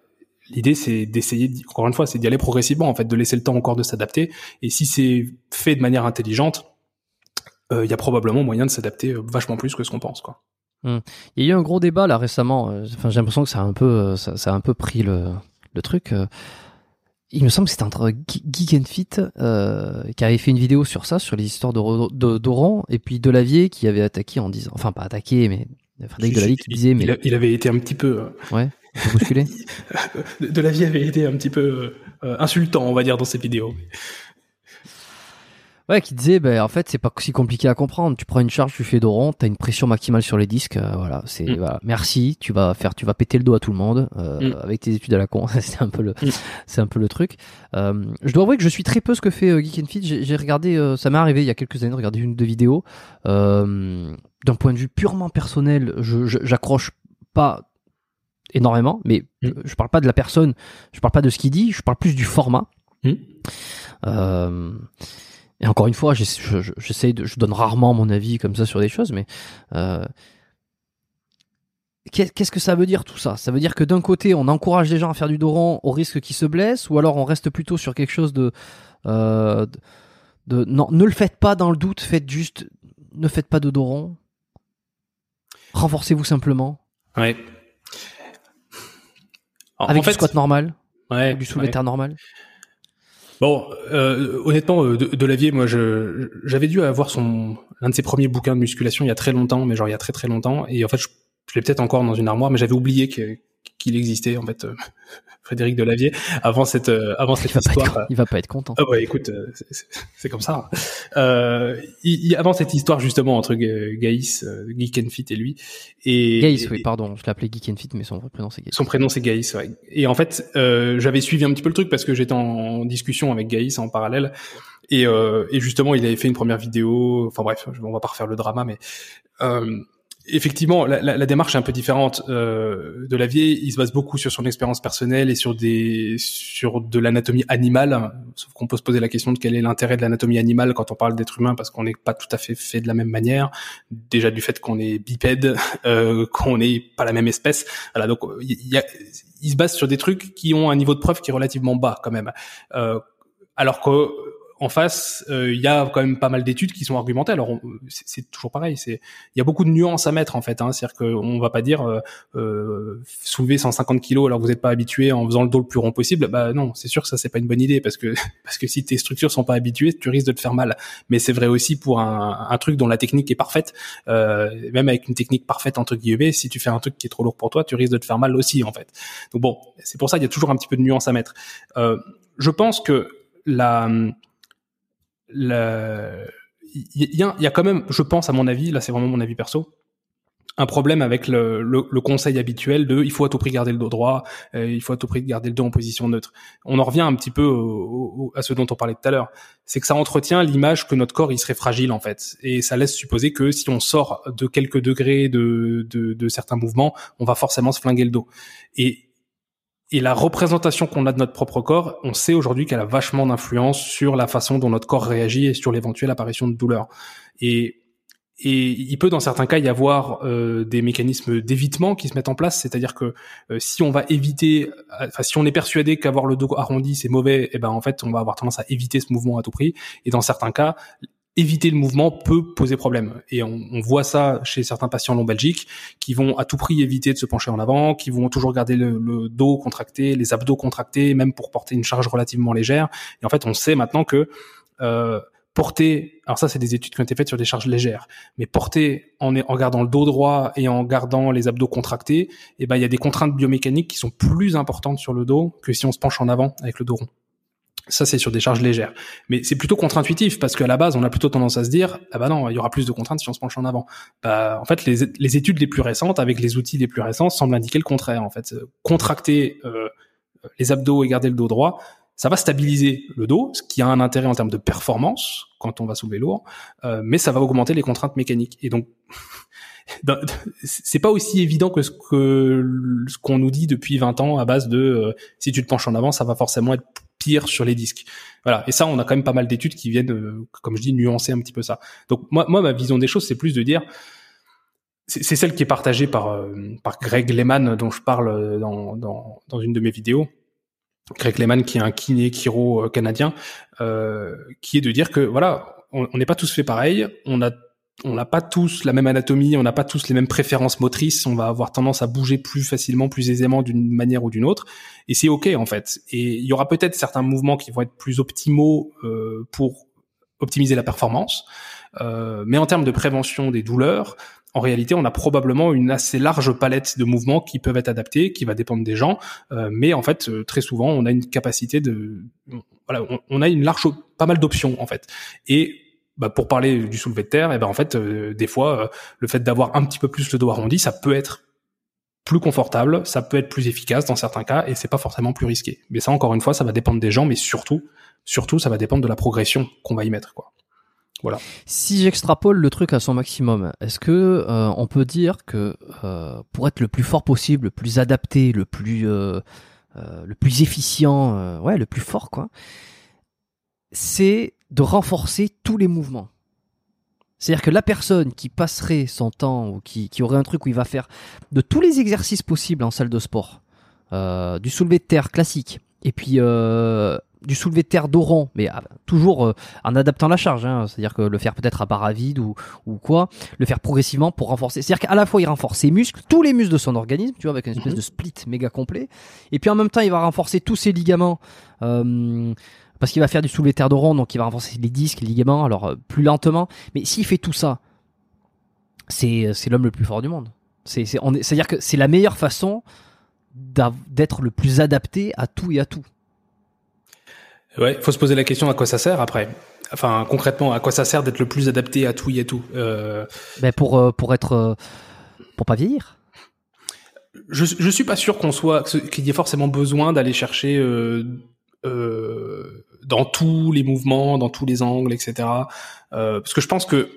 l'idée c'est d'essayer, encore une fois, c'est d'y aller progressivement, en fait, de laisser le temps encore de s'adapter. Et si c'est fait de manière intelligente, euh, il y a probablement moyen de s'adapter euh, vachement plus que ce qu'on pense, quoi. Hum. Il y a eu un gros débat là récemment. Euh, enfin, j'ai l'impression que ça a un peu, ça a un peu pris le, le truc il me semble que c'était entre Geek and Fit euh, qui avait fait une vidéo sur ça, sur les histoires de, de Doran, et puis Delavier qui avait attaqué en disant, enfin pas attaqué, mais Frédéric Delavier qui disait, mais il, avait été un petit peu, euh, ouais, bousculé. Delavier avait été un petit peu euh, insultant, on va dire, dans ses vidéos. Ouais, qui disait, ben en fait, c'est pas si compliqué à comprendre. Tu prends une charge, tu fais d'oron, t'as une pression maximale sur les disques, euh, voilà. C'est mm. voilà. merci, tu vas faire, tu vas péter le dos à tout le monde euh, mm. avec tes études à la con. c'est un peu le, mm. c'est un peu le truc. Euh, je dois avouer que je suis très peu ce que fait euh, Geek and Fit. J'ai regardé, euh, ça m'est arrivé il y a quelques années de regarder une ou deux vidéos. D'un point de vue purement personnel, je j'accroche pas énormément, mais je parle pas de la personne, je parle pas de ce qu'il dit, je parle plus du format. Euh, et encore une fois, de, je donne rarement mon avis comme ça sur des choses, mais euh, qu'est-ce que ça veut dire tout ça? Ça veut dire que d'un côté, on encourage les gens à faire du doron au risque qu'ils se blessent, ou alors on reste plutôt sur quelque chose de, euh, de, non, ne le faites pas dans le doute, faites juste, ne faites pas de doron. Renforcez-vous simplement. Ouais. Avec du squat normal. Ouais. Du soulevé normal. Bon, euh, honnêtement, euh, de, de Lavier, moi, j'avais dû avoir son l'un de ses premiers bouquins de musculation il y a très longtemps, mais genre il y a très très longtemps, et en fait, je, je l'ai peut-être encore dans une armoire, mais j'avais oublié qu'il existait en fait. Euh, Frédéric Delavier avant cette euh, avant cette il histoire. Il va pas être content. Ah ouais, écoute, euh, c'est comme ça. Euh, il, avant cette histoire justement entre Gaïs, Geek and Fit et lui. Et Gaïs, oui, pardon, je l'appelais Geek and Fit, mais son vrai prénom c'est Gaïs. Son prénom c'est Gaïs, ouais. Et en fait, j'avais suivi un petit peu le truc parce que j'étais en discussion avec Gaïs en parallèle. Et, et justement, il avait fait une première vidéo. Enfin bref, on va pas refaire le drama, mais effectivement, la, la, la, démarche est un peu différente euh, de vieille. Il se base beaucoup sur son expérience personnelle et sur des sur de l'anatomie animale. Sauf qu'on peut se poser la question de quel est l'intérêt de l'anatomie animale quand on parle d'être humain, parce qu'on n'est pas tout à fait fait de la même manière. Déjà du fait qu'on est bipède, euh, qu'on n'est pas la même espèce. Voilà, donc il, y a, il se base sur des trucs qui ont un niveau de preuve qui est relativement bas quand même. Euh, alors que en face, euh, il y a quand même pas mal d'études qui sont argumentées. Alors c'est toujours pareil, c'est il y a beaucoup de nuances à mettre en fait. Hein. C'est-à-dire qu'on va pas dire euh, euh soulever 150 kilos alors que vous n'êtes pas habitué en faisant le dos le plus rond possible. Bah non, c'est sûr que ça c'est pas une bonne idée parce que parce que si tes structures sont pas habituées, tu risques de te faire mal. Mais c'est vrai aussi pour un, un, truc dont la technique est parfaite. Euh, même avec une technique parfaite entre guillemets, si tu fais un truc qui est trop lourd pour toi, tu risques de te faire mal aussi en fait. Donc bon, c'est pour ça il y a toujours un petit peu de nuances à mettre. Je pense que la il y, a, quand même, je pense à mon avis, là c'est vraiment mon avis perso, un problème avec le, conseil habituel de il faut à tout prix garder le dos droit, euh, il faut à tout prix garder le dos en position neutre. On en revient un petit peu à ce dont on parlait tout à l'heure, c'est que ça entretient l'image que notre corps il serait fragile en fait, et ça laisse supposer que si on sort de quelques degrés de, de, de certains mouvements, on va forcément se flinguer le dos. Et et la représentation qu'on a de notre propre corps, on sait aujourd'hui qu'elle a vachement d'influence sur la façon dont notre corps réagit et sur l'éventuelle apparition de douleur. Et, et il peut dans certains cas y avoir euh, des mécanismes d'évitement qui se mettent en place, c'est-à-dire que euh, si on va éviter, enfin si on est persuadé qu'avoir le dos arrondi c'est mauvais, et eh ben en fait on va avoir tendance à éviter ce mouvement à tout prix. Et dans certains cas, éviter le mouvement peut poser problème. Et on, on voit ça chez certains patients lombalgiques qui vont à tout prix éviter de se pencher en avant, qui vont toujours garder le, dos contracté, les abdos contractés, même pour porter une charge relativement légère. Et en fait, on sait maintenant que euh, porter, alors ça c'est des études qui ont été faites sur des charges légères, mais porter en, en gardant le dos droit et en gardant les abdos contractés, eh ben il y a des contraintes biomécaniques qui sont plus importantes sur le dos que si on se penche en avant avec le dos rond. Ça, c'est sur des charges légères. Mais c'est plutôt contre-intuitif parce qu'à la base, on a plutôt tendance à se dire, ah bah non, il y aura plus de contraintes si on se penche en avant. Bah, en fait, les, les études les plus récentes, avec les outils les plus récents, semblent indiquer le contraire. En fait, contracter euh, les abdos et garder le dos droit, ça va stabiliser le dos, ce qui a un intérêt en termes de performance quand on va soulever lourd, euh, mais ça va augmenter les contraintes mécaniques. Et donc, c'est pas aussi évident que ce que ce qu'on nous dit depuis 20 ans à base de euh, si tu te penches en avant, ça va forcément être pire sur les disques. Voilà. Et ça, on a quand même pas mal d'études qui viennent, euh, comme je dis, nuancer un petit peu ça. Donc moi, moi, ma vision des choses, c'est plus de dire, c'est celle qui est partagée par par Greg Lehman dont je parle dans dans, dans une de mes vidéos Greg Lehman, qui est un kiné chiro euh, canadien, euh, qui est de dire que voilà, on n'est pas tous fait pareil, on a on n'a pas tous la même anatomie, on n'a pas tous les mêmes préférences motrices, on va avoir tendance à bouger plus facilement, plus aisément d'une manière ou d'une autre, et c'est ok en fait. Et il y aura peut-être certains mouvements qui vont être plus optimaux euh, pour optimiser la performance, euh, mais en termes de prévention des douleurs, en réalité, on a probablement une assez large palette de mouvements qui peuvent être adaptés, qui va dépendre des gens, euh, mais en fait, euh, très souvent, on a une capacité de, voilà, on, a une large, pas mal d'options en fait. Et bah, pour parler du soulevé de terre, et eh ben en fait, euh, des fois, le fait d'avoir un petit peu plus le dos arrondi, ça peut être plus confortable, ça peut être plus efficace dans certains cas, et c'est pas forcément plus risqué. Mais ça, encore une fois, ça va dépendre des gens, mais surtout, surtout, ça va dépendre de la progression qu'on va y mettre, quoi. Voilà. Si j'extrapole le truc à son maximum, est-ce que euh, on peut dire que euh, pour être le plus fort possible, le plus adapté, le plus euh, le plus efficient, ouais, le plus fort quoi, c'est de renforcer tous les mouvements. C'est-à-dire que la personne qui passerait son temps ou qui, qui aurait un truc où il va faire de tous les exercices possibles en salle de sport, du soulevé de terre classique, et puis du soulevé de terre d'oron, mais ah, toujours euh, en adaptant la charge, hein, c'est-à-dire que le faire peut-être à barre vide ou, ou quoi, le faire progressivement pour renforcer. C'est-à-dire qu'à la fois il renforce ses muscles, tous les muscles de son organisme, tu vois, avec une espèce mhm. de split méga complet, et puis en même temps il va renforcer tous ses ligaments. Euh, parce qu'il va faire du soulevé de terre d'oron, donc il va renforcer les disques, les ligaments, alors euh, plus lentement. Mais s'il fait tout ça, c'est c'est l'homme le plus fort du monde. C'est c'est-à-dire que c'est la meilleure façon d'être le plus adapté à tout et à tout. Ouais, faut se poser la question à quoi ça sert après. Enfin, concrètement, à quoi ça sert d'être le plus adapté à tout et à tout euh... ben pour euh, pour être euh, pour pas vieillir. Je je suis pas sûr qu'on soit qu'il y ait forcément besoin d'aller chercher euh, euh, dans tous les mouvements, dans tous les angles, etc. Euh, parce que je pense que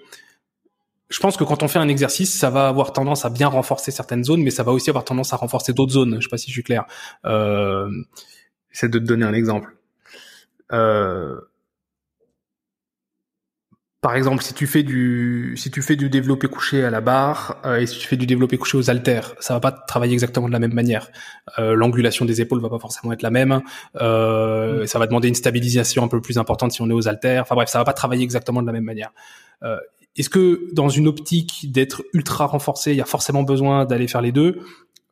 je pense que quand on fait un exercice, ça va avoir tendance à bien renforcer certaines zones, mais ça va aussi avoir tendance à renforcer d'autres zones. Je sais pas si je suis clair. Euh, J'essaie de te donner un exemple. Euh, par exemple, si tu fais du si tu fais du développé couché à la barre euh, et si tu fais du développé couché aux haltères, ça va pas travailler exactement de la même manière. Euh, L'angulation des épaules va pas forcément être la même. Euh, mm. Ça va demander une stabilisation un peu plus importante si on est aux haltères. Enfin bref, ça va pas travailler exactement de la même manière. Euh, Est-ce que dans une optique d'être ultra renforcé, il y a forcément besoin d'aller faire les deux?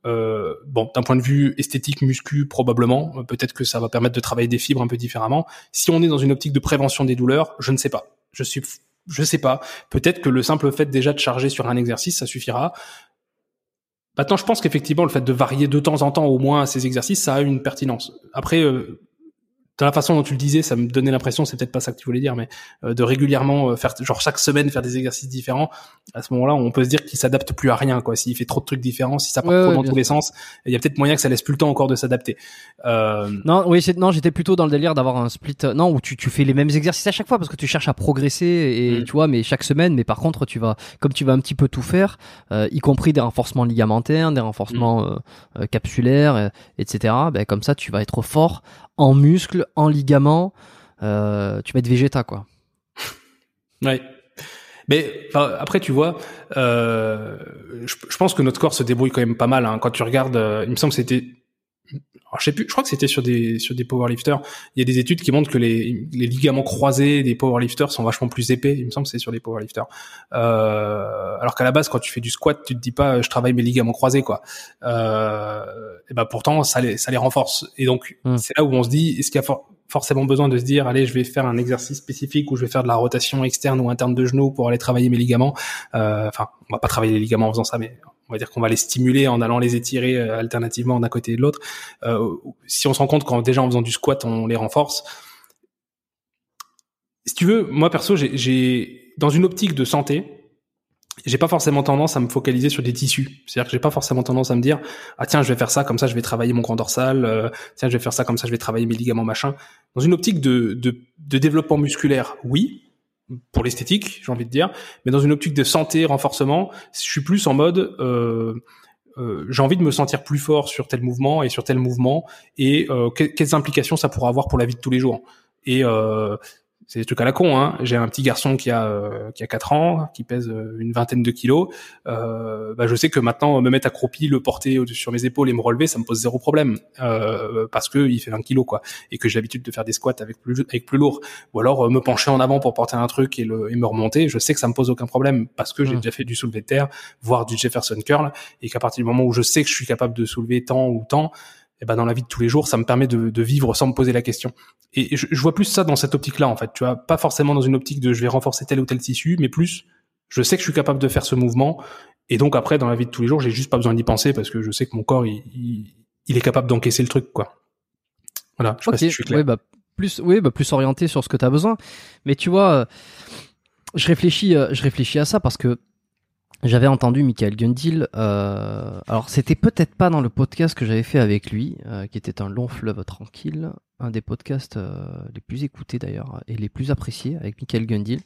Euh, bon, d'un point de vue esthétique, muscu, probablement. Euh, peut-être que ça va permettre de travailler des fibres un peu différemment. Si on est dans une optique de prévention des douleurs, je ne sais pas. Je suis, je sais pas. Peut-être que le simple fait déjà de charger sur un exercice, ça suffira. Maintenant, je pense qu'effectivement, le fait de varier de temps en temps au moins ces exercices, ça a une pertinence. Après, euh, dans la façon dont tu le disais, ça me donnait l'impression, c'est peut-être pas ça que tu voulais dire, mais euh, de régulièrement euh, faire, genre chaque semaine faire des exercices différents. À ce moment-là, on peut se dire qu'il s'adapte plus à rien, quoi. S'il fait trop de trucs différents, si ça part trop dans tous les sens, il y a peut-être moyen que ça laisse plus le temps encore de s'adapter. Euh... Non, oui, non, j'étais plutôt dans le délire d'avoir un split, euh, non, où tu, tu fais les mêmes exercices à chaque fois parce que tu cherches à progresser et mm. tu vois, mais chaque semaine, mais par contre, tu vas, comme tu vas un petit peu tout faire, y compris des renforcements ligamentaires, des renforcements mm. capsulaires, etc. Ben comme ça, tu vas être fort en muscles, en ligaments, euh, tu vas être végéta quoi. Ouais. Mais après, tu vois, euh, je, je, pense que notre corps se débrouille quand même pas mal. Hein. Quand tu regardes, euh, il me semble que c'était alors, je sais plus, je crois que c'était sur des sur des powerlifters. Il y a des études qui montrent que les, les ligaments croisés des powerlifters sont vachement plus épais. Il me semble que c'est sur les powerlifters. Euh, alors qu'à la base, quand tu fais du squat, tu te dis pas, je travaille mes ligaments croisés, quoi. Euh, et ben pourtant, ça les ça les renforce. Et donc, hmm. c'est là où on se dit, est-ce qu'il y a forcément besoin de se dire, allez, je vais faire un exercice spécifique où je vais faire de la rotation externe ou interne de genoux pour aller travailler mes ligaments? Euh, enfin, on va pas travailler les ligaments en faisant ça, mais on va dire qu'on va les stimuler en allant les étirer euh, alternativement d'un côté et de l'autre. Euh, si on se rend compte qu'en déjà en faisant du squat, on les renforce. Si tu veux, moi perso, j'ai dans une optique de santé, j'ai pas forcément tendance à me focaliser sur des tissus. C'est-à-dire que j'ai pas forcément tendance à me dire ah tiens je vais faire ça comme ça je vais travailler mon grand dorsal, euh, tiens je vais faire ça comme ça je vais travailler mes ligaments machin. Dans une optique de, de, de développement musculaire, oui, pour l'esthétique, j'ai envie de dire, mais dans une optique de santé, renforcement, je suis plus en mode euh, euh, j'ai envie de me sentir plus fort sur tel mouvement et sur tel mouvement et euh, quelles implications ça pourra avoir pour la vie de tous les jours. Et c'est des trucs à la con. Hein. J'ai un petit garçon qui a euh, qui a 4 ans, qui pèse euh, une vingtaine de kilos. Euh, bah, je sais que maintenant me mettre accroupi, le porter sur mes épaules et me relever, ça me pose zéro problème euh, parce que il fait 20 kilos quoi, et que j'ai l'habitude de faire des squats avec plus avec plus lourd. Ou alors euh, me pencher en avant pour porter un truc et, le, et me remonter, je sais que ça me pose aucun problème parce que j'ai mmh. déjà fait du soulevé de terre, voire du Jefferson curl, et qu'à partir du moment où je sais que je suis capable de soulever tant ou tant, et ben dans la vie de tous les jours, ça me permet de, de vivre sans me poser la question. Et je, je vois plus ça dans cette optique-là, en fait. Tu vois, pas forcément dans une optique de je vais renforcer tel ou tel tissu, mais plus je sais que je suis capable de faire ce mouvement. Et donc après, dans la vie de tous les jours, j'ai juste pas besoin d'y penser parce que je sais que mon corps, il, il, est capable d'encaisser le truc, quoi. Voilà. Je sais pas si je suis clair. Oui, bah plus, oui, bah plus orienté sur ce que tu as besoin. Mais tu vois, euh, je réfléchis, euh, je réfléchis à ça parce que j'avais entendu Michael Gundil. Euh, alors, c'était peut-être pas dans le podcast que j'avais fait avec lui, euh, qui était un long fleuve tranquille, un des podcasts euh, les plus écoutés d'ailleurs et les plus appréciés avec Michael Gundil.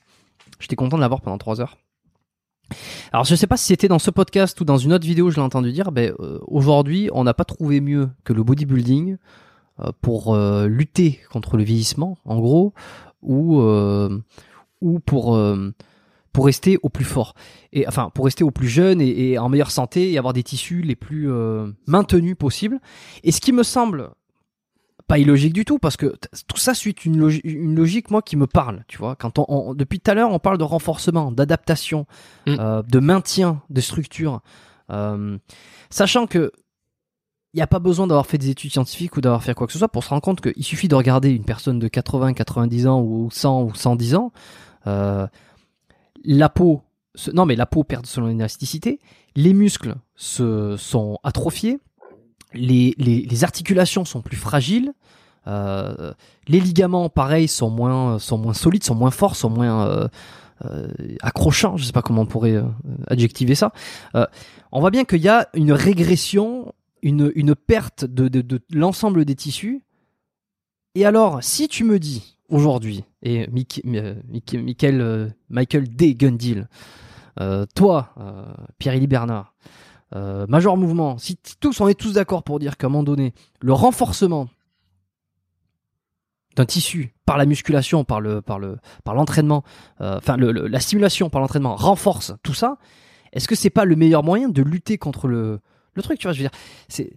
J'étais content de l'avoir pendant trois heures. Alors, je sais pas si c'était dans ce podcast ou dans une autre vidéo, je l'ai entendu dire. Aujourd'hui, on n'a pas trouvé mieux que le bodybuilding pour lutter contre le vieillissement, en gros, ou ou pour pour rester au plus fort et enfin pour rester au plus jeune et, en meilleure santé et avoir des tissus les plus euh, maintenus possibles. Et ce qui me semble pas illogique du tout parce que tout ça suit une, une logique moi qui me parle tu vois quand on, depuis tout à l'heure on parle de renforcement d'adaptation mm. euh, de maintien de structure euh, sachant que il n'y a pas besoin d'avoir fait des études scientifiques ou d'avoir fait quoi que ce soit pour se rendre compte qu'il suffit de regarder une personne de 80 90 ans ou 100 ou 110 ans euh, la peau, non mais la peau perd son élasticité, les muscles se sont atrophiés, les, articulations sont plus fragiles, euh, les ligaments, pareil, sont moins, solides, sont moins forts, sont moins euh, euh, accrochants. Je sais pas comment on pourrait adjectiver ça. on voit bien qu'il y a une régression, une, perte de l'ensemble des tissus. Et alors, si tu me dis aujourd'hui, et euh, Michael, euh, Michael D. Gundil, euh, toi, Pierre-Élie Bernard, Major Mouvement, si tous on est tous d'accord pour dire qu'à un moment donné, le renforcement d'un tissu par la musculation, par le, par le, par l'entraînement, enfin la stimulation par l'entraînement renforce tout ça. Est-ce que c'est pas le meilleur moyen de lutter contre le, le truc Tu vois, je veux dire, c'est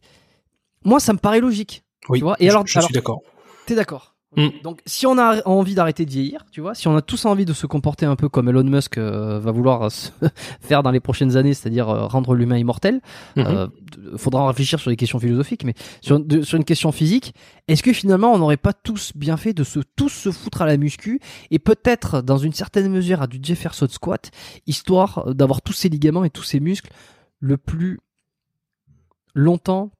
moi ça me paraît logique. Oui. Tu vois Et alors, je suis d'accord. T'es d'accord Mm. Donc, si on a envie d'arrêter de vieillir, tu vois, si on a tous envie de se comporter un peu comme Elon Musk euh, va vouloir faire dans les prochaines années, c'est-à-dire euh, rendre l'humain immortel, il mm-hmm. euh, faudra réfléchir sur les questions philosophiques, mais sur, sur une question physique, est-ce que finalement on n'aurait pas tous bien fait de se tous se foutre à la muscu et peut-être dans une certaine mesure à du Jefferson squat, histoire d'avoir tous ces ligaments et tous ces muscles le plus longtemps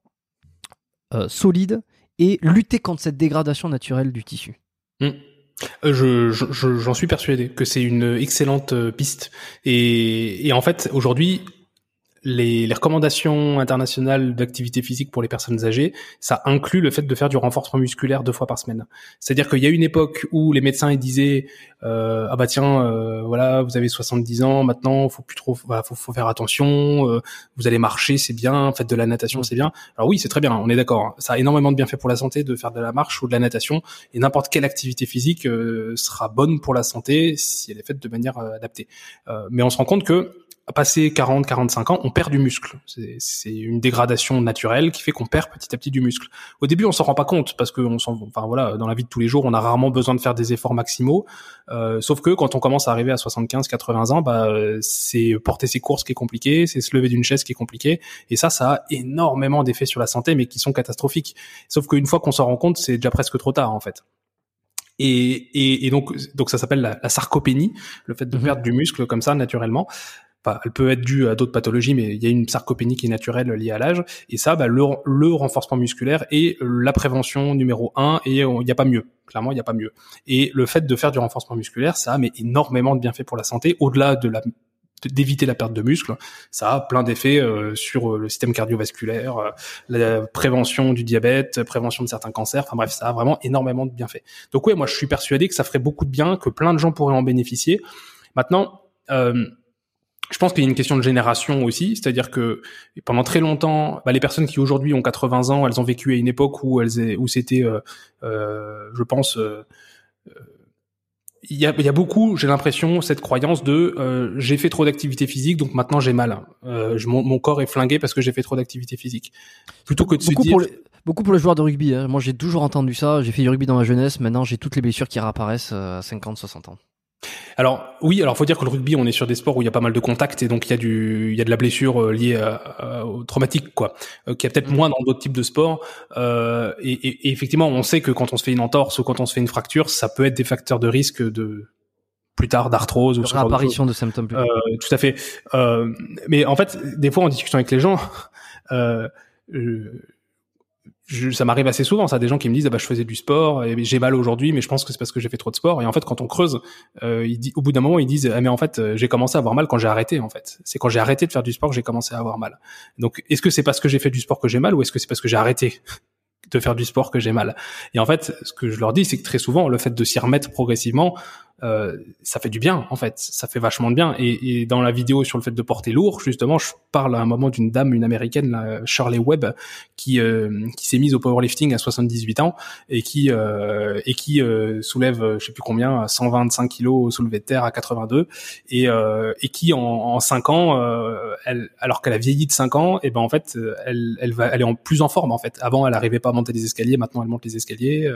solides et lutter contre cette dégradation naturelle du tissu. Hmm. Euh, je, j'en suis persuadé que c'est une excellente euh, piste. Et, et en fait, aujourd'hui, les, les, recommandations internationales d'activité physique pour les personnes âgées, ça inclut le fait de faire du renforcement musculaire deux fois par semaine. C'est-à-dire qu'il y a une époque où les médecins ils disaient euh, ah bah tiens euh, voilà vous avez 70 ans maintenant faut plus trop voilà, faut, faut faire attention euh, vous allez marcher c'est bien faites de la natation c'est bien alors oui c'est très bien on est d'accord hein. ça a énormément de bienfaits pour la santé de faire de la marche ou de la natation et n'importe quelle activité physique euh, sera bonne pour la santé si elle est faite de manière adaptée mais on se rend compte que passer 40, 45 ans, on perd du muscle. C'est une dégradation naturelle qui fait qu'on perd petit à petit du muscle. Au début, on s'en rend pas compte parce que on enfin voilà, dans la vie de tous les jours, on a rarement besoin de faire des efforts maximaux. Euh, sauf que quand on commence à arriver à 75, 80 ans, bah c'est porter ses courses qui est compliqué, c'est se lever d'une chaise qui est compliqué. Et ça, ça a énormément d'effets sur la santé, mais qui sont catastrophiques. Sauf qu'une fois qu'on s'en rend compte, c'est déjà presque trop tard en fait. Et, et, et donc, donc ça s'appelle la, la, sarcopénie, le fait de mhm. perdre du muscle comme ça naturellement elle peut être due à d'autres pathologies, mais il y a une sarcopénie qui est naturelle liée à l'âge. Et ça, bah, le, le, renforcement musculaire est la prévention numéro un, et il n'y a pas mieux. Clairement, il n'y a pas mieux. Et le fait de faire du renforcement musculaire, ça a énormément de bienfaits pour la santé, au-delà de la d'éviter la perte de muscle, ça a plein d'effets euh, sur euh, le système cardiovasculaire, euh, la prévention du diabète, prévention de certains cancers. Enfin bref, ça a vraiment énormément de bienfaits. Donc ouais, moi je suis persuadé que ça ferait beaucoup de bien, que plein de gens pourraient en bénéficier. Maintenant, euh, je pense qu'il y a une question de génération aussi, c'est-à-dire que pendant très longtemps, bah, les personnes qui aujourd'hui ont 80 ans, elles ont vécu à une époque où elles où c'était, euh, euh, je pense, euh, il y, a, il y a beaucoup, j'ai l'impression, cette croyance de j'ai fait trop d'activité physique, donc maintenant j'ai mal. Je, mon, mon, corps est flingué parce que j'ai fait trop d'activité physique. Plutôt que de beaucoup se dire pour les, beaucoup pour les joueurs de rugby. Hein. Moi, j'ai toujours entendu ça. J'ai fait du rugby dans ma jeunesse. Maintenant, j'ai toutes les blessures qui réapparaissent à 50, 60 ans. Alors oui, alors faut dire que le rugby, on est sur des sports où il y a pas mal de contacts et donc il y a du, il y a de la blessure euh, liée au traumatique, quoi, euh, qui a peut-être mm. moins dans d'autres types de sports. Euh, et, et, effectivement, on sait que quand on se fait une entorse ou quand on se fait une fracture, ça peut être des facteurs de risque de plus tard d'arthrose ou de réapparition de, de, symptômes. Euh, tout à fait. Euh, mais en fait, des fois en discussion avec les gens. Je, ça m'arrive assez souvent, ça, des gens qui me disent ah bah je faisais du sport et j'ai mal aujourd'hui, mais je pense que c'est parce que j'ai fait trop de sport. Et en fait, quand on creuse, euh, il au bout d'un moment, ils disent ah mais en fait, euh, j'ai commencé à avoir mal quand j'ai arrêté. En fait, c'est quand j'ai arrêté de faire du sport que j'ai commencé à avoir mal. Donc, est-ce que c'est parce que j'ai fait du sport que j'ai mal ou est-ce que c'est parce que j'ai arrêté de faire du sport que j'ai mal? Et en fait, ce que je leur dis, c'est que très souvent, le fait de s'y remettre progressivement, euh, ça fait du bien en fait, ça fait vachement de bien. Et, et, dans la vidéo sur le fait de porter lourd, justement, je parle à un moment d'une dame, une américaine, la Shirley Webb, qui euh, qui s'est mise au powerlifting à 78 ans et qui euh, et qui euh, soulève, je sais plus combien, 125 kilos soulevé de terre à 82 et et qui en, en 5 ans, elle, alors qu'elle a vieilli de 5 ans, et ben en fait, elle elle va, elle est en plus en forme en fait. Avant, elle arrivait pas à monter les escaliers, maintenant elle monte les escaliers.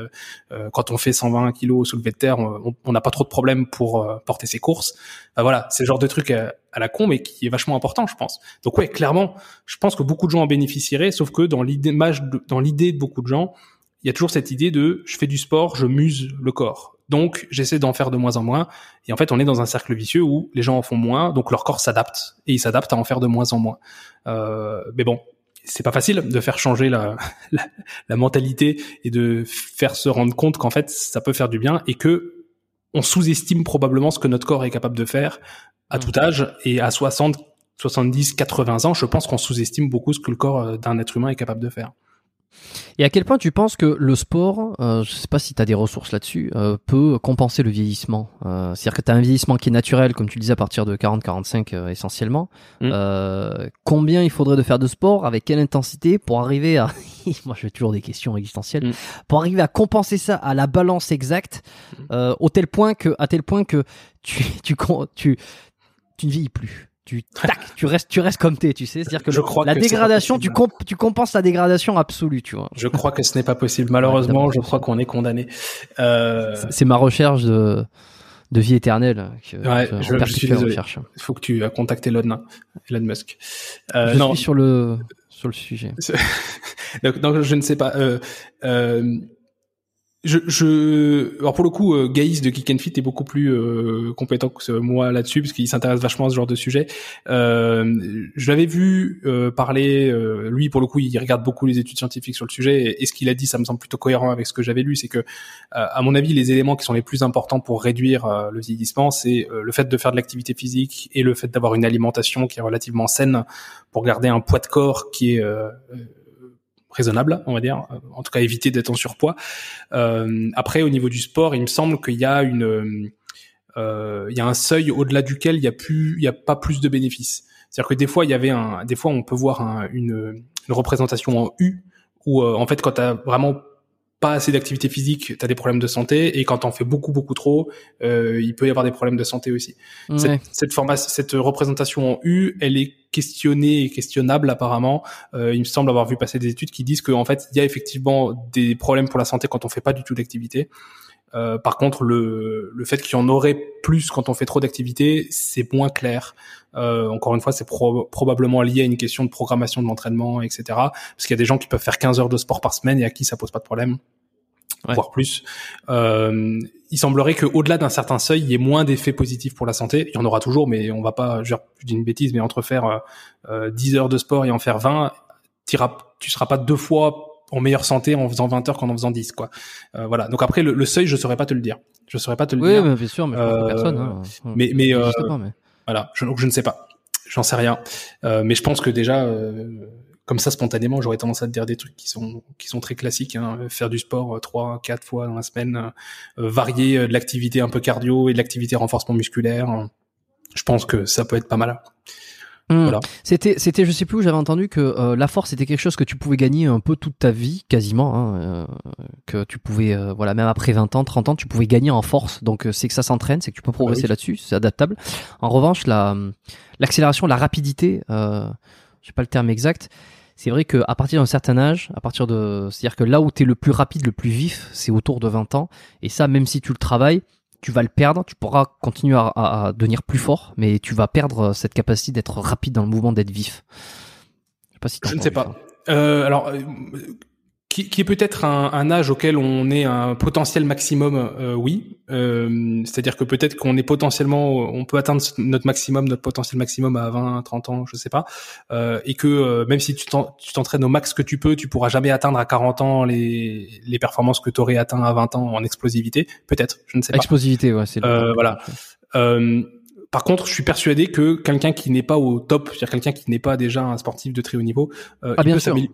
quand on fait 120 kilos soulevé de terre, on n'a pas trop de problème pour euh, porter ses courses. Bah voilà, c'est le genre de truc à, la con, mais qui est vachement important, je pense. Donc ouais, clairement, je pense que beaucoup de gens en bénéficieraient, sauf que dans l'idée, dans l'idée de beaucoup de gens, il y a toujours cette idée de je fais du sport, je muse le corps. Donc j'essaie d'en faire de moins en moins. Et en fait, on est dans un cercle vicieux où les gens en font moins, donc leur corps s'adapte et ils s'adaptent à en faire de moins en moins. Euh, mais bon, c'est pas facile de faire changer la, la, mentalité et de faire se rendre compte qu'en fait ça peut faire du bien et que on sous-estime probablement ce que notre corps est capable de faire à tout âge et à 60, 70, 80 ans, je pense qu'on sous-estime beaucoup ce que le corps euh, d'un être humain est capable de faire. Et à quel point tu penses que le sport, euh, je sais pas si tu as des ressources là-dessus, euh, peut compenser le vieillissement euh, C'est-à-dire que tu as un vieillissement qui est naturel, comme tu le disais, à partir de 40-45 euh, essentiellement. Mm. Combien il faudrait de faire de sport Avec quelle intensité pour arriver à... Moi, j'ai toujours des questions existentielles. Mm. Pour arriver à compenser ça à la balance exacte, mm. au tel point que, à tel point que tu, tu, tu, tu ne vieillis plus tu tac, tu restes, tu restes comme t'es, tu sais. C'est-à-dire que, je crois la dégradation, tu, comp tu compenses la dégradation absolue, tu vois. Je crois que ce n'est pas possible. Malheureusement, je crois qu'on est condamné. Euh... C'est ma recherche de, de vie éternelle. Que ouais, je, je, suis désolé. Il faut que tu as contacté Elon, Elon Musk. Euh, je non. suis sur le, sur le sujet. donc, donc, je ne sais pas. Euh, euh, je, je, alors pour le coup, euh, Gaïs de Kick and Fit est beaucoup plus euh, compétent que moi là-dessus parce qu'il s'intéresse vachement à ce genre de sujet. Euh, je l'avais vu euh, parler, euh, lui pour le coup, il regarde beaucoup les études scientifiques sur le sujet et, ce qu'il a dit, ça me semble plutôt cohérent avec ce que j'avais lu, c'est que, à mon avis, les éléments qui sont les plus importants pour réduire le vieillissement, c'est le fait de faire de l'activité physique et le fait d'avoir une alimentation qui est relativement saine pour garder un poids de corps qui est raisonnable, on va dire. Euh, en tout cas, éviter d'être en surpoids. Euh, après, au niveau du sport, il me semble qu'il y a une, euh, il y a un seuil au-delà duquel il y a plus, il y a pas plus de bénéfices. C'est-à-dire que des fois, il y avait un, des fois, on peut voir un, une, une représentation en U où, euh, en fait, quand tu as vraiment pas assez d'activité physique, tu as des problèmes de santé, et quand t'en fais beaucoup beaucoup trop, euh, il peut y avoir des problèmes de santé aussi. Cette, cette, formation, cette représentation en U, elle est questionnée et questionnable apparemment. Euh, il me semble avoir vu passer des études qui disent qu'en en fait, il y a effectivement des problèmes pour la santé quand on fait pas du tout d'activité. Euh, par contre, le, le fait qu'il y en aurait plus quand on fait trop d'activité, c'est moins clair. Euh, encore une fois, c'est probablement lié à une question de programmation de l'entraînement, etc. Parce qu'il y a des gens qui peuvent faire 15 heures de sport par semaine et à qui ça pose pas de problème, voire plus. Euh, il semblerait qu'au-delà d'un certain seuil, il y ait moins d'effets positifs pour la santé. Il y en aura toujours, mais on va pas, je, dis une bêtise, mais entre faire euh, 10 heures de sport et en faire 20, tu seras pas deux fois en meilleure santé en faisant 20 heures qu'en en faisant 10 quoi. Euh, voilà. Donc après le, seuil, je saurais pas te le dire. Je saurais pas te le dire. Oui, bien sûr, mais euh, personne. Hein. Mais mais, euh, voilà, je, donc je ne sais pas. J'en sais rien. Euh, mais je pense que déjà comme ça spontanément, j'aurais tendance à te dire des trucs qui sont qui sont très classiques. Hein. Faire du sport trois, quatre fois dans la semaine, varier de l'activité un peu cardio et de l'activité renforcement musculaire. Je pense que ça peut être pas mal. Hmm. C'était, c'était, je sais plus où j'avais entendu que euh, la force était quelque chose que tu pouvais gagner un peu toute ta vie, quasiment, hein, euh, que tu pouvais, euh, voilà, même après 20 ans, 30 ans, tu pouvais gagner en force. Donc c'est que ça s'entraîne, c'est que tu peux progresser ah là-dessus, c'est adaptable. En revanche, la, l'accélération, la rapidité, euh, je sais pas le terme exact. C'est vrai qu'à partir d'un certain âge, à partir de, c'est-à-dire que là où tu es le plus rapide, le plus vif, c'est autour de 20 ans. Et ça, même si tu le travailles, tu vas le perdre, tu pourras continuer à, à, devenir plus fort, mais tu vas perdre euh, cette capacité d'être rapide dans le mouvement, d'être vif. Je sais pas si Je ne sais pas. Euh, alors, euh, qui, qui est peut-être un, un, âge auquel on est un potentiel maximum, euh, oui. Euh, C'est-à-dire que peut-être qu'on est potentiellement, on peut atteindre notre maximum, notre potentiel maximum à 20, 30 ans, je sais pas. Euh, et que euh, même si tu t'entraînes au max que tu peux, tu pourras jamais atteindre à 40 ans les, les performances que tu aurais atteint à 20 ans en explosivité. Peut-être, je ne sais pas. Explosivité, ouais, c'est. Euh, voilà. Par contre, je suis persuadé que quelqu'un qui n'est pas au top, c'est-à-dire quelqu'un qui n'est pas déjà un sportif de très haut niveau, euh, ah,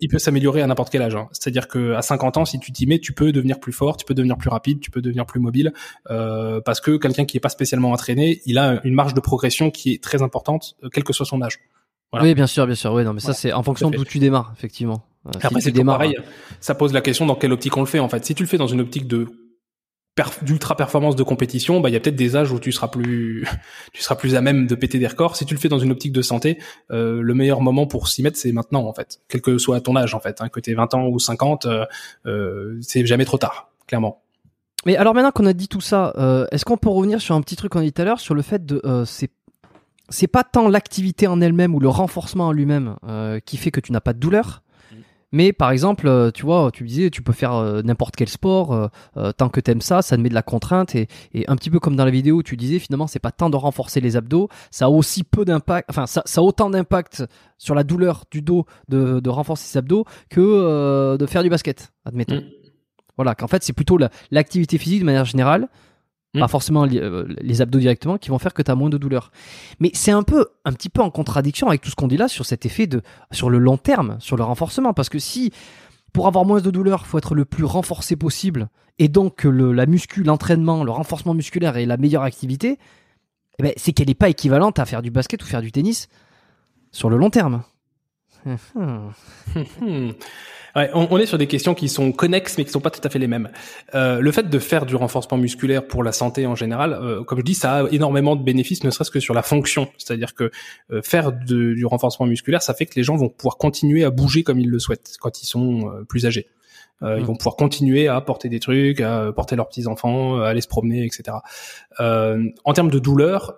il, peut s'améliorer à n'importe quel âge. Hein. C'est-à-dire que à 50 ans, si tu t'y mets, tu peux devenir plus fort, tu peux devenir plus rapide, tu peux devenir plus mobile, euh, parce que quelqu'un qui n'est pas spécialement entraîné, il a une marge de progression qui est très importante, euh, quel que soit son âge. Oui, bien sûr, bien sûr. Oui, non, mais ça c'est en fonction d'où tu démarres, effectivement. Après, c'est pareil. Ça pose la question dans quelle optique on le fait. En fait, si tu le fais dans une optique de d'ultra performance de compétition, bah il y a peut-être des âges où tu seras plus tu seras plus à même de péter des records. Si tu le fais dans une optique de santé, euh, le meilleur moment pour s'y mettre c'est maintenant en fait, quel que soit ton âge en fait, hein, que tu 20 ans ou 50, euh, euh, c'est jamais trop tard, clairement. Mais alors maintenant qu'on a dit tout ça, est-ce qu'on peut revenir sur un petit truc qu'on a dit tout à l'heure sur le fait de c'est c'est pas tant l'activité en elle-même ou le renforcement en lui-même qui fait que tu n'as pas de douleur, mais par exemple, euh, tu vois, tu disais, tu peux faire euh, n'importe quel sport euh, tant que t'aimes ça, ça te met de la contrainte et, un petit peu comme dans la vidéo, tu disais finalement, c'est pas tant de renforcer les abdos, ça a aussi peu d'impact, enfin ça, ça, a autant d'impact sur la douleur du dos de, de renforcer ses abdos que de faire du basket, admettons. Mm. Voilà, qu'en fait c'est plutôt l'activité physique de manière générale pas mm. forcément euh, les abdos directement, qui vont faire que tu as moins de douleur. Mais c'est un peu, un petit peu en contradiction avec tout ce qu'on dit là sur cet effet de, sur le long terme, sur le renforcement. Parce que si, pour avoir moins de douleur, faut être le plus renforcé possible, et donc le, la muscu, l'entraînement, le renforcement musculaire est la meilleure activité, eh ben, c'est qu'elle n'est pas équivalente à faire du basket ou faire du tennis sur le long terme. Ouais, on, on, est sur des questions qui sont connexes mais qui sont pas tout à fait les mêmes. Euh, le fait de faire du renforcement musculaire pour la santé en général, euh, comme je dis, ça a énormément de bénéfices, ne serait-ce que sur la fonction. C'est-à-dire que euh, faire de, du renforcement musculaire, ça fait que les gens vont pouvoir continuer à bouger comme ils le souhaitent quand ils sont plus âgés. Ils mmh. vont pouvoir continuer à porter des trucs, à porter leurs petits enfants, à aller se promener, etc. en termes de douleur,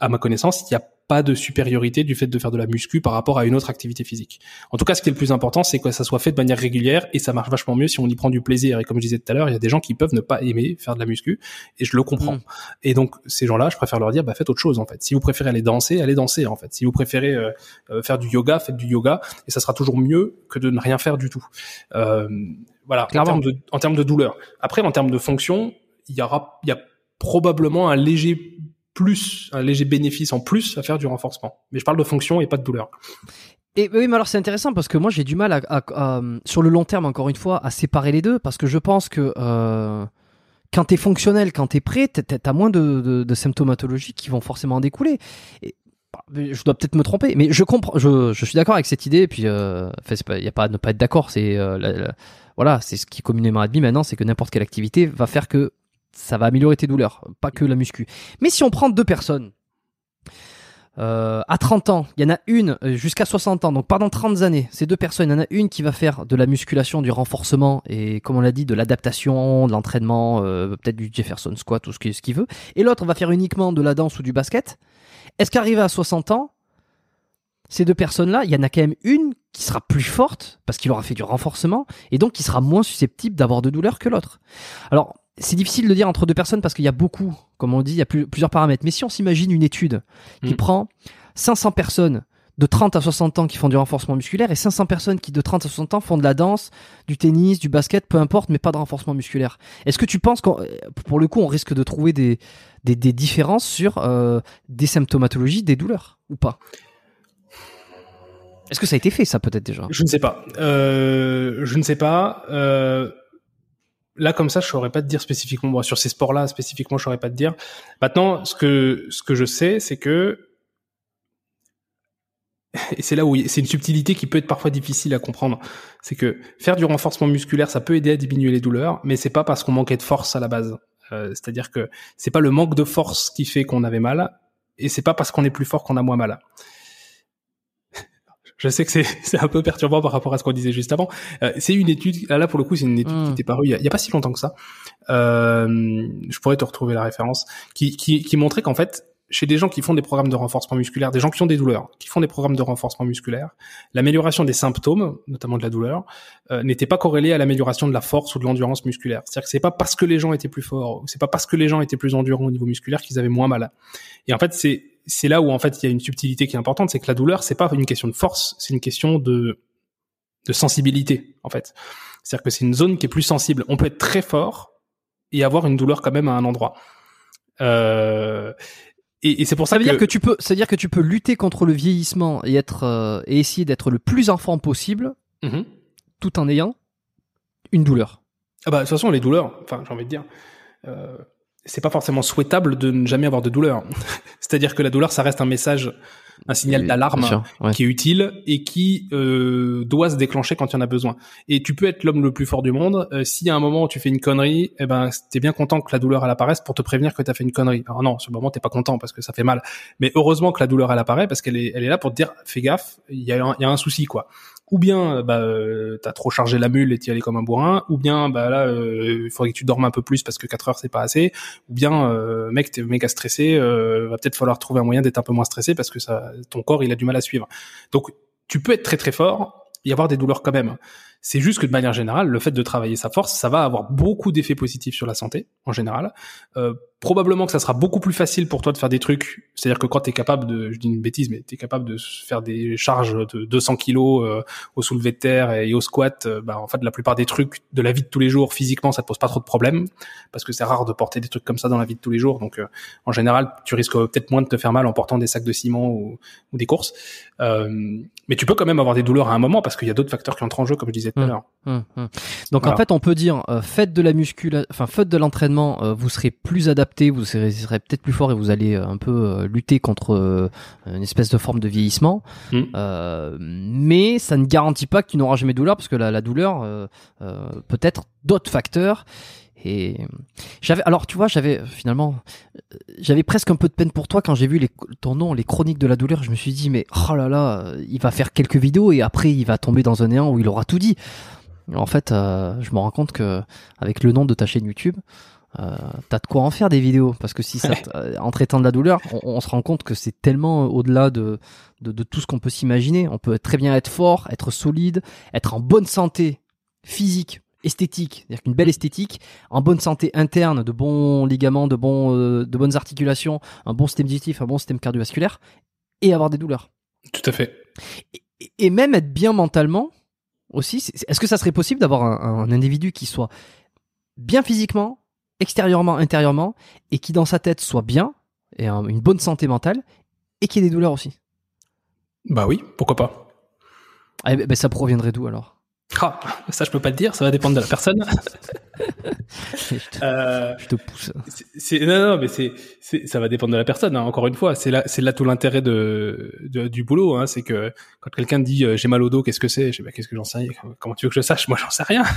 à ma connaissance, il n'y a pas de supériorité du fait de faire de la muscu par rapport à une autre activité physique. En tout cas, ce qui est le plus important, c'est que ça soit fait de manière régulière et ça marche vachement mieux si on y prend du plaisir. Et comme je disais tout à l'heure, il y a des gens qui peuvent ne pas aimer faire de la muscu et je le comprends. Mm. Et donc ces gens-là, je préfère leur dire, bah faites autre chose en fait. Si vous préférez aller danser, allez danser en fait. Si vous préférez euh, euh, faire du yoga, faites du yoga et ça sera toujours mieux que de ne rien faire du tout. Euh, voilà. En termes, de, en termes de douleur. Après, en termes de fonction, il y aura, il y a probablement un léger plus, un léger bénéfice en plus à faire du renforcement. Mais je parle de fonction et pas de douleur. Et oui, mais alors c'est intéressant parce que moi j'ai du mal à, sur le long terme encore une fois à séparer les deux parce que je pense que euh, quand t'es fonctionnel, quand t'es prêt, t'as moins de, de, symptomatologies qui vont forcément en découler. Et, bah, je dois peut-être me tromper, mais je comprends, je, je suis d'accord avec cette idée. Et puis, euh, il n'y a pas à ne pas être d'accord. C'est euh, voilà, c'est ce qui est communément admis maintenant, c'est que n'importe quelle activité va faire que ça va améliorer tes douleurs, pas que la muscu. Mais si on prend deux personnes, euh, à 30 ans, il y en a une euh, jusqu'à 60 ans, donc pendant 30 années, ces deux personnes, il y en a une qui va faire de la musculation, du renforcement et comme on l'a dit, de l'adaptation, de l'entraînement, euh, peut-être du Jefferson squat ou ce qu'il veut, et l'autre va faire uniquement de la danse ou du basket. Est-ce qu'arrivé à 60 ans, ces deux personnes-là, il y en a quand même une qui sera plus forte parce qu'il aura fait du renforcement et donc qui sera moins susceptible d'avoir de douleur que l'autre? Alors, c'est difficile de dire entre deux personnes parce qu'il y a beaucoup, comme on dit, il y a plusieurs paramètres. Mais si on s'imagine une étude qui mm. prend 500 personnes de 30 à 60 ans qui font du renforcement musculaire et 500 personnes qui de 30 à 60 ans font de la danse, du tennis, du basket, peu importe, mais pas de renforcement musculaire. Est-ce que tu penses que pour le coup on risque de trouver des, des, différences sur euh, des symptomatologies, des douleurs ou pas? Est-ce que ça a été fait ça peut-être déjà? Je ne sais pas. Euh, je ne sais pas. Euh là comme ça je saurais pas te dire spécifiquement. Moi sur ces sports là spécifiquement je saurais pas te dire. Maintenant ce que ce que je sais c'est que et c'est là où c'est une subtilité qui peut être parfois difficile à comprendre. C'est que faire du renforcement musculaire ça peut aider à diminuer les douleurs mais c'est pas parce qu'on manquait de force à la base. Euh, c'est-à-dire que c'est pas le manque de force qui fait qu'on avait mal et c'est pas parce qu'on est plus fort qu'on a moins mal je sais que c'est un peu perturbant par rapport à ce qu'on disait juste avant. Euh, c'est une étude, là pour le coup, c'est une étude qui hmm. était parue il y, a, pas si longtemps que ça. Euh, je pourrais te retrouver la référence, qui, qui, qui montrait qu'en fait, chez des gens qui font des programmes de renforcement musculaire, des gens qui ont des douleurs, qui font des programmes de renforcement musculaire, l'amélioration des symptômes, notamment de la douleur, euh, n'était pas corrélée à l'amélioration de la force ou de l'endurance musculaire. C'est-à-dire que c'est pas parce que les gens étaient plus forts, c'est pas parce que les gens étaient plus endurants au niveau musculaire qu'ils avaient moins mal. Et en fait, c'est c'est là où en fait il y a une subtilité qui est importante, c'est que la douleur c'est pas une question de force, c'est une question de de sensibilité en fait. C'est-à-dire que c'est une zone qui est plus sensible. On peut être très fort et avoir une douleur quand même à un endroit. Euh, et, et c'est pour ça, ça veut dire que tu peux, ça veut dire que tu peux lutter contre le vieillissement et être euh, et essayer d'être le plus enfant possible, mm-hmm. tout en ayant une douleur. Ah bah de toute façon les douleurs, enfin j'ai envie de dire. Euh, c'est pas forcément souhaitable de ne jamais avoir de douleur. C'est-à-dire que la douleur, ça reste un message, un signal d'alarme qui est utile et qui euh, doit se déclencher quand il y en a besoin. Et tu peux être l'homme le plus fort du monde. Euh, si à un moment où tu fais une connerie, eh ben t'es bien content que la douleur elle apparaisse pour te prévenir que t'as fait une connerie. Alors non, sur le moment t'es pas content parce que ça fait mal. Mais heureusement que la douleur elle apparaît parce qu'elle est, elle est là pour te dire fais gaffe, il y a, y a un souci quoi ou bien bah euh, t'as trop chargé la mule et t'y allais comme un bourrin, ou bien bah là euh, il faudrait que tu dormes un peu plus parce que 4 heures c'est pas assez, ou bien euh, mec t'es méga stressé, euh, va peut-être falloir trouver un moyen d'être un peu moins stressé parce que ça ton corps il a du mal à suivre. Donc tu peux être très très fort et avoir des douleurs quand même. C'est juste que de manière générale, le fait de travailler sa force, ça va avoir beaucoup d'effets positifs sur la santé en général. Euh, probablement que ça sera beaucoup plus facile pour toi de faire des trucs. C'est-à-dire que quand tu es capable de, je dis une bêtise, mais tu es capable de faire des charges de 200 kilos euh, au soulevé de terre et au squat, euh, bah, en fait, la plupart des trucs de la vie de tous les jours, physiquement, ça te pose pas trop de problèmes parce que c'est rare de porter des trucs comme ça dans la vie de tous les jours. Donc, euh, en général, tu risques peut-être moins de te faire mal en portant des sacs de ciment ou, ou des courses. mais tu peux quand même avoir des douleurs à un moment parce qu'il y a d'autres facteurs qui entrent en jeu, comme je disais tout à l'heure. mmh, mmh. Donc, en fait, on peut dire, faites de la musculation, enfin, faites de l'entraînement, vous serez plus adapté vous serez, peut-être plus fort et vous allez euh, un peu euh, lutter contre euh, une espèce de forme de vieillissement. Mais ça ne garantit pas que tu n'auras jamais de douleur parce que la, douleur peut être d'autres facteurs. Et j'avais, alors tu vois, j'avais finalement, j'avais presque un peu de peine pour toi quand j'ai vu les, ton nom, les chroniques de la douleur. Je me suis dit, mais oh là là, il va faire quelques vidéos et après il va tomber dans un néant où il aura tout dit. En fait, je me rends compte que avec le nom de ta chaîne YouTube, euh, t'as de quoi en faire des vidéos parce que si ça, euh, en traitant de la douleur, on, on se rend compte que c'est tellement au-delà de, de, de tout ce qu'on peut s'imaginer. On peut très bien être fort, être solide, être en bonne santé physique, esthétique, c'est-à-dire qu'une belle esthétique, en bonne santé interne, de bons ligaments, de bons, euh, de bonnes articulations, un bon système digestif, un bon système cardiovasculaire, et avoir des douleurs. Tout à fait. Et, et même être bien mentalement aussi. Est-ce que ça serait possible d'avoir un, un individu qui soit bien physiquement, extérieurement, intérieurement, et qui dans sa tête soit bien, et un- une bonne santé mentale, et qui ait des douleurs aussi? Bah oui, pourquoi pas. Ah, ben, ben, ça proviendrait d'où alors? Ah, ça je peux pas te dire, ça va dépendre de la personne. je, te, Euh, je te pousse. c'est- non, non, mais c'est, ça va dépendre de la personne. hein. Encore une fois, c'est là, c'est là tout l'intérêt de, de- du boulot. Hein. C'est que quand quelqu'un dit euh, j'ai mal au dos, qu'est-ce que c'est? Je sais bah, qu'est-ce que j'en sais? Rien. Comment tu veux que je sache? Moi, j'en sais rien.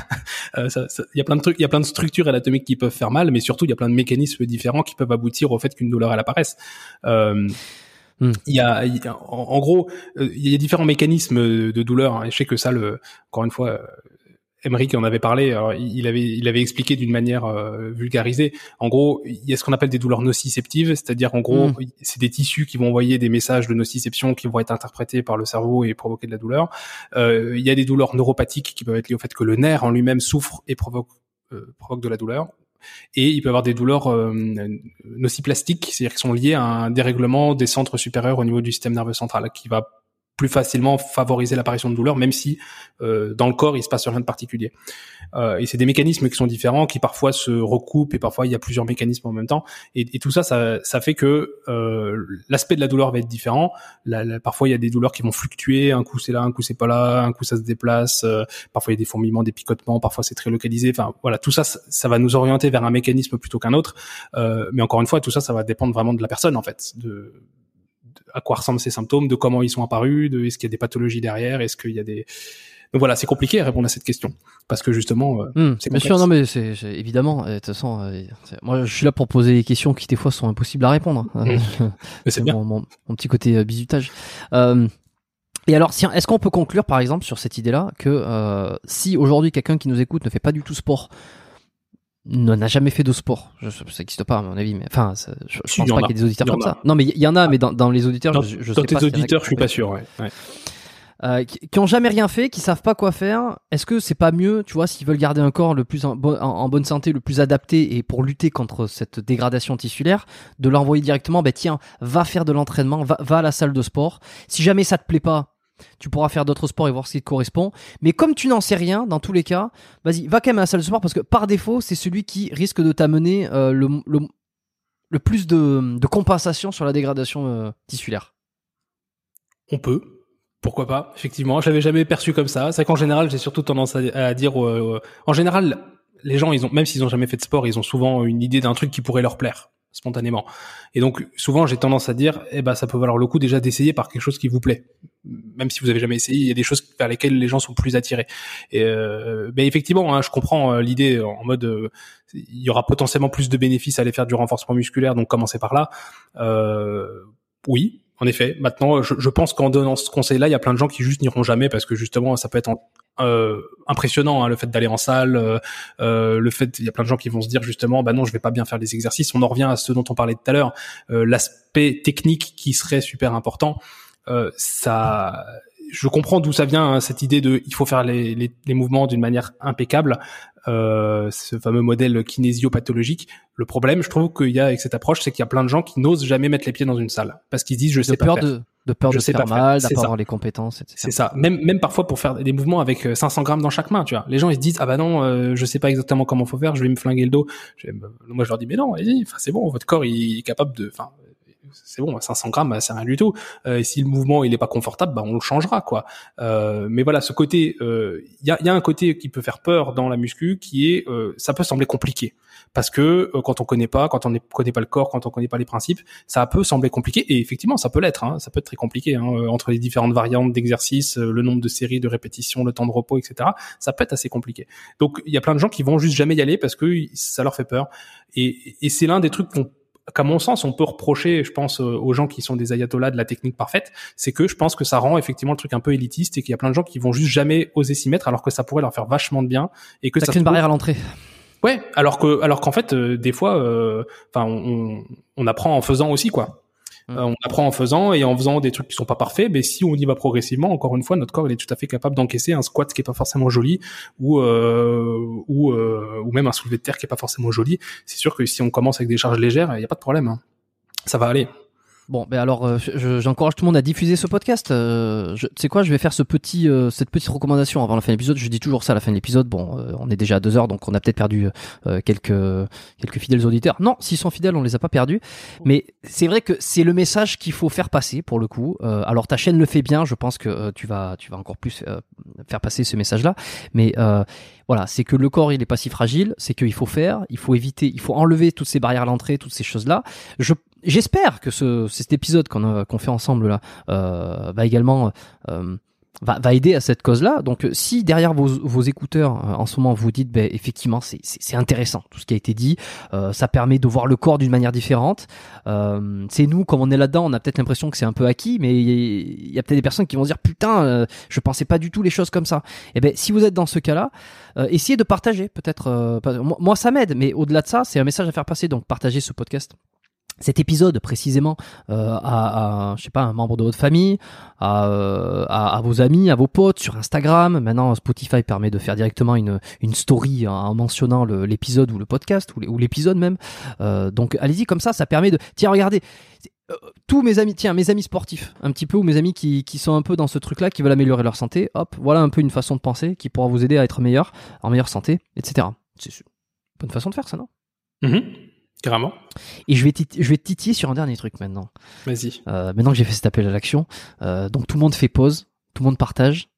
Euh, ça- ça- Il y a plein de trucs, il y a plein de structures anatomiques qui peuvent faire mal, mais surtout il y a plein de mécanismes différents qui peuvent aboutir au fait qu'une douleur elle apparaisse. Euh, Hmm. Il y a, il en, en gros, euh, il y a différents mécanismes de douleur. hein, et je sais que ça, le, encore une fois, euh, Emery qui en avait parlé, alors, il avait, il avait expliqué d'une manière euh, vulgarisée. En gros, il y a ce qu'on appelle des douleurs nociceptives, c'est-à-dire en gros, Mm. c'est des tissus qui vont envoyer des messages de nociception qui vont être interprétés par le cerveau et provoquer de la douleur. Euh, il y a des douleurs neuropathiques qui peuvent être liées au fait que le nerf en lui-même souffre et provoque, euh, provoque de la douleur. Et il peut avoir des douleurs euh, nociplastiques, c'est-à-dire qui sont liées à un dérèglement des centres supérieurs au niveau du système nerveux central, qui va plus facilement favoriser l'apparition de douleurs, même si euh, dans le corps il se passe rien de particulier. Euh, et c'est des mécanismes qui sont différents, qui parfois se recoupent et parfois il y a plusieurs mécanismes en même temps. Et, tout ça, ça, ça fait que euh, l'aspect de la douleur va être différent. Parfois il y a des douleurs qui vont fluctuer, un coup c'est là, un coup c'est pas là, un coup ça se déplace. euh, parfois il y a des fourmillements, des picotements, parfois c'est très localisé. Enfin voilà, tout ça, ça, va nous orienter vers un mécanisme plutôt qu'un autre. Mais encore une fois, tout ça, ça va dépendre vraiment de la personne en fait, à quoi ressemblent ces symptômes, de comment ils sont apparus, de est-ce qu'il y a des pathologies derrière, est-ce qu'il y a des donc voilà, c'est compliqué à répondre à cette question parce que justement, euh, Hmm, c'est bien sûr, non mais c'est évidemment. euh, De toute façon, euh, moi je suis là pour poser des questions qui des fois sont impossibles à répondre. Mais c'est mon, mon- mon petit côté euh, bizutage. Euh, et alors, si, est-ce qu'on peut conclure, par exemple, sur cette idée-là, que si aujourd'hui quelqu'un qui nous écoute ne fait pas du tout sport, n'a jamais fait de sport, je, ça n'existe pas à mon avis, mais enfin, ça- je, je Si, pense pas qu'il y ait des auditeurs comme a. ça. Non, mais il y, en a, mais dans, dans les auditeurs, Dans, je, je dans sais tes pas. auditeurs, qui je suis pas sûr. Ouais. Ouais. Euh, qui, qui ont jamais rien fait, qui savent pas quoi faire. Est-ce que c'est pas mieux, tu vois, s'ils veulent garder un corps le plus en, bo- en- en bonne santé, le plus adapté et pour lutter contre cette dégradation tissulaire, de l'envoyer directement, ben tiens, va faire de l'entraînement, va, va à la salle de sport. Si jamais ça te plaît pas, tu pourras faire d'autres sports et voir ce qui te correspond. Mais comme tu n'en sais rien, dans tous les cas, vas-y, va quand même à la salle de sport parce que par défaut, c'est celui qui risque de t'amener euh, le, le, plus de, compensation sur la dégradation euh, tissulaire. On peut. Pourquoi pas Effectivement, je l'avais jamais perçu comme ça. C'est qu'en général, j'ai surtout tendance à, dire, en général, les gens, ils ont, même s'ils ont jamais fait de sport, ils ont souvent une idée d'un truc qui pourrait leur plaire spontanément. Et donc, souvent, j'ai tendance à dire, eh ben, ça peut valoir le coup déjà d'essayer par quelque chose qui vous plaît. Même si vous avez jamais essayé, il y a des choses vers lesquelles les gens sont plus attirés. Et euh, ben effectivement, hein, je comprends euh, l'idée en mode, euh, il y aura potentiellement plus de bénéfices à aller faire du renforcement musculaire, donc commencer par là. Euh, oui, en effet. Maintenant, je, je pense qu'en donnant ce conseil-là, il y a plein de gens qui juste n'iront jamais parce que justement, ça peut être en- euh, impressionnant hein, le fait d'aller en salle, euh, euh, le fait, il y a plein de gens qui vont se dire justement, bah non, je vais pas bien faire les exercices. On en revient à ce dont on parlait tout à l'heure, euh, l'aspect technique qui serait super important. Euh, ça, je comprends d'où ça vient hein, cette idée de, il faut faire les, les, les mouvements d'une manière impeccable. Euh, ce fameux modèle kinésiopathologique. Le problème, je trouve qu'il y a avec cette approche, c'est qu'il y a plein de gens qui n'osent jamais mettre les pieds dans une salle parce qu'ils se disent je sais De pas peur faire. de, de peur Je de sais faire pas mal, C'est de pas ça. avoir les compétences, etc. C'est ça. Même même parfois pour faire des mouvements avec euh, 500 grammes dans chaque main, tu vois. Les gens ils se disent ah bah non, euh, je sais pas exactement comment faut faire, je vais me flinguer le dos. Je- moi je leur dis mais non, allez, enfin c'est bon, votre corps il est capable de, enfin c'est bon, 500 grammes bah, c'est rien du tout. Euh, et si le mouvement il est pas confortable, bah on le changera quoi. Euh, mais voilà, ce côté, euh, il y a, y a un côté qui peut faire peur dans la muscu, qui est, euh, ça peut sembler compliqué parce que euh, quand on connaît pas, quand on ne connaît pas le corps, quand on connaît pas les principes, ça peut sembler compliqué et effectivement ça peut l'être. Hein, ça peut être très compliqué hein, euh, entre les différentes variantes d'exercices, euh, le nombre de séries, de répétitions, le temps de repos, etc. Ça peut être assez compliqué. Donc il y a plein de gens qui vont juste jamais y aller parce que ça leur fait peur. Et, et c'est l'un des trucs qu'on qu'à mon sens, on peut reprocher, je pense, euh, aux gens qui sont des ayatollahs de la technique parfaite, c'est que je pense que ça rend effectivement le truc un peu élitiste et qu'il y a plein de gens qui vont juste jamais oser s'y mettre alors que ça pourrait leur faire vachement de bien et que Ça ça crée une trouve- barrière à l'entrée. Ouais, alors que alors qu'en fait euh, des fois, enfin on, on, apprend en faisant aussi quoi. Mmh. on apprend en faisant et en faisant des trucs qui sont pas parfaits, mais si on y va progressivement, encore une fois, notre corps est tout à fait capable d'encaisser un squat qui est pas forcément joli ou ou ou même un soulevé de terre qui est pas forcément joli. C'est sûr que si on commence avec des charges légères, il y a pas de problème. Hein. Ça va aller. Bon, ben alors, euh, j'encourage tout le monde à diffuser ce podcast. Euh, tu sais quoi, je vais faire ce petit, euh, cette petite recommandation avant la fin de l'épisode. Je dis toujours ça à la fin de l'épisode. Bon, on est déjà à deux heures, donc on a peut-être perdu quelques quelques fidèles auditeurs. Non, s'ils sont fidèles, on les a pas perdus. Mais c'est vrai que c'est le message qu'il faut faire passer pour le coup. alors ta chaîne le fait bien. Je pense que tu vas tu vas encore plus faire passer ce message-là. Mais voilà, c'est que le corps il est pas si fragile, c'est qu'il faut faire, il faut éviter, il faut enlever toutes ces barrières à l'entrée, toutes ces choses-là. Je j'espère que ce, cet épisode qu'on qu'on fait ensemble là euh, va également euh, va, va, aider à cette cause-là. Donc, si derrière vos, vos écouteurs euh, en ce moment vous dites, ben, effectivement, c'est intéressant tout ce qui a été dit, euh, ça permet de voir le corps d'une manière différente. Euh, c'est nous, comme on est là-dedans, on a peut-être l'impression que c'est un peu acquis, mais il y a, peut-être des personnes qui vont se dire, putain, euh, je pensais pas du tout les choses comme ça. Et eh ben, si vous êtes dans ce cas-là, essayez de partager. Peut-être, moi, ça m'aide, mais au-delà de ça, c'est un message à faire passer. Donc, partagez ce podcast cet épisode précisément euh, à, à, je sais pas un membre de votre famille, à, euh, à, à, vos amis, à vos potes sur Instagram. Maintenant, Spotify permet de faire directement une, une story en mentionnant l'épisode ou le podcast ou l'épisode même. Euh, donc allez-y comme ça, ça permet de tiens regardez euh, tous mes amis, tiens, mes amis sportifs, un petit peu, ou mes amis qui, qui sont un peu dans ce truc-là, qui veulent améliorer leur santé, hop, voilà un peu une façon de penser qui pourra vous aider à être meilleur, en meilleure santé, etc. C'est une bonne façon de faire ça, non? Mm Carrément. Et je vais, je vais titiller sur un dernier truc maintenant. Vas-y. Euh, maintenant que j'ai fait cet appel à l'action, euh, donc tout le monde fait pause, tout le monde partage,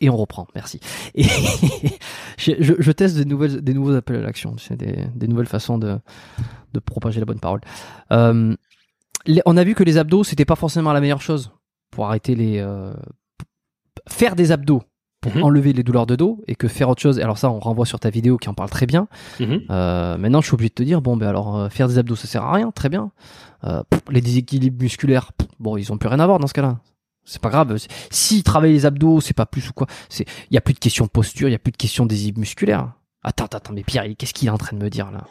et on reprend. Merci. Et je, je, teste des, nouvelles, des nouveaux appels à l'action, des, des nouvelles façons de, de propager la bonne parole. Euh, on a vu que les abdos, c'était pas forcément la meilleure chose pour arrêter les. Faire des abdos pour mhm. enlever les douleurs de dos et que faire autre chose. Alors ça, on renvoie sur ta vidéo qui en parle très bien. Mhm. Euh, maintenant, je suis obligé de te dire, bon, ben alors euh, faire des abdos, ça sert à rien, très bien. Euh, les déséquilibres musculaires, bon, ils ont plus rien à voir dans ce cas-là. C'est pas grave. S'ils travaillent les abdos, c'est pas plus ou quoi. C'est, il y a plus de questions de posture, il y a plus de questions déséquilibre musculaire. Attends, attends, mais Pierre, qu'est-ce qu'il est en train de me dire là?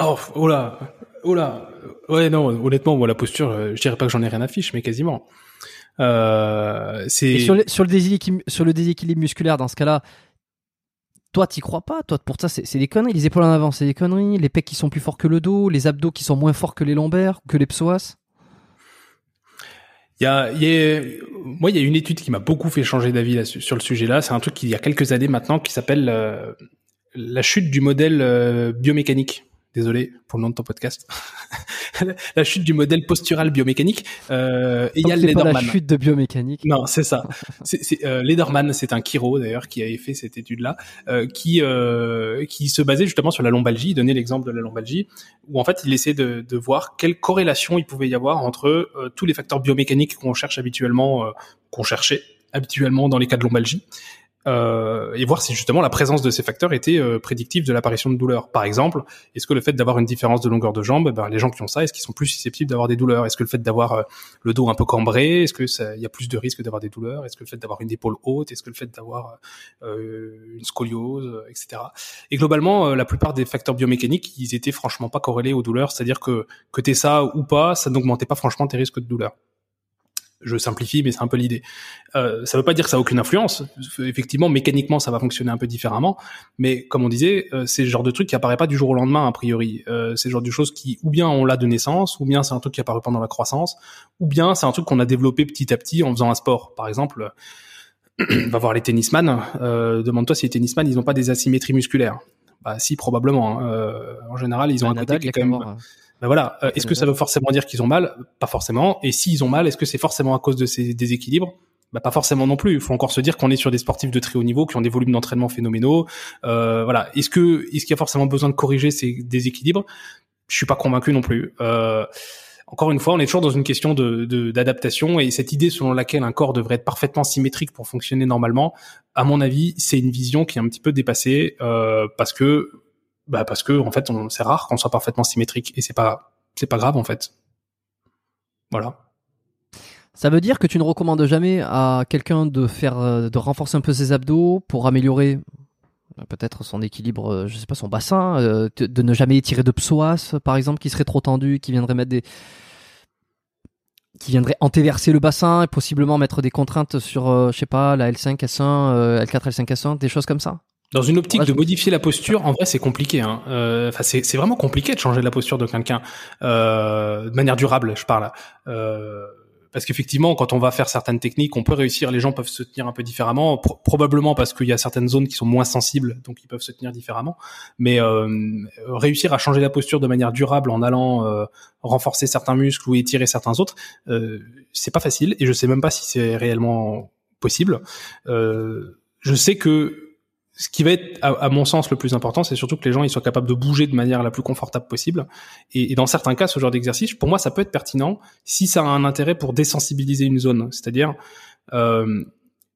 Oh, oh là, oh là. Ouais, non, honnêtement, moi la posture, je dirais pas que j'en ai rien à fiche, mais quasiment. Euh, c'est sur, le, sur, le déséquilibre, sur le déséquilibre musculaire dans ce cas-là. Toi, t'y crois pas Toi, pour ça, c'est des conneries. Les épaules en avant, c'est des conneries. Les pecs qui sont plus forts que le dos, les abdos qui sont moins forts que les lombaires, que les psoas. Il y a, il y a, moi, il y a une étude qui m'a beaucoup fait changer d'avis sur le sujet-là. C'est un truc qui il y a quelques années maintenant qui s'appelle euh, la chute du modèle euh, biomécanique. Désolé pour le nom de ton podcast. la chute du modèle postural biomécanique. Euh, et il y a Lederman. Pas la chute de biomécanique. Non, c'est ça. c'est, euh, Lederman, c'est un chiro d'ailleurs qui avait fait cette étude-là, euh, qui euh, qui se basait justement sur la lombalgie. Il donnait l'exemple de la lombalgie, où en fait il essayait de, de voir quelle corrélation il pouvait y avoir entre euh, tous les facteurs biomécaniques qu'on cherche habituellement, euh, qu'on cherchait habituellement dans les cas de lombalgie, euh, et voir si justement la présence de ces facteurs était euh, prédictive de l'apparition de douleurs. Par exemple, est-ce que le fait d'avoir une différence de longueur de jambe, ben, les gens qui ont ça, est-ce qu'ils sont plus susceptibles d'avoir des douleurs? Est-ce que le fait d'avoir euh, le dos un peu cambré, est-ce que il y a plus de risque d'avoir des douleurs? Est-ce que le fait d'avoir une épaule haute, est-ce que le fait d'avoir euh, une scoliose, etc. Et globalement, la plupart des facteurs biomécaniques, ils étaient franchement pas corrélés aux douleurs, c'est-à-dire que que t'aies ça ou pas, ça n'augmentait pas franchement tes risques de douleur je simplifie, mais c'est un peu l'idée. Euh, ça veut pas dire que ça a aucune influence. Effectivement, mécaniquement, ça va fonctionner un peu différemment, mais comme on disait, euh, c'est le genre de truc qui apparaît pas du jour au lendemain a priori. Euh, c'est le genre de choses qui, ou bien on l'a de naissance, ou bien c'est un truc qui apparaît pendant la croissance, ou bien c'est un truc qu'on a développé petit à petit en faisant un sport. Par exemple, va voir les tennisman. Euh, demande-toi si les tennisman ils ont pas des asymétries musculaires. Bah si probablement. Hein. Euh, en général, ils ont un côté quand même. Ben voilà, euh, est-ce que ça veut forcément dire qu'ils ont mal? Pas forcément. Et s'ils ont mal, est-ce que c'est forcément à cause de ces déséquilibres? Bah, pas forcément non plus. Il faut encore se dire qu'on est sur des sportifs de très haut niveau qui ont des volumes d'entraînement phénoménaux. Euh, voilà. Est-ce que est-ce qu'il y a forcément besoin de corriger ces déséquilibres? Je suis pas convaincu non plus. Euh, encore une fois, on est toujours dans une question de d'adaptation et cette idée selon laquelle un corps devrait être parfaitement symétrique pour fonctionner normalement, à mon avis, c'est une vision qui est un petit peu dépassée euh, parce que bah parce que en fait, c'est rare qu'on soit parfaitement symétrique et c'est pas c'est pas grave en fait. Voilà. Ça veut dire que tu ne recommandes jamais à quelqu'un de faire de renforcer un peu ses abdos pour améliorer peut-être son équilibre, je sais pas, son bassin, de, de, ne jamais étirer de psoas, par exemple, qui serait trop tendu, qui viendrait mettre des qui viendrait antéverser le bassin et possiblement mettre des contraintes sur, euh, je sais pas, la L5, S1, L4, L5, S1, des choses comme ça? Dans une optique de modifier la posture, en vrai, c'est compliqué. Hein. Euh, enfin, c'est vraiment compliqué de changer la posture de quelqu'un euh, de manière durable. Je parle. Euh, parce qu'effectivement, quand on va faire certaines techniques, on peut réussir. Les gens peuvent se tenir un peu différemment, probablement parce qu'il y a certaines zones qui sont moins sensibles, donc ils peuvent se tenir différemment. Mais euh, réussir à changer la posture de manière durable en allant euh, renforcer certains muscles ou étirer certains autres, euh, c'est pas facile. Et je sais même pas si c'est réellement possible. Euh, je sais que ce qui va être, à, mon sens, le plus important, c'est surtout que les gens ils soient capables de bouger de manière la plus confortable possible. Et, dans certains cas, ce genre d'exercice, pour moi, ça peut être pertinent si ça a un intérêt pour désensibiliser une zone. C'est-à-dire, euh,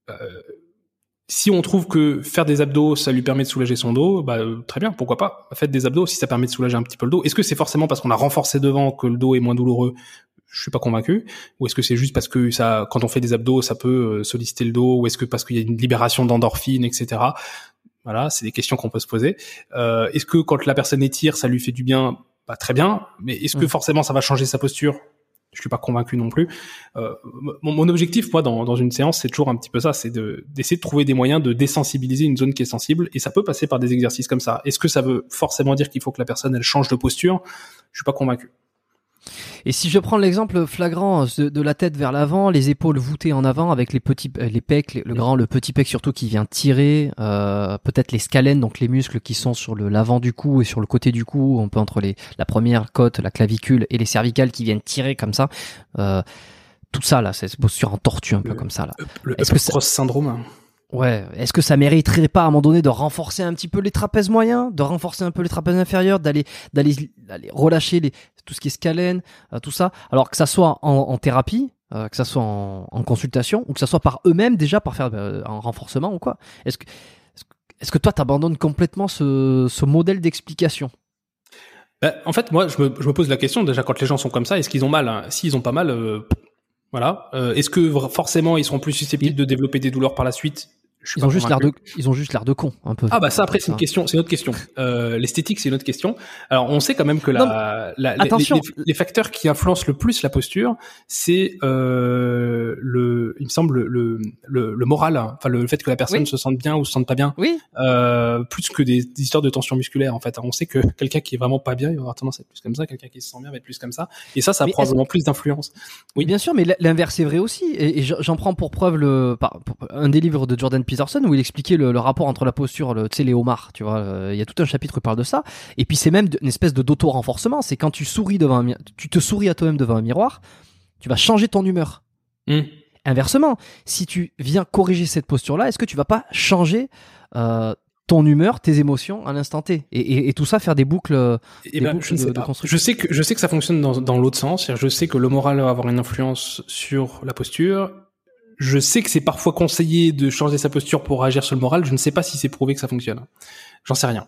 euh, si on trouve que faire des abdos, ça lui permet de soulager son dos, bah très bien, pourquoi pas. Faites des abdos si ça permet de soulager un petit peu le dos. Est-ce que c'est forcément parce qu'on a renforcé devant que le dos est moins douloureux? Je suis pas convaincu. Ou est-ce que c'est juste parce que ça, quand on fait des abdos, ça peut euh, solliciter le dos, ou est-ce que parce qu'il y a une libération d'endorphine, etc. Voilà, c'est des questions qu'on peut se poser. Euh, est-ce que quand la personne étire, ça lui fait du bien? Bah, Très bien. Mais est-ce que mm. forcément ça va changer sa posture? Je suis pas convaincu non plus. Euh, mon, objectif, moi, dans, dans une séance, c'est toujours un petit peu ça, c'est de, d'essayer de trouver des moyens de désensibiliser une zone qui est sensible. Et ça peut passer par des exercices comme ça. Est-ce que ça veut forcément dire qu'il faut que la personne elle change de posture? Je suis pas convaincu. Et si je prends l'exemple flagrant de, la tête vers l'avant, les épaules voûtées en avant avec les petits, euh, les pecs, le grand, le petit pec surtout qui vient tirer, euh, peut-être les scalènes, donc les muscles qui sont sur le l'avant du cou et sur le côté du cou, on peut entre les la première côte, la clavicule et les cervicales qui viennent tirer comme ça. Euh, tout ça là, c'est posture en tortue un peu comme ça là. Le, Est-ce que cross syndrome Ouais, est-ce que ça mériterait pas à un moment donné de renforcer un petit peu les trapèzes moyens, de renforcer un peu les trapèzes inférieurs, d'aller d'aller relâcher les, tout ce qui est scalène, euh, tout ça, alors que ça soit en, thérapie, euh, que ça soit en, consultation ou que ça soit par eux-mêmes déjà par faire euh, un renforcement ou quoi? Est-ce que est-ce que toi t'abandonnes complètement ce, ce modèle d'explication? Bah, En fait, moi, je me, je me, pose la question déjà quand les gens sont comme ça, est-ce qu'ils ont mal hein? S'ils ont pas mal, voilà. est-ce que forcément ils seront plus susceptibles de développer des douleurs par la suite ils ont juste l'air de, ils ont juste l'air de con, un peu. Ah bah ça après c'est une question, c'est une autre question. Euh, L'esthétique c'est une autre question. Alors on sait quand même que la, la attention. Les, facteurs qui influencent le plus la posture, c'est euh, le, il me semble le, le, le moral, enfin le, fait que la personne se sente bien ou se sente pas bien. Oui. Euh, plus que des, histoires de tension musculaire en fait. On sait que quelqu'un qui est vraiment pas bien, il va avoir tendance à être plus comme ça. Quelqu'un qui se sent bien va être plus comme ça. Et ça, ça a probablement plus d'influence. Oui, bien sûr, mais l'inverse est vrai aussi. Et, j'en prends pour preuve le, un des livres de Jordan Peterson où il expliquait le, rapport entre la posture, tu sais, les homards, tu vois. Euh, il y a tout un chapitre qui parle de ça. Et puis c'est même une espèce de d'auto-renforcement. C'est quand tu souris devant un, tu te souris à toi-même devant un miroir, tu vas changer ton humeur. Hmm. Inversement, si tu viens corriger cette posture-là, est-ce que tu vas pas changer euh, ton humeur, tes émotions à l'instant T, et, tout ça faire des boucles, eh ben, je, sais je sais que je sais que ça fonctionne dans, dans l'autre sens. Je sais que le moral va avoir une influence sur la posture je sais que c'est parfois conseillé de changer sa posture pour agir sur le moral. Je ne sais pas si c'est prouvé que ça fonctionne. J'en sais rien.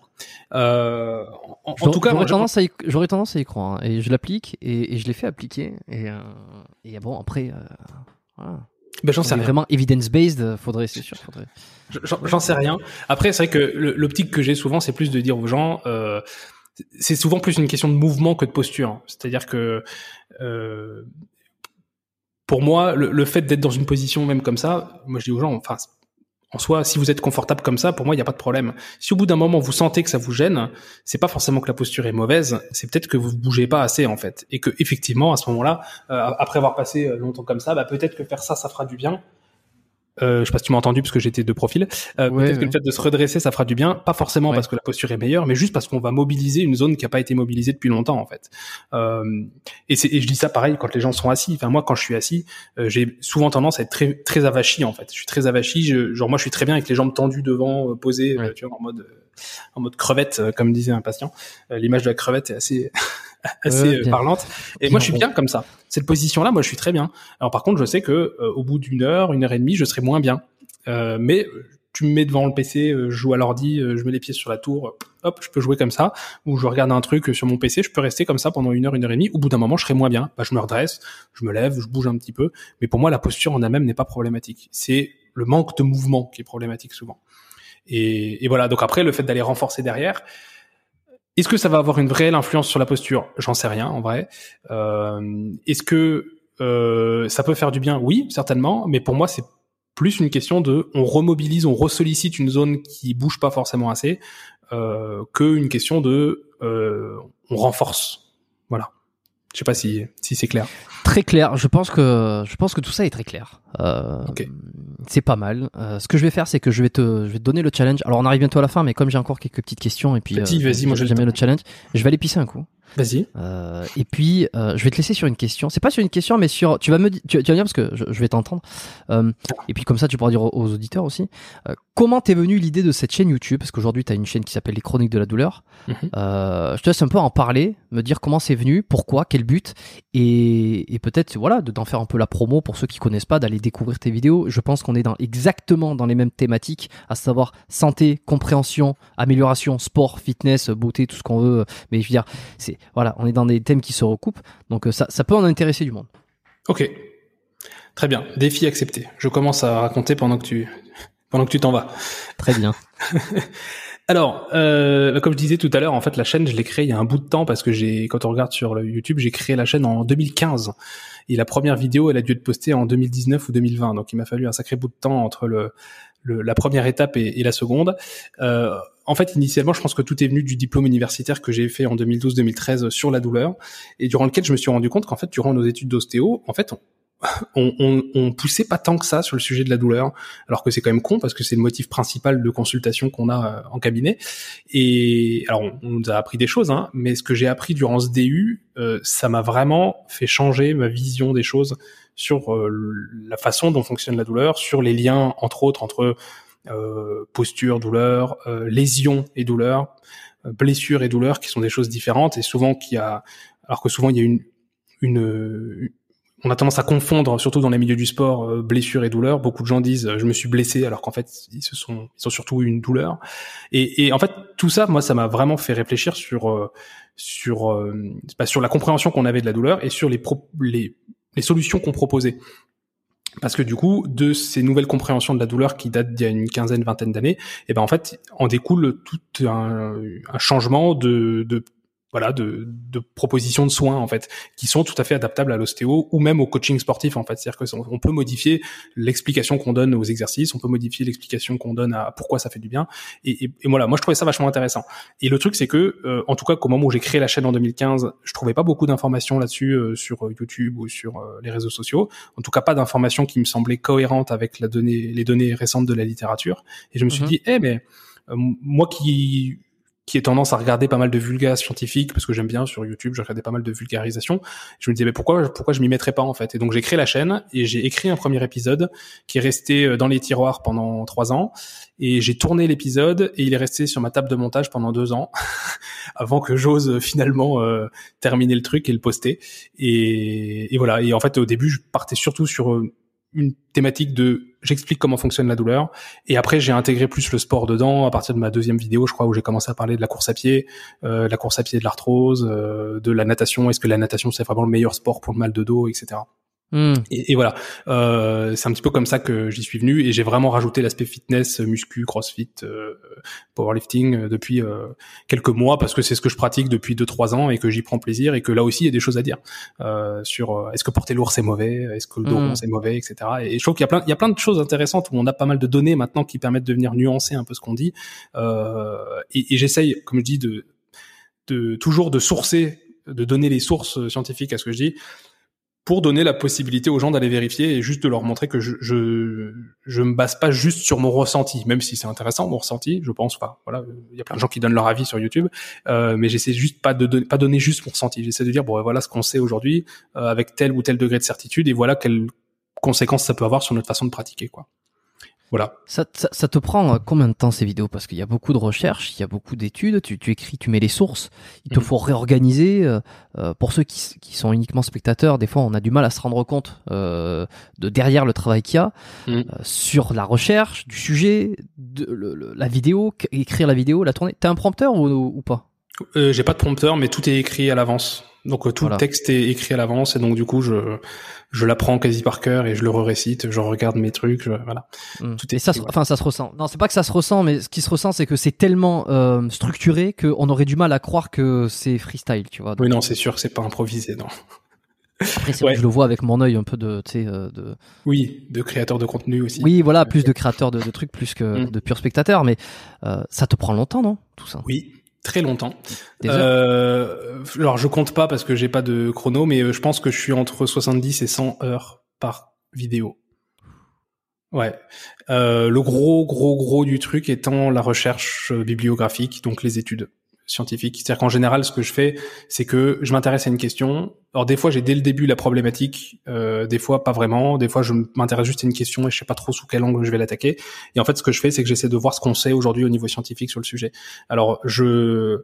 Euh, en, tout cas, j'aurais tendance, à y, j'aurais tendance à y croire hein. et je l'applique et, je l'ai fait appliquer et, euh, et bon après. Euh, voilà. Ben, j'en sais rien. Vraiment evidence based, faudrait, c'est sûr, faudrait. J'en sais rien. Après, c'est vrai que l'optique que j'ai souvent, c'est plus de dire aux gens, euh, c'est souvent plus une question de mouvement que de posture. C'est-à-dire que euh, pour moi, le, fait d'être dans une position même comme ça, moi je dis aux gens, enfin, en soi, si vous êtes confortable comme ça, pour moi, il n'y a pas de problème. Si au bout d'un moment vous sentez que ça vous gêne, c'est pas forcément que la posture est mauvaise, c'est peut-être que vous bougez pas assez en fait, et que effectivement à ce moment-là, euh, après avoir passé euh, longtemps comme ça, bah, peut-être que faire ça, ça fera du bien, euh, je sais pas si tu m'as entendu parce que j'étais de profil. Euh, Peut-être que le fait de se redresser, ça fera du bien, pas forcément parce que la posture est meilleure, mais juste parce qu'on va mobiliser une zone qui a pas été mobilisée depuis longtemps en fait. Euh, et, et, je dis ça pareil quand les gens sont assis. Enfin moi, quand je suis assis, euh, j'ai souvent tendance à être très très avachi en fait. Je suis très avachi. Je, genre moi, je suis très bien avec les jambes tendues devant, euh, posées, tu vois, en mode en mode crevette, comme disait un patient. L'image de la crevette est assez assez euh, parlante. Et moi, je suis bien comme ça. Cette position-là, moi, je suis très bien. Alors, par contre, je sais que euh, au bout d'une heure, une heure et demie, je serai moins bien. Euh, mais tu me mets devant le PC, je joue à l'ordi, je mets les pieds sur la tour, hop, je peux jouer comme ça. Ou je regarde un truc sur mon PC, je peux rester comme ça pendant une heure, une heure et demie. Au bout d'un moment, je serai moins bien. Bah, je me redresse, je me lève, je bouge un petit peu. Mais pour moi, la posture en elle-même n'est pas problématique. C'est le manque de mouvement qui est problématique souvent. Et, et voilà. Donc après, le fait d'aller renforcer derrière, est-ce que ça va avoir une réelle influence sur la posture? J'en sais rien en vrai. Euh, Est-ce que euh, ça peut faire du bien? Oui, certainement. Mais pour moi, c'est plus une question de on remobilise, on ressollicite une zone qui bouge pas forcément assez, euh, que question de euh, on renforce. Voilà. Je sais pas si si c'est clair. Très clair. Je pense que je pense que tout ça est très clair. Euh. C'est pas mal. Euh, ce que je vais faire, c'est que je vais te je vais te donner le challenge. Alors on arrive bientôt à la fin, mais comme j'ai encore quelques petites questions et puis Vas-y, vas-y, moi, j'aime bien le challenge. Je vais aller pisser un coup. Vas-y. Euh, et puis, euh, je vais te laisser sur une question. C'est pas sur une question, mais sur. Tu vas me, tu, tu vas me dire parce que je, je vais t'entendre. Euh, et puis comme ça, tu pourras dire aux, aux auditeurs aussi. Comment t'es venue l'idée de cette chaîne YouTube? Parce qu'aujourd'hui, t'as une chaîne qui s'appelle Les Chroniques de la douleur. Mhm. Je te laisse un peu en parler, me dire comment c'est venu, pourquoi, quel but, et, et peut-être voilà, de d'en faire un peu la promo pour ceux qui connaissent pas, d'aller découvrir tes vidéos. Je pense qu'on est dans exactement dans les mêmes thématiques, à savoir santé, compréhension, amélioration, sport, fitness, beauté, tout ce qu'on veut. Mais je veux dire, c'est voilà, on est dans des thèmes qui se recoupent, donc euh, ça, ça peut en intéresser du monde. Ok. Très bien. Défi accepté. Je commence à raconter pendant que tu pendant que tu t'en vas. Très bien. Alors, euh, comme je disais tout à l'heure, en fait, la chaîne, je l'ai créée il y a un bout de temps parce que j'ai, quand on regarde sur YouTube, j'ai créé la chaîne en 2015 et la première vidéo, elle a dû être postée en 2019 ou 2020. Donc, il m'a fallu un sacré bout de temps entre le, le- la première étape et, et la seconde. Euh, en fait, initialement, je pense que tout est venu du diplôme universitaire que j'ai fait en 2012-2013 sur la douleur et durant lequel je me suis rendu compte qu'en fait, durant nos études d'ostéo, en fait, on, on, on, poussait pas tant que ça sur le sujet de la douleur, alors que c'est quand même con parce que c'est le motif principal de consultation qu'on a euh, en cabinet. Et alors, on, nous a appris des choses, hein, mais ce que j'ai appris durant ce DU, euh, ça m'a vraiment fait changer ma vision des choses sur euh, la façon dont fonctionne la douleur, sur les liens, entre autres, entre euh, posture, douleur, euh, lésion et douleur, euh, blessure et douleur, qui sont des choses différentes, et souvent qu'il y a, alors que souvent il y a une, une, on a tendance à confondre, surtout dans les milieux du sport, euh, blessure et douleur. Beaucoup de gens disent euh, je me suis blessé, alors qu'en fait ils se sont, ils ont surtout eu une douleur. Et, et en fait tout ça, moi, ça m'a vraiment fait réfléchir sur euh, sur euh, bah, sur la compréhension qu'on avait de la douleur et sur les pro- les, les solutions qu'on proposait. Parce que du coup, de ces nouvelles compréhensions de la douleur qui datent d'il y a une quinzaine, vingtaine d'années, et ben en fait, en découle tout un, changement de voilà de, de propositions de soins en fait qui sont tout à fait adaptables à l'ostéo ou même au coaching sportif en fait. C'est-à-dire que on peut modifier l'explication qu'on donne aux exercices on peut modifier l'explication qu'on donne à pourquoi ça fait du bien. Et, et, et voilà moi je trouvais ça vachement intéressant. Et le truc c'est que euh, en tout cas qu'au moment où j'ai créé la chaîne en 2015 je trouvais pas beaucoup d'informations là-dessus euh, sur YouTube ou sur euh, les réseaux sociaux. En tout cas pas d'informations qui me semblaient cohérentes avec la donnée les données récentes de la littérature. Et je me suis Mhm. dit eh mais euh, moi qui qui ai tendance à regarder pas mal de vulgas scientifiques parce que j'aime bien sur YouTube, je regardais pas mal de vulgarisation. Je me disais mais pourquoi pourquoi je m'y mettrais pas en fait? Et donc j'ai créé la chaîne et j'ai écrit un premier épisode qui est resté euh, dans les tiroirs pendant trois ans et j'ai tourné l'épisode et il est resté sur ma table de montage pendant deux ans avant que j'ose euh, finalement euh, terminer le truc et le poster. Et, et voilà. Et en fait au début je partais surtout sur une thématique de j'explique comment fonctionne la douleur. Et après j'ai intégré plus le sport dedans. À partir de ma deuxième vidéo je crois où j'ai commencé à parler de la course à pied euh, la course à pied de l'arthrose euh, de la natation. Est-ce que la natation c'est vraiment le meilleur sport pour le mal de dos etc Hmm. et, et voilà, euh, c'est un petit peu comme ça que j'y suis venu et j'ai vraiment rajouté l'aspect fitness, muscu, crossfit, euh, powerlifting euh, depuis euh, quelques mois parce que c'est ce que je pratique depuis deux trois ans et que j'y prends plaisir et que là aussi il y a des choses à dire euh, sur est-ce que porter lourd c'est mauvais, est-ce que le dos rond c'est mauvais, etc. Et je trouve qu'il y a plein il y a plein de choses intéressantes où on a pas mal de données maintenant qui permettent de venir nuancer un peu ce qu'on dit euh, et, et j'essaye comme je dis de de toujours de sourcer, de donner les sources scientifiques à ce que je dis pour donner la possibilité aux gens d'aller vérifier et juste de leur montrer que je, je je me base pas juste sur mon ressenti, même si c'est intéressant mon ressenti, je pense pas. Voilà, il y a plein de gens qui donnent leur avis sur YouTube, euh, mais j'essaie juste pas de donner, pas donner juste mon ressenti. J'essaie de dire bon voilà ce qu'on sait aujourd'hui euh, avec tel ou tel degré de certitude et voilà quelles conséquences ça peut avoir sur notre façon de pratiquer quoi. Voilà. Ça, ça, ça te prend euh, combien de temps ces vidéos? Parce qu'il y a beaucoup de recherches, il y a beaucoup d'études, tu, tu écris, tu mets les sources, il te Mhm. faut réorganiser. euh, euh, pour ceux qui, qui sont uniquement spectateurs, des fois on a du mal à se rendre compte euh, de derrière le travail qu'il y a Mhm. euh, sur la recherche du sujet, de, le- le- la vidéo, écrire la vidéo, la tourner. T'es un prompteur ou, ou pas? Euh, J'ai pas de prompteur, mais tout est écrit à l'avance. Donc euh, tout le texte est écrit à l'avance et donc du coup je je l'apprends quasi par cœur et je le récite, je regarde mes trucs, voilà. Hmm. Tout est et ça, enfin ça se ressent. Non, c'est pas que ça se ressent, mais ce qui se ressent, c'est que c'est tellement euh, structuré qu'on aurait du mal à croire que c'est freestyle, tu vois. oui, non, c'est sûr que c'est pas improvisé, non. Après, que je le vois avec mon œil un peu de, tu sais, euh, de. Oui, de créateur de contenu aussi. Oui, voilà, plus de créateur de, de, trucs, plus que hmm. de pur spectateur, mais euh, ça te prend longtemps, non, tout ça? Oui, très longtemps. Euh, alors je compte pas parce que j'ai pas de chrono, mais euh, je pense que je suis entre 70 et 100 heures par vidéo. Ouais. Euh, le gros, gros, gros du truc étant la recherche euh, bibliographique, donc les études scientifique. C'est-à-dire qu'en général, ce que je fais, c'est que je m'intéresse à une question. Alors des fois, j'ai dès le début la problématique, euh, des fois pas vraiment, des fois je m'intéresse juste à une question et je sais pas trop sous quel angle je vais l'attaquer. Et en fait, ce que je fais, c'est que j'essaie de voir ce qu'on sait aujourd'hui au niveau scientifique sur le sujet. Alors je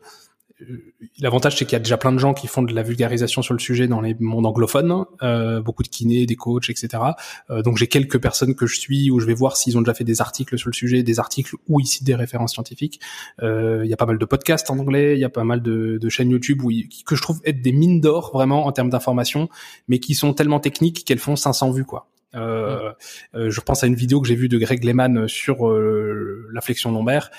L'avantage, c'est qu'il y a déjà plein de gens qui font de la vulgarisation sur le sujet dans les mondes anglophones, euh, beaucoup de kinés, des coachs, etc. Euh, donc j'ai quelques personnes que je suis où je vais voir s'ils ont déjà fait des articles sur le sujet, des articles ou ici des références scientifiques. Euh, il y a pas mal de podcasts en anglais, il y a pas mal de, chaînes YouTube où que je trouve être des mines d'or vraiment en termes d'information, mais qui sont tellement techniques qu'elles font 500 vues quoi. Euh, euh, je pense à une vidéo que j'ai vue de Greg Lehman sur euh, la flexion lombaire,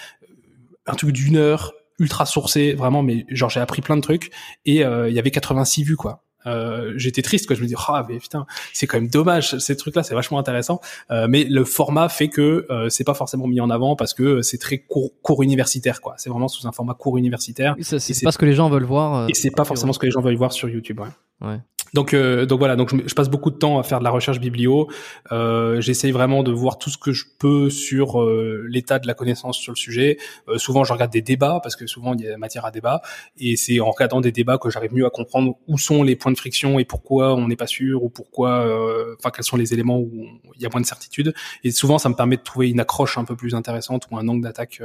un truc d'une heure ultra sourcé, vraiment, mais genre j'ai appris plein de trucs et euh, il y avait 86 vues quoi. Euh, j'étais triste quoi je me dis ah mais putain c'est quand même dommage ces trucs là c'est vachement intéressant euh, mais le format fait que euh, c'est pas forcément mis en avant parce que c'est très court, court universitaire quoi c'est vraiment sous un format court universitaire c'est pas ce que les gens veulent voir euh, et c'est pas forcément ce que les gens veulent voir sur YouTube ouais. ouais. Donc, euh, donc voilà, donc je, passe beaucoup de temps à faire de la recherche biblio. Euh, J'essaye vraiment de voir tout ce que je peux sur euh, l'état de la connaissance sur le sujet. Euh, souvent, je regarde des débats parce que souvent il y a matière à débat, et c'est en regardant des débats que j'arrive mieux à comprendre où sont les points de friction et pourquoi on n'est pas sûr ou pourquoi, euh, enfin quels sont les éléments où il y a moins de certitude. Et souvent, ça me permet de trouver une accroche un peu plus intéressante ou un angle d'attaque.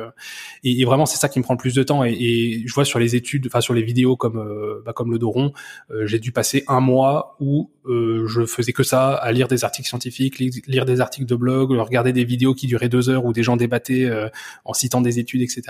Et, et, vraiment, c'est ça qui me prend le plus de temps. Et, et, je vois sur les études, enfin sur les vidéos comme bah, comme le Doron, j'ai dû passer un mois où euh, je faisais que ça, à lire des articles scientifiques, lire des articles de blog, regarder des vidéos qui duraient deux heures où des gens débattaient euh, en citant des études, etc.,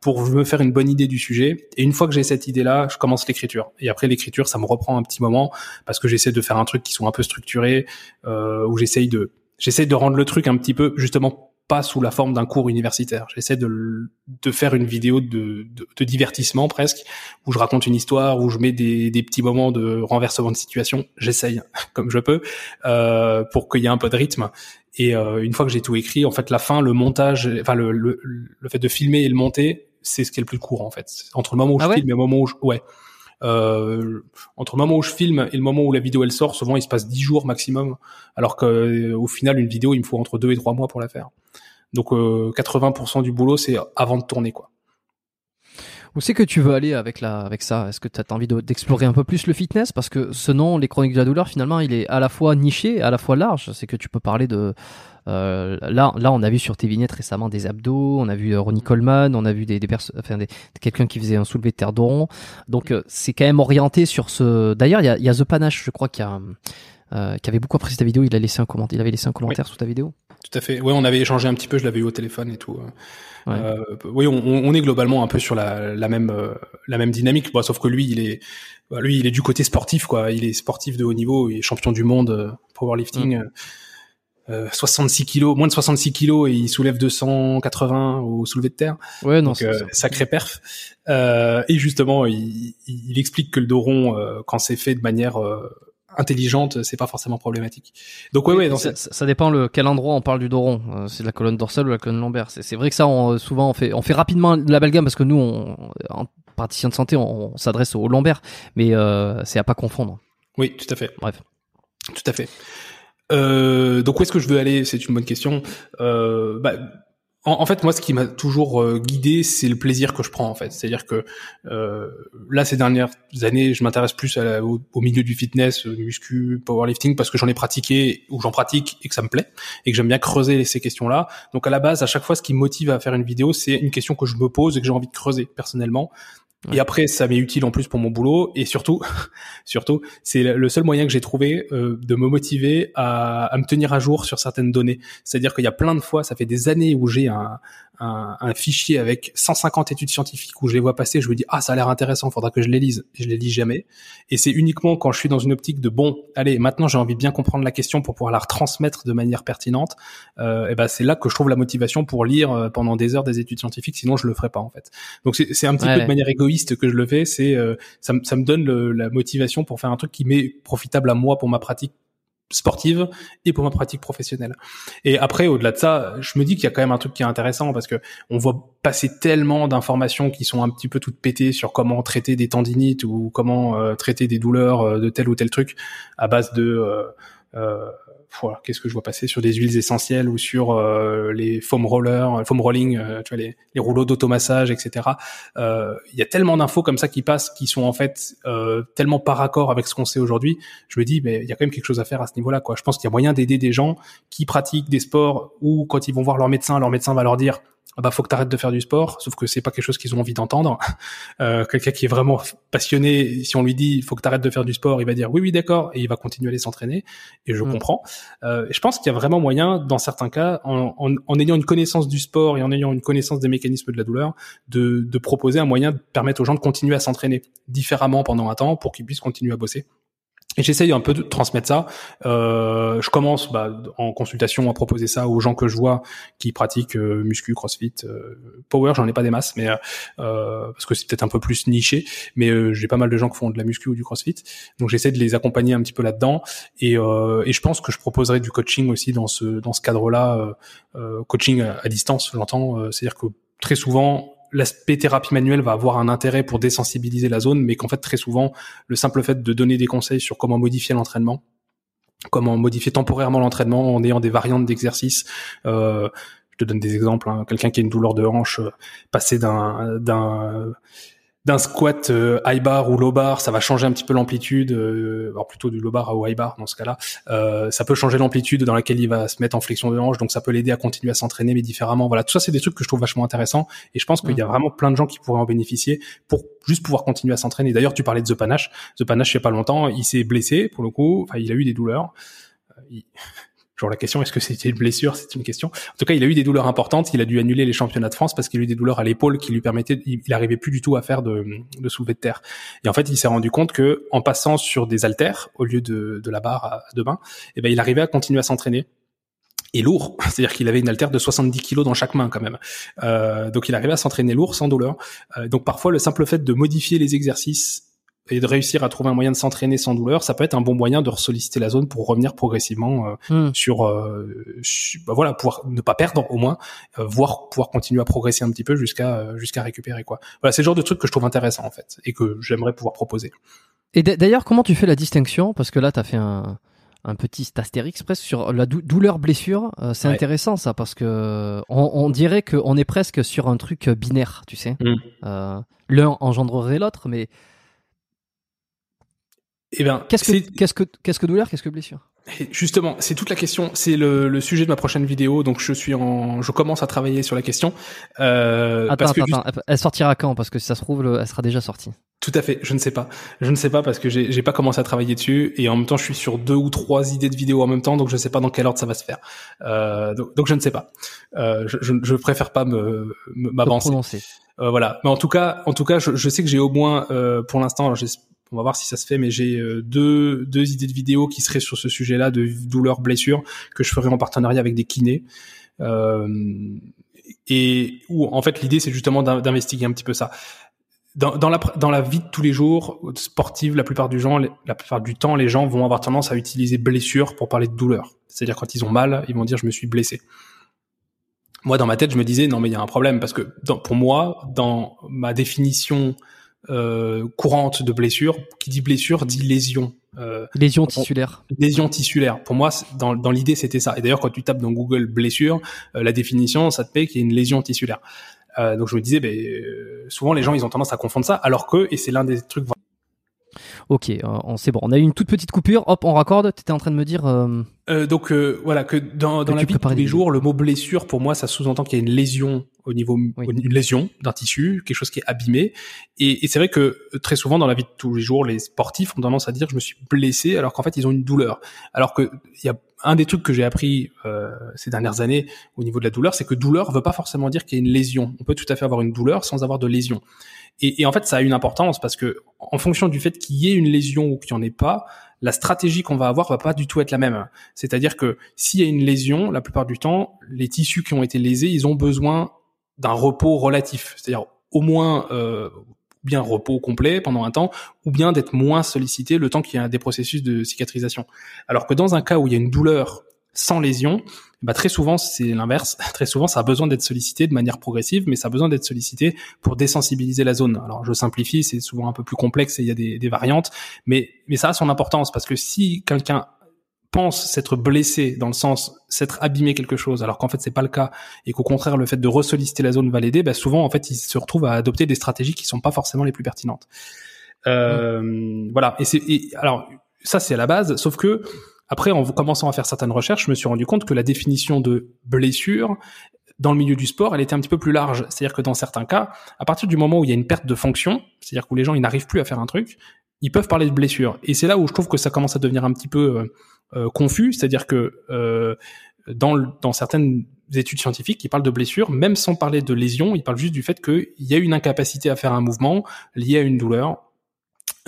pour me faire une bonne idée du sujet. Et une fois que j'ai cette idée-là, je commence l'écriture. Et après l'écriture, ça me reprend un petit moment parce que j'essaie de faire un truc qui soit un peu structuré, euh, où de j'essaie de rendre le truc un petit peu justement pas sous la forme d'un cours universitaire. J'essaie de, de faire une vidéo de, de, de, divertissement presque, où je raconte une histoire, où je mets des, des petits moments de renversement de situation. J'essaye comme je peux euh, pour qu'il y ait un peu de rythme. Et euh, une fois que j'ai tout écrit, en fait, la fin, le montage, enfin le, le, le fait de filmer et le monter, c'est ce qui est le plus court en fait. Entre le moment où ah je filme et le moment où je, ouais. Euh, entre le moment où je filme et le moment où la vidéo elle sort, souvent il se passe 10 jours maximum, alors qu'au euh, final une vidéo il me faut entre 2 et 3 mois pour la faire. Donc euh, 80% du boulot c'est avant de tourner quoi. Où c'est que tu veux aller avec la, avec ça? Est-ce que tu as envie d'explorer un peu plus le fitness? Parce que ce nom, les chroniques de la douleur, finalement, il est à la fois niché, à la fois large. C'est que tu peux parler de, euh, là, là, on a vu sur tes vignettes récemment des abdos, on a vu euh, Ronnie Coleman, on a vu des, des, enfin, des quelqu'un qui faisait un soulevé de terre d'oron. Donc, euh, c'est quand même orienté sur ce. D'ailleurs, il y a, y a The Panache, je crois, qui a, euh, qui avait beaucoup apprécié ta vidéo. Il a laissé un commentaire. Il avait laissé un commentaire sous ta vidéo. Tout à fait. Oui, on avait échangé un petit peu. Je l'avais eu au téléphone et tout. Euh, oui, on, on, est globalement un peu sur la, la même la même dynamique. Bon, sauf que lui, il est lui, il est du côté sportif, quoi. Il est sportif de haut niveau. Il est champion du monde powerlifting. Mm. 66 euh, kilos, moins de 66 kilos et il soulève 280 au soulevé de terre. Ouais, non, Donc, euh, sacré perf. Euh, et justement, il, il, explique que le dos rond, euh, quand c'est fait de manière intelligente, c'est pas forcément problématique. Donc ouais, ouais, ça, ça, dépend le quel endroit on parle du dos rond. c'est de la colonne dorsale ou la colonne lombaire. C'est vrai que ça, on, souvent, on fait, on fait rapidement de la gamme parce que nous, on, en praticien de santé, on, on s'adresse au lombaire, mais c'est à pas confondre. Oui, tout à fait. Bref. Tout à fait. Euh, donc où est-ce que je veux aller? C'est une bonne question. Euh, bah, en, fait, moi, ce qui m'a toujours euh, guidé, c'est le plaisir que je prends, en fait. C'est-à-dire que euh, là, ces dernières années, je m'intéresse plus au, milieu du fitness, euh, muscu, powerlifting, parce que j'en ai pratiqué ou j'en pratique et que ça me plaît et que j'aime bien creuser ces questions-là. Donc à la base, à chaque fois, ce qui me motive à faire une vidéo, c'est une question que je me pose et que j'ai envie de creuser personnellement. Et après, ça m'est utile en plus pour mon boulot. Et surtout, surtout, c'est le seul moyen que j'ai trouvé euh, de me motiver à, à, me tenir à jour sur certaines données. C'est-à-dire qu'il y a plein de fois, ça fait des années où j'ai un, un, un, fichier avec 150 études scientifiques où je les vois passer, je me dis ah ça a l'air intéressant, faudra que je les lise. Je les lis jamais. Et c'est uniquement quand je suis dans une optique de bon, allez, maintenant j'ai envie de bien comprendre la question pour pouvoir la retransmettre de manière pertinente. Euh, et ben c'est là que je trouve la motivation pour lire euh, pendant des heures des études scientifiques. Sinon je le ferais pas en fait. Donc c'est un petit peu de manière égoïste que je le fais. C'est euh, ça, ça, me donne la motivation pour faire un truc qui m'est profitable à moi pour ma pratique sportive et pour ma pratique professionnelle. Et après, au-delà de ça, je me dis qu'il y a quand même un truc qui est intéressant parce que on voit passer tellement d'informations qui sont un petit peu toutes pétées sur comment traiter des tendinites ou comment euh, traiter des douleurs euh, de tel ou tel truc à base de euh, qu'est-ce que je vois passer sur des huiles essentielles ou sur euh, les foam rollers, foam rolling, euh, tu vois les, les rouleaux d'automassage, etc. Euh, il y a tellement d'infos comme ça qui passent, qui sont en fait tellement par accord avec ce qu'on sait aujourd'hui. Je me dis, mais il y a quand même quelque chose à faire à ce niveau-là. Quoi. Je pense qu'il y a moyen d'aider des gens qui pratiquent des sports ou quand ils vont voir leur médecin, leur médecin va leur dire bah faut que tu arrêtes de faire du sport, sauf que c'est pas quelque chose qu'ils ont envie d'entendre. Euh, Quelqu'un qui est vraiment passionné, si on lui dit faut que tu arrêtes de faire du sport, il va dire oui oui d'accord et il va continuer à aller s'entraîner. Et je mm. comprends. Euh, je pense qu'il y a vraiment moyen, dans certains cas, en, en, en, ayant une connaissance du sport et en ayant une connaissance des mécanismes de la douleur, de, de proposer un moyen de permettre aux gens de continuer à s'entraîner différemment pendant un temps pour qu'ils puissent continuer à bosser. Et j'essaye un peu de transmettre ça. Euh, je commence bah, en consultation à proposer ça aux gens que je vois qui pratiquent euh, muscu, crossfit, euh, power. J'en ai pas des masses, mais euh, parce que c'est peut-être un peu plus niché. Mais j'ai pas mal de gens qui font de la muscu ou du crossfit. Donc j'essaie de les accompagner un petit peu là-dedans. Et, et je pense que je proposerai du coaching aussi dans ce dans ce cadre-là, coaching à distance. J'entends. C'est-à-dire que très souvent l'aspect thérapie manuelle va avoir un intérêt pour désensibiliser la zone, mais qu'en fait très souvent le simple fait de donner des conseils sur comment modifier l'entraînement, comment modifier temporairement l'entraînement en ayant des variantes d'exercice. Euh, je te donne des exemples. Hein. Quelqu'un qui a une douleur de hanche, euh, passer d'un d'un d'un squat euh, high bar ou low bar, ça va changer un petit peu l'amplitude, euh, alors plutôt du low bar au high bar dans ce cas-là. Euh, ça peut changer l'amplitude dans laquelle il va se mettre en flexion de hanche, donc ça peut l'aider à continuer à s'entraîner mais différemment. Voilà, tout ça c'est des trucs que je trouve vachement intéressants et je pense qu'il y a mmh. vraiment plein de gens qui pourraient en bénéficier pour juste pouvoir continuer à s'entraîner. D'ailleurs, tu parlais de The Panache. The Panache, il y a pas longtemps, il s'est blessé pour le coup, enfin il a eu des douleurs. Il Genre la question, est-ce que c'était une blessure? C'est une question. En tout cas, il a eu des douleurs importantes. Il a dû annuler les championnats de France parce qu'il a eu des douleurs à l'épaule qui lui permettaient, il, n'arrivait plus du tout à faire de, de de terre. Et en fait, il s'est rendu compte que en passant sur des haltères au lieu de, de la barre à deux mains, eh ben, il arrivait à continuer à s'entraîner et lourd, c'est-à-dire qu'il avait une haltère de 70 kilos dans chaque main quand même. Euh, donc il arrivait à s'entraîner lourd sans douleur. Euh, donc parfois le simple fait de modifier les exercices et de réussir à trouver un moyen de s'entraîner sans douleur, ça peut être un bon moyen de ressolliciter la zone pour revenir progressivement euh, hmm. sur, euh, bah voilà, pouvoir ne pas perdre au moins, euh, voire pouvoir continuer à progresser un petit peu jusqu'à jusqu'à récupérer quoi. Voilà, c'est le genre de truc que je trouve intéressant en fait et que j'aimerais pouvoir proposer. Et d'ailleurs, comment tu fais la distinction? Parce que là, tu as fait un, un petit astérix presque sur la douleur blessure. c'est intéressant ça parce que on, on dirait qu'on est presque sur un truc binaire, tu sais. Hmm. L'un engendrerait l'autre, mais eh ben, qu'est-ce que, qu'est-ce que, qu'est-ce que douleur, qu'est-ce que blessure? Justement, c'est toute la question. C'est le, le, sujet de ma prochaine vidéo. Donc, je suis en, je commence à travailler sur la question. Euh, attends, parce attends, attends. Elle sortira quand? Parce que si ça se trouve, elle sera déjà sortie. Tout à fait. Je ne sais pas. Je ne sais pas parce que j'ai, j'ai pas commencé à travailler dessus et en même temps, je suis sur deux ou trois idées de vidéos en même temps, donc je ne sais pas dans quel ordre ça va se faire. Euh, donc, donc, je ne sais pas. Euh, je, je, je, préfère pas me, m'avancer. Euh, voilà. Mais en tout cas, en tout cas, je, je sais que j'ai au moins, euh, pour l'instant, on va voir si ça se fait, mais j'ai euh, deux, deux idées de vidéos qui seraient sur ce sujet-là de douleur, blessure, que je ferai en partenariat avec des kinés. Euh, et où en fait l'idée c'est justement d'investiguer un petit peu ça. Dans, dans, la, dans la vie de tous les jours sportive, la plupart du temps, les gens vont avoir tendance à utiliser blessure pour parler de douleur. C'est-à-dire quand ils ont mal, ils vont dire je me suis blessé. Moi, dans ma tête, je me disais non mais il y a un problème parce que pour moi, dans ma définition euh, courante de blessure. Qui dit blessure dit lésion. Euh, lésion tissulaire. Lésion tissulaire. Pour moi, dans, dans l'idée, c'était ça. Et d'ailleurs, quand tu tapes dans Google blessure, euh, la définition, ça te fait qu'il y a une lésion tissulaire. Euh, donc je me disais, ben, euh, souvent les gens, ils ont tendance à confondre ça, alors que, et c'est l'un des trucs Ok, euh, on c'est bon. On a eu une toute petite coupure. Hop, on raccorde. T'étais en train de me dire. Euh... Euh, donc euh, voilà que dans, dans la vie de tous les jours, le mot blessure pour moi, ça sous-entend qu'il y a une lésion au niveau une lésion d'un tissu, quelque chose qui est abîmé. Et, et c'est vrai que très souvent dans la vie de tous les jours, les sportifs ont tendance à dire je me suis blessé alors qu'en fait ils ont une douleur. Alors que il y a un des trucs que j'ai appris euh, ces dernières années au niveau de la douleur, c'est que douleur veut pas forcément dire qu'il y a une lésion. On peut tout à fait avoir une douleur sans avoir de lésion. Et, et en fait, ça a une importance parce que en fonction du fait qu'il y ait une lésion ou qu'il n'y en ait pas, la stratégie qu'on va avoir va pas du tout être la même. C'est-à-dire que s'il y a une lésion, la plupart du temps, les tissus qui ont été lésés, ils ont besoin d'un repos relatif. C'est-à-dire au moins euh, bien repos complet pendant un temps, ou bien d'être moins sollicité le temps qu'il y a des processus de cicatrisation. Alors que dans un cas où il y a une douleur sans lésion, bah très souvent c'est l'inverse. Très souvent ça a besoin d'être sollicité de manière progressive, mais ça a besoin d'être sollicité pour désensibiliser la zone. Alors je simplifie, c'est souvent un peu plus complexe et il y a des, variantes, mais mais ça a son importance parce que si quelqu'un pense s'être blessé dans le sens s'être abîmé quelque chose alors qu'en fait c'est pas le cas et qu'au contraire le fait de ressolliciter la zone va l'aider bah souvent en fait il se retrouve à adopter des stratégies qui sont pas forcément les plus pertinentes euh, mmh. voilà et c'est alors ça c'est à la base sauf que après en commençant à faire certaines recherches je me suis rendu compte que la définition de blessure dans le milieu du sport, elle était un petit peu plus large. C'est-à-dire que dans certains cas, à partir du moment où il y a une perte de fonction, c'est-à-dire que les gens ils n'arrivent plus à faire un truc, ils peuvent parler de blessure. Et c'est là où je trouve que ça commence à devenir un petit peu euh, confus, c'est-à-dire que euh, dans, dans certaines études scientifiques qui parlent de blessures, même sans parler de lésion, ils parlent juste du fait qu'il y a une incapacité à faire un mouvement lié à une douleur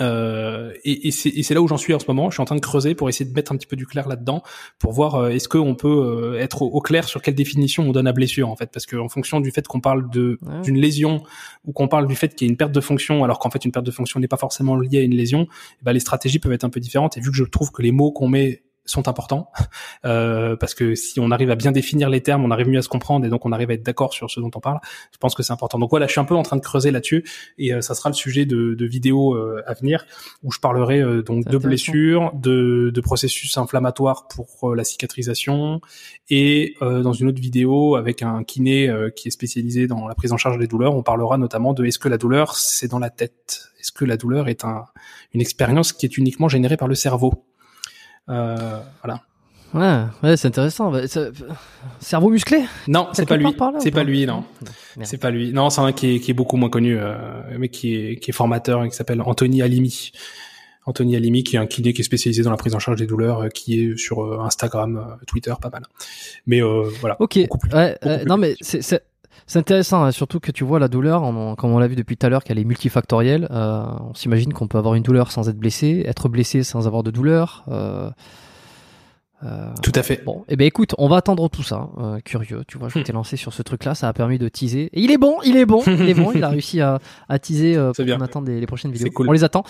euh, et, et c'est là où j'en suis en ce moment. Je suis en train de creuser pour essayer de mettre un petit peu du clair là-dedans, pour voir euh, est-ce qu'on peut euh, être au, clair sur quelle définition on donne à blessure en fait, parce qu'en fonction du fait qu'on parle de d'une lésion ou qu'on parle du fait qu'il y a une perte de fonction, alors qu'en fait une perte de fonction n'est pas forcément liée à une lésion, eh ben, les stratégies peuvent être un peu différentes. Et vu que je trouve que les mots qu'on met sont importants euh, parce que si on arrive à bien définir les termes, on arrive mieux à se comprendre et donc on arrive à être d'accord sur ce dont on parle. Je pense que c'est important. Donc voilà, je suis un peu en train de creuser là-dessus et euh, ça sera le sujet de, de vidéos euh, à venir où je parlerai euh, donc de blessures, de, de, processus inflammatoires pour la cicatrisation et dans une autre vidéo avec un kiné qui est spécialisé dans la prise en charge des douleurs, on parlera notamment de est-ce que la douleur c'est dans la tête, est-ce que la douleur est un, une expérience qui est uniquement générée par le cerveau? euh, voilà. Ouais, ouais c'est intéressant. Bah, cerveau musclé Non, c'est pas lui. C'est pas lui, non. C'est pas lui. Non, c'est un qui est, qui est beaucoup moins connu, euh, mais qui est, qui est formateur et qui s'appelle Anthony Alimi. Anthony Alimi, qui est un kiné qui est spécialisé dans la prise en charge des douleurs, euh, qui est sur euh, Instagram, Twitter, pas mal. Mais voilà. Ok. ouais, non, mais c'est c'est intéressant, hein, surtout que tu vois la douleur, comme on l'a vu depuis tout à l'heure, qu'elle est multifactorielle. Euh, on s'imagine qu'on peut avoir une douleur sans être blessé, être blessé sans avoir de douleur. Euh, euh, tout à fait. Bon, eh ben écoute, on va attendre tout ça. Euh, curieux, tu vois, je t'ai lancé sur ce truc-là, ça a permis de teaser. Et il est bon, il est bon, il est bon. Il a réussi à, à teaser. Euh, on attend les prochaines vidéos. On les attend.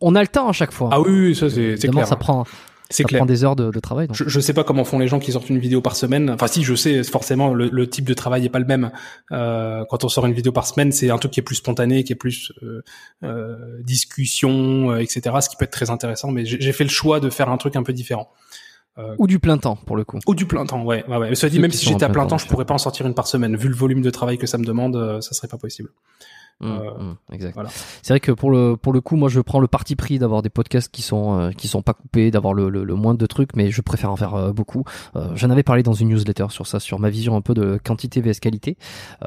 On a le temps à chaque fois. Ah oui, ça c'est clair. Ça prend, c'est clair. prend des heures de, de travail. Je, je sais pas comment font les gens qui sortent une vidéo par semaine. Enfin, si, je sais, forcément, le, le type de travail est pas le même. Euh, quand on sort une vidéo par semaine, c'est un truc qui est plus spontané, qui est plus euh, euh, discussion, euh, etc. Ce qui peut être très intéressant. Mais j'ai fait le choix de faire un truc un peu différent. Euh, ou du plein temps pour le coup. Ou du plein temps, ouais. ouais, ouais. Ça dit, même si j'étais à plein temps, je pourrais pas en sortir une par semaine. Vu le volume de travail que ça me demande, euh, ça serait pas possible. Mmh, euh, mmh, exact. C'est vrai que pour le pour le coup, moi je prends le parti pris d'avoir des podcasts qui sont euh, qui sont pas coupés, d'avoir le, le, le, moins de trucs, mais je préfère en faire euh, beaucoup. J'en avais parlé dans une newsletter sur ça, sur ma vision un peu de quantité vs qualité.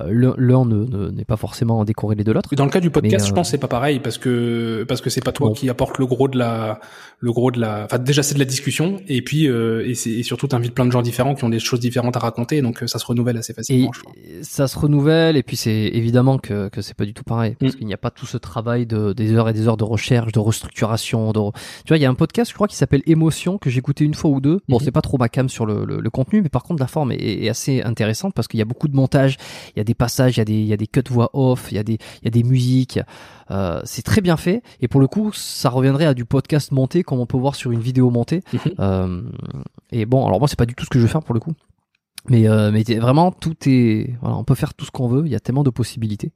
L'un ne n'est pas forcément décorrélé de l'autre. Dans le cas du podcast, je pense c'est pas pareil parce que parce que c'est pas toi qui apporte le gros de la le gros de la. Enfin déjà c'est de la discussion et puis et c'est et surtout t'invites plein de gens différents qui ont des choses différentes à raconter, donc ça se renouvelle assez facilement. Et ça se renouvelle et puis c'est évidemment que que c'est pas du tout pareil parce mm. qu'il n'y a pas tout ce travail de des heures et des heures de recherche, de restructuration. De... Tu vois, il y a un podcast, je crois, qui s'appelle Émotion que j'ai écouté une fois ou deux. Bon, mm-hmm. c'est pas trop ma cam sur le, le, contenu, mais par contre la forme est, assez intéressante parce qu'il y a beaucoup de montage, il y a des passages, il y a des il y a des cuts voix off, il y a des il y a des musiques. Euh, c'est très bien fait et pour le coup, ça reviendrait à du podcast monté comme on peut voir sur une vidéo montée. Mm-hmm. Euh, et bon, alors moi c'est pas du tout ce que je veux faire pour le coup. Mais, euh, mais vraiment, tout est. Voilà, on peut faire tout ce qu'on veut. Il y a tellement de possibilités.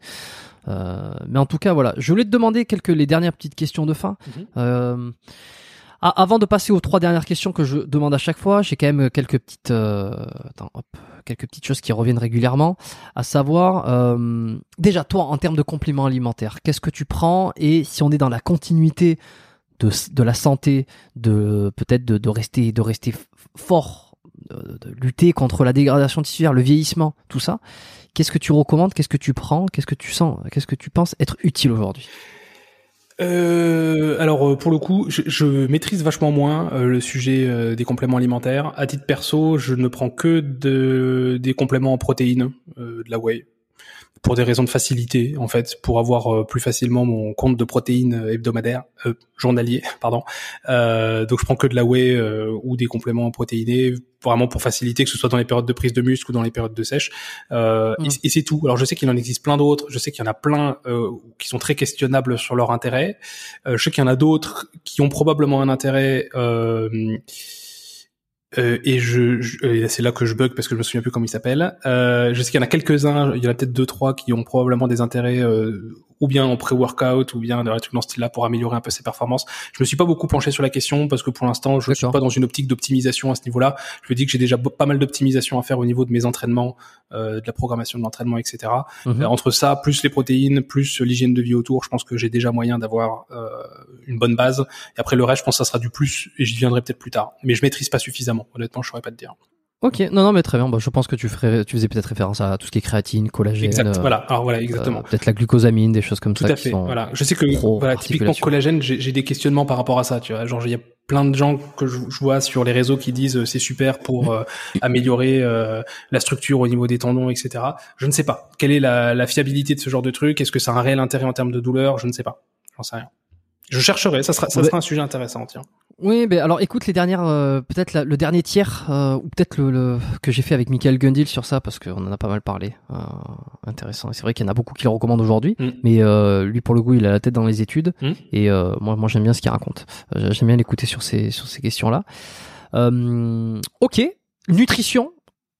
Euh, mais en tout cas, voilà. Je voulais te demander quelques les dernières petites questions de fin. Mhm. Euh, avant de passer aux trois dernières questions que je demande à chaque fois, j'ai quand même quelques petites, euh, attends, hop, quelques petites choses qui reviennent régulièrement. À savoir, euh, déjà toi, en termes de compléments alimentaires, qu'est-ce que tu prends et si on est dans la continuité de, de la santé, de peut-être de, de rester, de rester fort de, lutter contre la dégradation tissulaire, le vieillissement, tout ça. Qu'est-ce que tu recommandes? Qu'est-ce que tu prends? Qu'est-ce que tu sens? Qu'est-ce que tu penses être utile aujourd'hui? Euh, alors pour le coup, je, je maîtrise vachement moins le sujet des compléments alimentaires. À titre perso, je ne prends que de, des compléments en protéines de la whey pour des raisons de facilité en fait, pour avoir euh, plus facilement mon compte de protéines euh, hebdomadaire, euh, journalier, pardon. Euh, donc je prends que de la whey ou des compléments protéinés, vraiment pour faciliter que ce soit dans les périodes de prise de muscle ou dans les périodes de sèche. Euh, Et, c'est tout. Alors je sais qu'il en existe plein d'autres. Je sais qu'il y en a plein qui sont très questionnables sur leur intérêt. je sais qu'il y en a d'autres qui ont probablement un intérêt. Euh, euh, et je, je c'est là que je bug parce que je me souviens plus comment il s'appelle. Euh, je sais qu'il y en a quelques-uns, il y en a peut-être deux trois qui ont probablement des intérêts euh, ou bien en pré-workout ou bien dans un truc dans ce style-là pour améliorer un peu ses performances. Je me suis pas beaucoup penché sur la question parce que pour l'instant je suis pas dans une optique d'optimisation à ce niveau-là. Je me dis que j'ai déjà pas mal d'optimisation à faire au niveau de mes entraînements, euh, de la programmation de l'entraînement, etc. Mhm. entre ça, plus les protéines, plus l'hygiène de vie autour, je pense que j'ai déjà moyen d'avoir une bonne base. Et après le reste, je pense que ça sera du plus et j'y viendrai peut-être plus tard. Mais je maîtrise pas suffisamment. Honnêtement, je saurais pas te dire. Ok, non, non, mais très bien. Bah, je pense que tu ferais, tu faisais peut-être référence à tout ce qui est créatine, collagène. Exact. voilà. Alors voilà, exactement. Euh, peut-être la glucosamine, des choses comme ça. Tout à fait. Voilà. Je sais que voilà, typiquement collagène, j'ai des questionnements par rapport à ça. Tu vois, genre il y a plein de gens que je, vois sur les réseaux qui disent euh, c'est super pour euh, améliorer la structure au niveau des tendons, etc. Je ne sais pas. Quelle est la, la fiabilité de ce genre de truc? Est-ce que ça a un réel intérêt en termes de douleur? Je ne sais pas. J'en sais rien. Je chercherai. Ça sera, ça sera un sujet intéressant. Tiens. Oui, ben alors écoute les dernières, euh, peut-être le dernier tiers euh, ou peut-être le, que j'ai fait avec Michael Gundil sur ça parce qu'on en a pas mal parlé. Euh, intéressant. C'est vrai qu'il y en a beaucoup qui le recommandent aujourd'hui, mm. mais lui pour le coup il a la tête dans les études mm. et moi moi j'aime bien ce qu'il raconte. j'aime bien l'écouter sur ces sur ces questions là. ok, nutrition.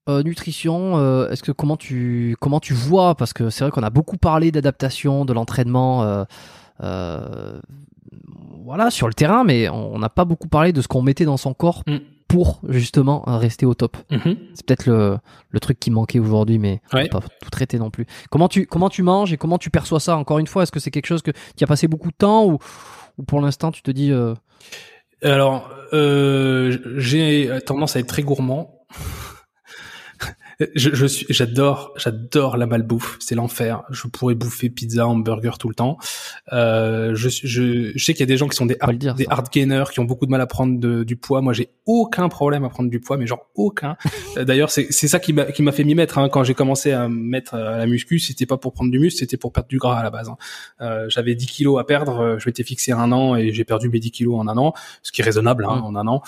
nutrition, est-ce que comment tu comment tu vois? Parce que c'est vrai qu'on a beaucoup parlé d'adaptation, de l'entraînement. Euh, voilà, sur le terrain, mais on n'a pas beaucoup parlé de ce qu'on mettait dans son corps mm. pour justement rester au top. Mm-hmm. C'est peut-être le, le, truc qui manquait aujourd'hui, mais on pas tout traiter non plus. Comment tu, comment tu manges et comment tu perçois ça Encore une fois, est-ce que c'est quelque chose que, qui a passé beaucoup de temps ou, ou pour l'instant tu te dis euh... Alors, euh, j'ai tendance à être très gourmand je, je suis, j'adore, j'adore la malbouffe. C'est l'enfer. Je pourrais bouffer pizza, hamburger tout le temps. Euh, je, je, je sais qu'il y a des gens qui sont des hard, des hard gainers, qui ont beaucoup de mal à prendre de, du poids. Moi, j'ai aucun problème à prendre du poids, mais genre aucun. Euh, d'ailleurs, c'est, c'est ça qui m'a, qui m'a fait m'y mettre. Hein. Quand j'ai commencé à mettre à la muscu, c'était pas pour prendre du muscle, c'était pour perdre du gras à la base. Hein. Euh, j'avais 10 kilos à perdre. Je m'étais fixé un an et j'ai perdu mes 10 kilos en un an, ce qui est raisonnable hein, mmh. en un an.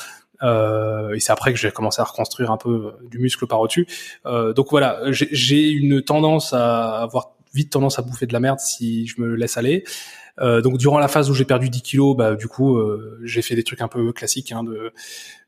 Euh, et c'est après que j'ai commencé à reconstruire un peu du muscle par au-dessus. Euh, donc voilà, j'ai une tendance à avoir vite tendance à bouffer de la merde si je me laisse aller. Euh, donc durant la phase où j'ai perdu 10 kilos, bah du coup euh, j'ai fait des trucs un peu classiques. Hein, de,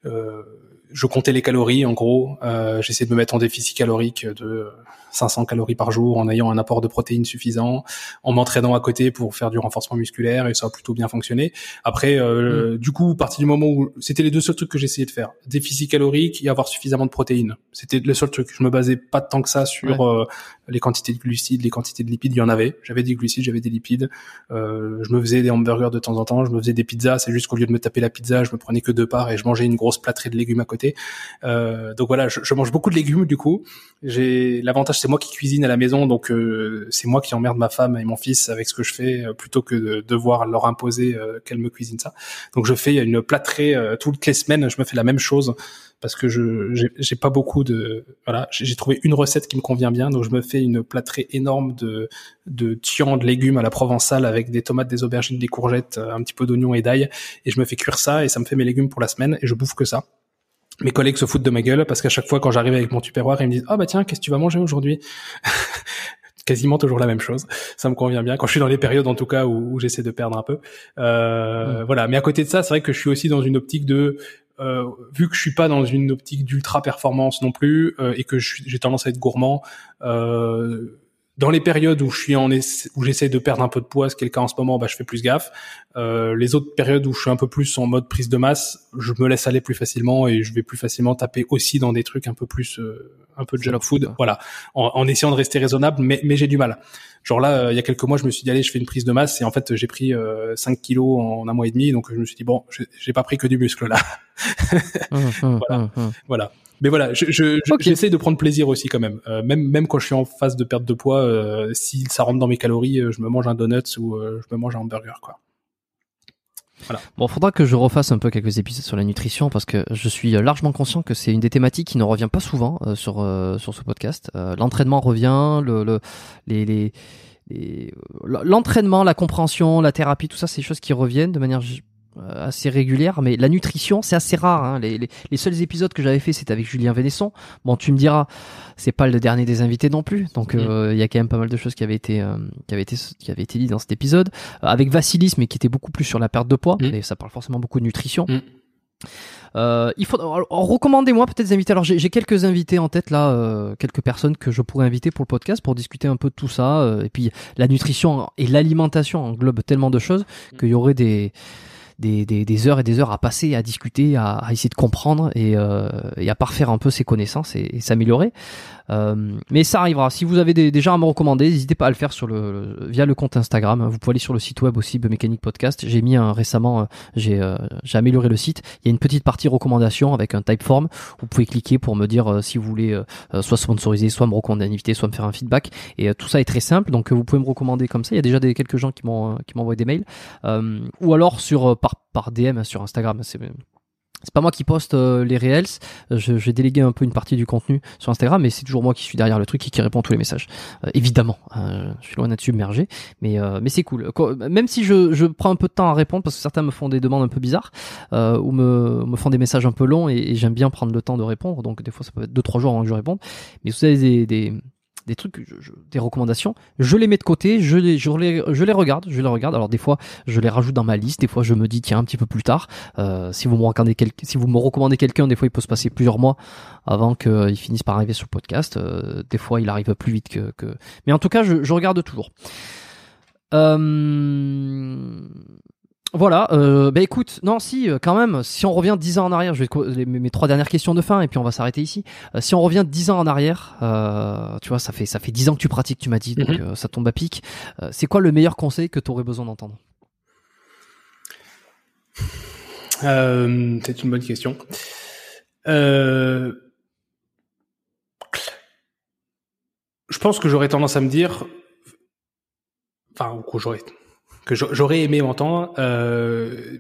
euh, je comptais les calories en gros. Euh, J'essaie de me mettre en déficit calorique de 500 calories par jour en ayant un apport de protéines suffisant, en m'entraînant à côté pour faire du renforcement musculaire et ça a plutôt bien fonctionné. Après, euh, mm. du coup, à partir du moment où c'était les deux seuls trucs que j'essayais de faire, déficit calorique et avoir suffisamment de protéines. C'était le seul truc. Je me basais pas tant que ça sur euh, les quantités de glucides, les quantités de lipides. Il y en avait. J'avais des glucides, j'avais des lipides. Euh, je me faisais des hamburgers de temps en temps. Je me faisais des pizzas. C'est juste qu'au lieu de me taper la pizza, je me prenais que deux parts et je mangeais une grosse plâtrée de légumes à côté. Euh, donc voilà, je, je, mange beaucoup de légumes du coup. J'ai l'avantage c'est moi qui cuisine à la maison, donc euh, c'est moi qui emmerde ma femme et mon fils avec ce que je fais, euh, plutôt que de devoir leur imposer euh, qu'elle me cuisine ça. Donc je fais une plâtrée toutes les semaines, je me fais la même chose parce que je j'ai pas beaucoup de voilà, j'ai trouvé une recette qui me convient bien, donc je me fais une plâtrée énorme de de tian de légumes à la provençale avec des tomates, des aubergines, des courgettes, un petit peu d'oignon et d'ail, et je me fais cuire ça et ça me fait mes légumes pour la semaine et je bouffe que ça mes collègues se foutent de ma gueule parce qu'à chaque fois quand j'arrive avec mon tupperware, ils me disent "Ah bah tiens, qu'est-ce que tu vas manger aujourd'hui Quasiment toujours la même chose. Ça me convient bien quand je suis dans les périodes en tout cas où, j'essaie de perdre un peu. Euh, Voilà. Mais à côté de ça, c'est vrai que je suis aussi dans une optique de euh, vu que je suis pas dans une optique d'ultra performance non plus euh, et que j'ai tendance à être gourmand. Euh, dans les périodes où je suis en où j'essaie de perdre un peu de poids, ce qui est le cas en ce moment, bah je fais plus gaffe. Euh, les autres périodes où je suis un peu plus en mode prise de masse, je me laisse aller plus facilement et je vais plus facilement taper aussi dans des trucs un peu plus euh, un peu de junk food, voilà, en, en, essayant de rester raisonnable, mais mais j'ai du mal. Genre là, euh, il y a quelques mois, je me suis dit allez, je fais une prise de masse et en fait j'ai pris 5 euh, kilos en un mois et demi, donc je me suis dit bon, j'ai pas pris que du muscle là. Mmh, mmh, voilà. Mmh, voilà. Mais voilà, je, je, j'essaie de prendre plaisir aussi quand même. Euh, même même quand je suis en phase de perte de poids, euh, si ça rentre dans mes calories, euh, je me mange un donut ou euh, je me mange un hamburger quoi. Voilà. Bon, faudra que je refasse un peu quelques épisodes sur la nutrition parce que je suis largement conscient que c'est une des thématiques qui ne revient pas souvent euh, sur euh, sur ce podcast. Euh, l'entraînement revient, le, le les, les, les- l'entraînement, la compréhension, la thérapie, tout ça, c'est des choses qui reviennent de manière euh, assez régulière, mais la nutrition, c'est assez rare. Hein. Les, les, les seuls épisodes que j'avais fait, c'était avec Julien Vénesson. Bon, tu me diras, c'est pas le dernier des invités non plus, donc euh, il y a quand même pas mal de choses qui avaient été euh, qui avaient été qui avaient été dites dans cet épisode. Euh, avec Vassilis, mais qui était beaucoup plus sur la perte de poids, Mm. et ça parle forcément beaucoup de nutrition. Mm. Euh, il faut recommandez-moi peut-être des invités. Alors j'ai quelques invités en tête là, euh, quelques personnes que je pourrais inviter pour le podcast pour discuter un peu de tout ça. euh, et puis la nutrition et l'alimentation englobent tellement de choses qu'il y aurait des des, des, des heures et des heures à passer, à discuter, à, à essayer de comprendre et, euh, et à parfaire un peu ses connaissances et, et s'améliorer. Euh, mais ça arrivera. Si vous avez des, gens à me recommander, n'hésitez pas à le faire sur le, via le compte Instagram. Vous pouvez aller sur le site web aussi Biomécanique Podcast. J'ai mis un récemment, euh, j'ai euh, amélioré le site. Il y a une petite partie recommandation avec un typeform. Vous pouvez cliquer pour me dire euh, si vous voulez soit sponsoriser, soit me recommander un invité, soit me faire un feedback. Et tout ça est très simple. Donc vous pouvez me recommander comme ça. Il y a déjà des, quelques gens qui m'ont qui m'envoient des mails. Ou alors sur par par DM sur Instagram. C'est c'est pas moi qui poste euh, les reels, Euh, j'ai délégué un peu une partie du contenu sur Instagram, mais c'est toujours moi qui suis derrière le truc et qui répond à tous les messages. Euh, évidemment, euh, je suis loin d'être submergé, mais euh, mais c'est cool. Même si je, je prends un peu de temps à répondre parce que certains me font des demandes un peu bizarres euh, ou me, me font des messages un peu longs et, et j'aime bien prendre le temps de répondre, donc des fois ça peut être deux trois jours avant que je réponde. Mais vous avez des, des des trucs, des recommandations, je les mets de côté, je les, je les, je les regarde, je les regarde. Alors des fois, je les rajoute dans ma liste, des fois je me dis tiens un petit peu plus tard. Euh, si vous me recommandez quel- si vous me recommandez quelqu'un, des fois il peut se passer plusieurs mois avant qu'il finisse par arriver sur le podcast. Euh, des fois il arrive plus vite que, que... mais en tout cas je, je regarde toujours. Euh... Voilà, euh, bah écoute, non si, euh, quand même, si on revient 10 ans en arrière, je vais les- mes, mes trois dernières questions de fin et puis on va s'arrêter ici. Euh, si on revient 10 ans en arrière, euh, tu vois, ça fait ça fait 10 ans que tu pratiques, tu m'as dit, donc Mhm. euh, ça tombe à pic. Euh, c'est quoi le meilleur conseil que tu aurais besoin d'entendre? Euh, c'est une bonne question. Euh, je pense que j'aurais tendance à me dire, enfin, que j'aurais, que j'a- j'aurais aimé m'entendre. Euh,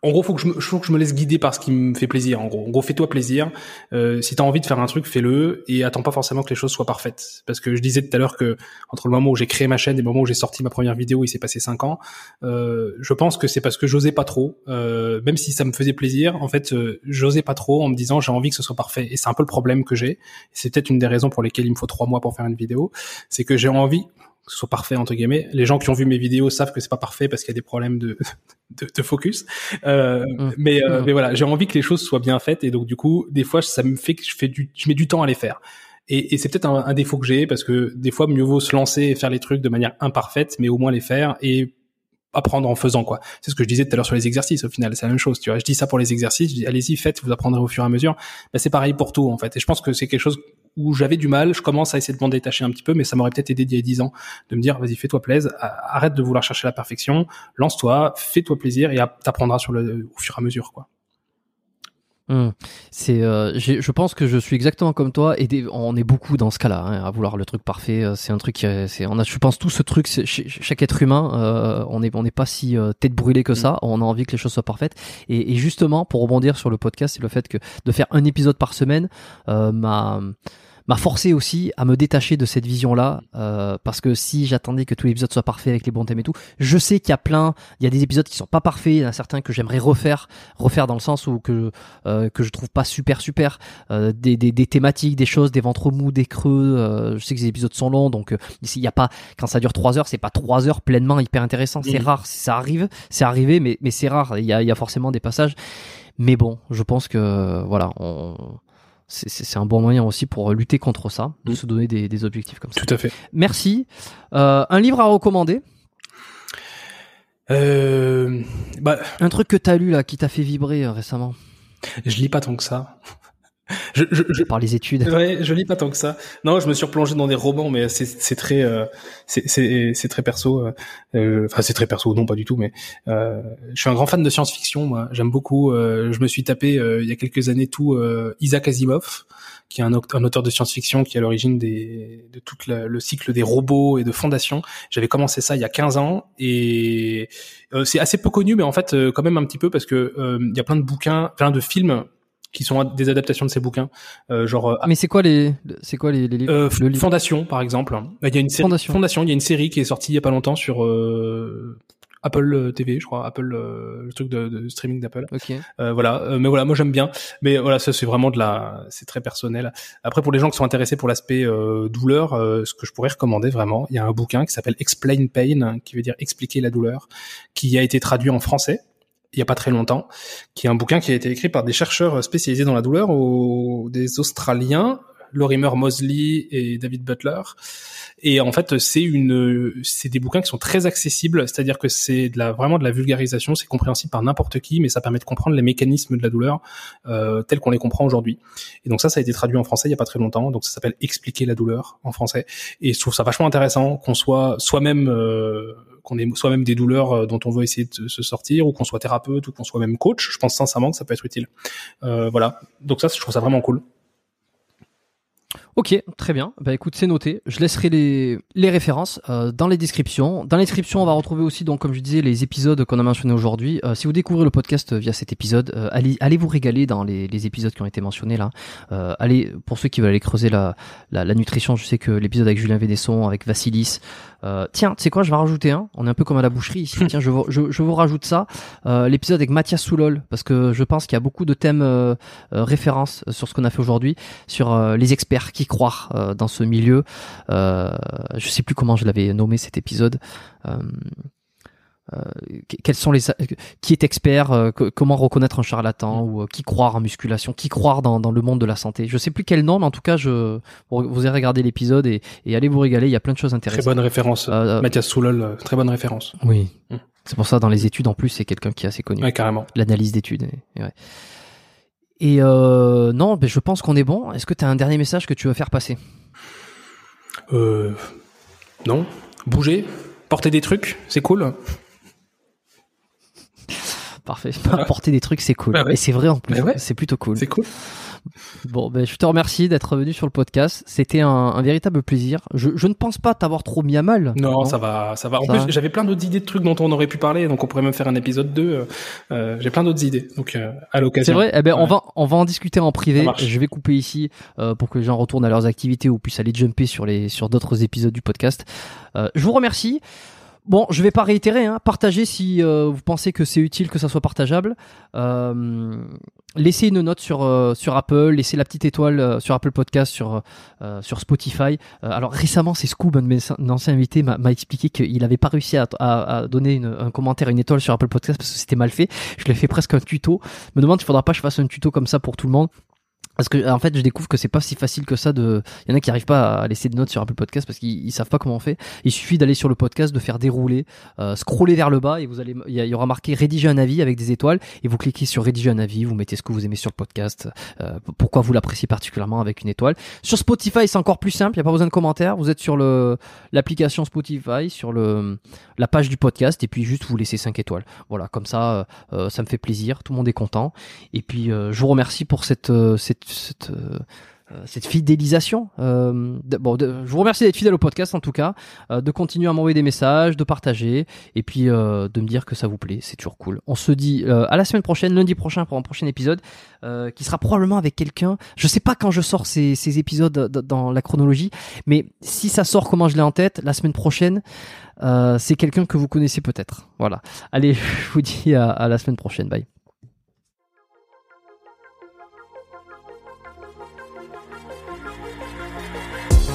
en gros, faut que je me, faut que je me laisse guider par ce qui me fait plaisir. En gros, en gros, fais-toi plaisir. Euh, si t'as envie de faire un truc, fais-le et attends pas forcément que les choses soient parfaites. Parce que je disais tout à l'heure que entre le moment où j'ai créé ma chaîne et le moment où j'ai sorti ma première vidéo, il s'est passé cinq ans. Euh, je pense que c'est parce que j'osais pas trop, euh, même si ça me faisait plaisir. En fait, euh, j'osais pas trop en me disant j'ai envie que ce soit parfait. Et c'est un peu le problème que j'ai. C'est peut-être une des raisons pour lesquelles il me faut trois mois pour faire une vidéo. C'est que j'ai envie que ce soit parfait entre guillemets. Les gens qui ont vu mes vidéos savent que c'est pas parfait parce qu'il y a des problèmes de de, de focus. Euh, Mm. Mais euh, Mm. mais voilà, j'ai envie que les choses soient bien faites et donc du coup, des fois, ça me fait que je fais du, je mets du temps à les faire. Et, et c'est peut-être un, un défaut que j'ai parce que des fois, mieux vaut se lancer et faire les trucs de manière imparfaite, mais au moins les faire et apprendre en faisant quoi. C'est ce que je disais tout à l'heure sur les exercices. Au final, c'est la même chose. Tu vois, je dis ça pour les exercices. Je dis allez-y, faites, vous apprendrez au fur et à mesure. Bah, c'est pareil pour tout en fait. Et je pense que c'est quelque chose où j'avais du mal. Je commence à essayer de m'en détacher un petit peu, mais ça m'aurait peut-être aidé il y a 10 ans de me dire vas-y, fais-toi plaisir, arrête de vouloir chercher la perfection, lance-toi, fais-toi plaisir et t'apprendras sur le au fur et à mesure quoi. Hum. C'est, euh, je pense que je suis exactement comme toi et des- on est beaucoup dans ce cas-là hein, à vouloir le truc parfait. euh, C'est un truc, qui est- c'est, on a, je pense tout ce truc, chaque être humain, euh, on est, on n'est pas si euh, tête brûlée que ça. On a envie que les choses soient parfaites. Et, et justement, pour rebondir sur le podcast, c'est le fait que de faire un épisode par semaine m'a m'a forcé aussi à me détacher de cette vision-là, euh, parce que si j'attendais que tous les épisodes soient parfaits avec les bons thèmes et tout, je sais qu'il y a plein, il y a des épisodes qui sont pas parfaits, il y en a certains que j'aimerais refaire, refaire dans le sens où que euh, que je trouve pas super super, euh, des, des, des thématiques, des choses, des ventres mous, des creux. euh, je sais que les épisodes sont longs, donc euh, il y a pas quand ça dure trois heures, c'est pas trois heures pleinement hyper intéressant. C'est Mhm. rare, ça arrive, c'est arrivé, mais mais c'est rare. Il y a il y a forcément des passages. Mais bon, je pense que voilà, on c'est- un bon moyen aussi pour lutter contre ça, de Mhm. se donner des, des objectifs comme ça. Tout à fait. Merci. Euh, un livre à recommander? Euh, bah, Un truc que t'as lu là qui t'a fait vibrer euh, récemment? je lis pas tant que ça. Je, je, je, par les études. Ouais, je lis pas tant que ça. Non, je me suis replongé dans des romans, mais c'est c'est très euh, c'est c'est c'est très perso. euh, euh, Enfin, c'est très perso, non pas du tout, mais euh, je suis un grand fan de science-fiction. Moi, j'aime beaucoup. euh, je me suis tapé euh, il y a quelques années tout euh, Isaac Asimov, qui est un, au- un auteur de science-fiction qui est à l'origine des de tout la- le cycle des robots et de fondation. J'avais commencé ça il y a 15 ans et euh, c'est assez peu connu, mais en fait euh, quand même un petit peu parce que euh, il y a plein de bouquins, plein de films qui sont des adaptations de ces bouquins, euh, genre euh, Mais c'est quoi les, c'est quoi les, les livres euh, Le livre. Fondation, par exemple. Il y a une série, Fondation. il y a une série qui est sortie il y a pas longtemps sur euh, Apple TV, je crois, Apple, euh, le truc de, de streaming d'Apple. Ok. Euh, voilà, Euh, mais voilà, moi j'aime bien. Mais voilà, ça c'est vraiment de la, c'est très personnel. Après, pour les gens qui sont intéressés pour l'aspect euh, douleur, euh, ce que je pourrais recommander vraiment, il y a un bouquin qui s'appelle Explain Pain, qui veut dire expliquer la douleur, qui a été traduit en français il y a pas très longtemps, qui est un bouquin qui a été écrit par des chercheurs spécialisés dans la douleur, ou des Australiens, Lorimer Mosley et David Butler. Et en fait, c'est une, c'est des bouquins qui sont très accessibles, c'est-à-dire que c'est de la, vraiment de la vulgarisation, c'est compréhensible par n'importe qui, mais ça permet de comprendre les mécanismes de la douleur euh, tels qu'on les comprend aujourd'hui. Et donc ça, ça a été traduit en français il y a pas très longtemps, donc ça s'appelle Expliquer la douleur en français. Et je trouve ça vachement intéressant qu'on soit soi-même, euh, qu'on ait soi-même des douleurs euh, dont on veut essayer de se sortir, ou qu'on soit thérapeute, ou qu'on soit même coach. Je pense sincèrement que ça peut être utile. Euh, voilà. Donc ça, je trouve ça vraiment cool. Ok, très bien. Bah écoute, c'est noté. Je laisserai les, les références euh, dans les descriptions. Dans les descriptions, on va retrouver aussi, donc, comme je disais, les épisodes qu'on a mentionnés aujourd'hui. Euh, si vous découvrez le podcast via cet épisode, euh, allez, allez vous régaler dans les, les épisodes qui ont été mentionnés là. Euh, allez, pour ceux qui veulent aller creuser la, la, la nutrition, je sais que l'épisode avec Julien Védesson, avec Vassilis. Euh, tiens, tu sais quoi, je vais en rajouter un. On est un peu comme à la boucherie ici. tiens, je vous, je, je vous rajoute ça. Euh, l'épisode avec Mathias Soulol, parce que je pense qu'il y a beaucoup de thèmes euh, euh, références sur ce qu'on a fait aujourd'hui, sur les experts qui croient dans ce milieu. Euh, je sais plus comment je l'avais nommé cet épisode. Euh, euh, quels sont les qui est expert euh, comment reconnaître un charlatan ou euh, qui croire en musculation qui croire dans, dans le monde de la santé? Je sais plus quel nom mais en tout cas je vous avez regardé l'épisode et, et allez vous régaler il y a plein de choses Très intéressantes bonne référence. Euh, euh, Mathias Soulol, euh, très bonne référence. oui Mm. c'est pour ça dans les études en plus c'est quelqu'un qui est assez connu Ouais, carrément. l'analyse d'études et, et ouais. Et, euh, non ben je pense qu'on est bon est-ce que tu as un dernier message que tu veux faire passer? Euh, non. Bouger? Porter des trucs, c'est cool. Parfait. Apporter des trucs, c'est cool. Bah ouais. Et c'est vrai en plus. Ouais. C'est plutôt cool. C'est cool. Bon, ben, je te remercie d'être venu sur le podcast. C'était un, un véritable plaisir. Je, je ne pense pas t'avoir trop mis à mal. Non, ça va, ça va. En Ça plus, va. j'avais plein d'autres idées de trucs dont on aurait pu parler, donc on pourrait même faire un épisode 2. Euh, euh, J'ai plein d'autres idées, donc euh, à l'occasion. C'est vrai? Eh ben, on va, on va en discuter en privé. Je vais couper ici euh, pour que les gens retournent à leurs activités ou puissent aller jumper sur les, sur d'autres épisodes du podcast. Euh, je vous remercie. Bon, je vais pas réitérer. Hein. Partagez si euh, vous pensez que c'est utile que ça soit partageable. Euh, laissez une note sur euh, sur Apple, laissez la petite étoile sur Apple Podcast, sur sur Spotify. Alors récemment, c'est Scoob, un de mes anciens m'a expliqué qu'il avait pas réussi à, donner un commentaire, une étoile sur Apple Podcast parce que c'était mal fait. Je lui ai fait presque un tuto. Me demande s'il faudra pas que je fasse un tuto comme ça pour tout le monde. Parce que en fait, je découvre que c'est pas si facile que ça de. Il y en a qui arrivent pas à laisser de notes sur Apple Podcast parce qu'ils ils savent pas comment on fait. Il suffit d'aller sur le podcast, de faire dérouler, euh, scroller vers le bas et vous allez, il y, aura marqué rédiger un avis avec des étoiles et vous cliquez sur rédiger un avis, vous mettez ce que vous aimez sur le podcast, euh, pourquoi vous l'appréciez particulièrement avec une étoile. Sur Spotify, c'est encore plus simple, il y a pas besoin de commentaires. Vous êtes sur l'application Spotify, sur la page du podcast et puis juste vous laissez 5 étoiles. Voilà, comme ça, euh, euh, ça me fait plaisir, tout le monde est content. Et puis je vous remercie pour cette cette, euh, euh, cette fidélisation. Euh, bon, je vous remercie d'être fidèle au podcast en tout cas, euh, de continuer à m'envoyer des messages, de partager et puis euh, de me dire que ça vous plaît. C'est toujours cool. On se dit euh, à la semaine prochaine, lundi prochain pour un prochain épisode qui sera probablement avec quelqu'un. Je sais pas quand je sors ces, ces épisodes dans la chronologie, mais si ça sort comment je l'ai en tête, la semaine prochaine, c'est quelqu'un que vous connaissez peut-être. Voilà. Allez, je vous dis à la semaine prochaine. Bye.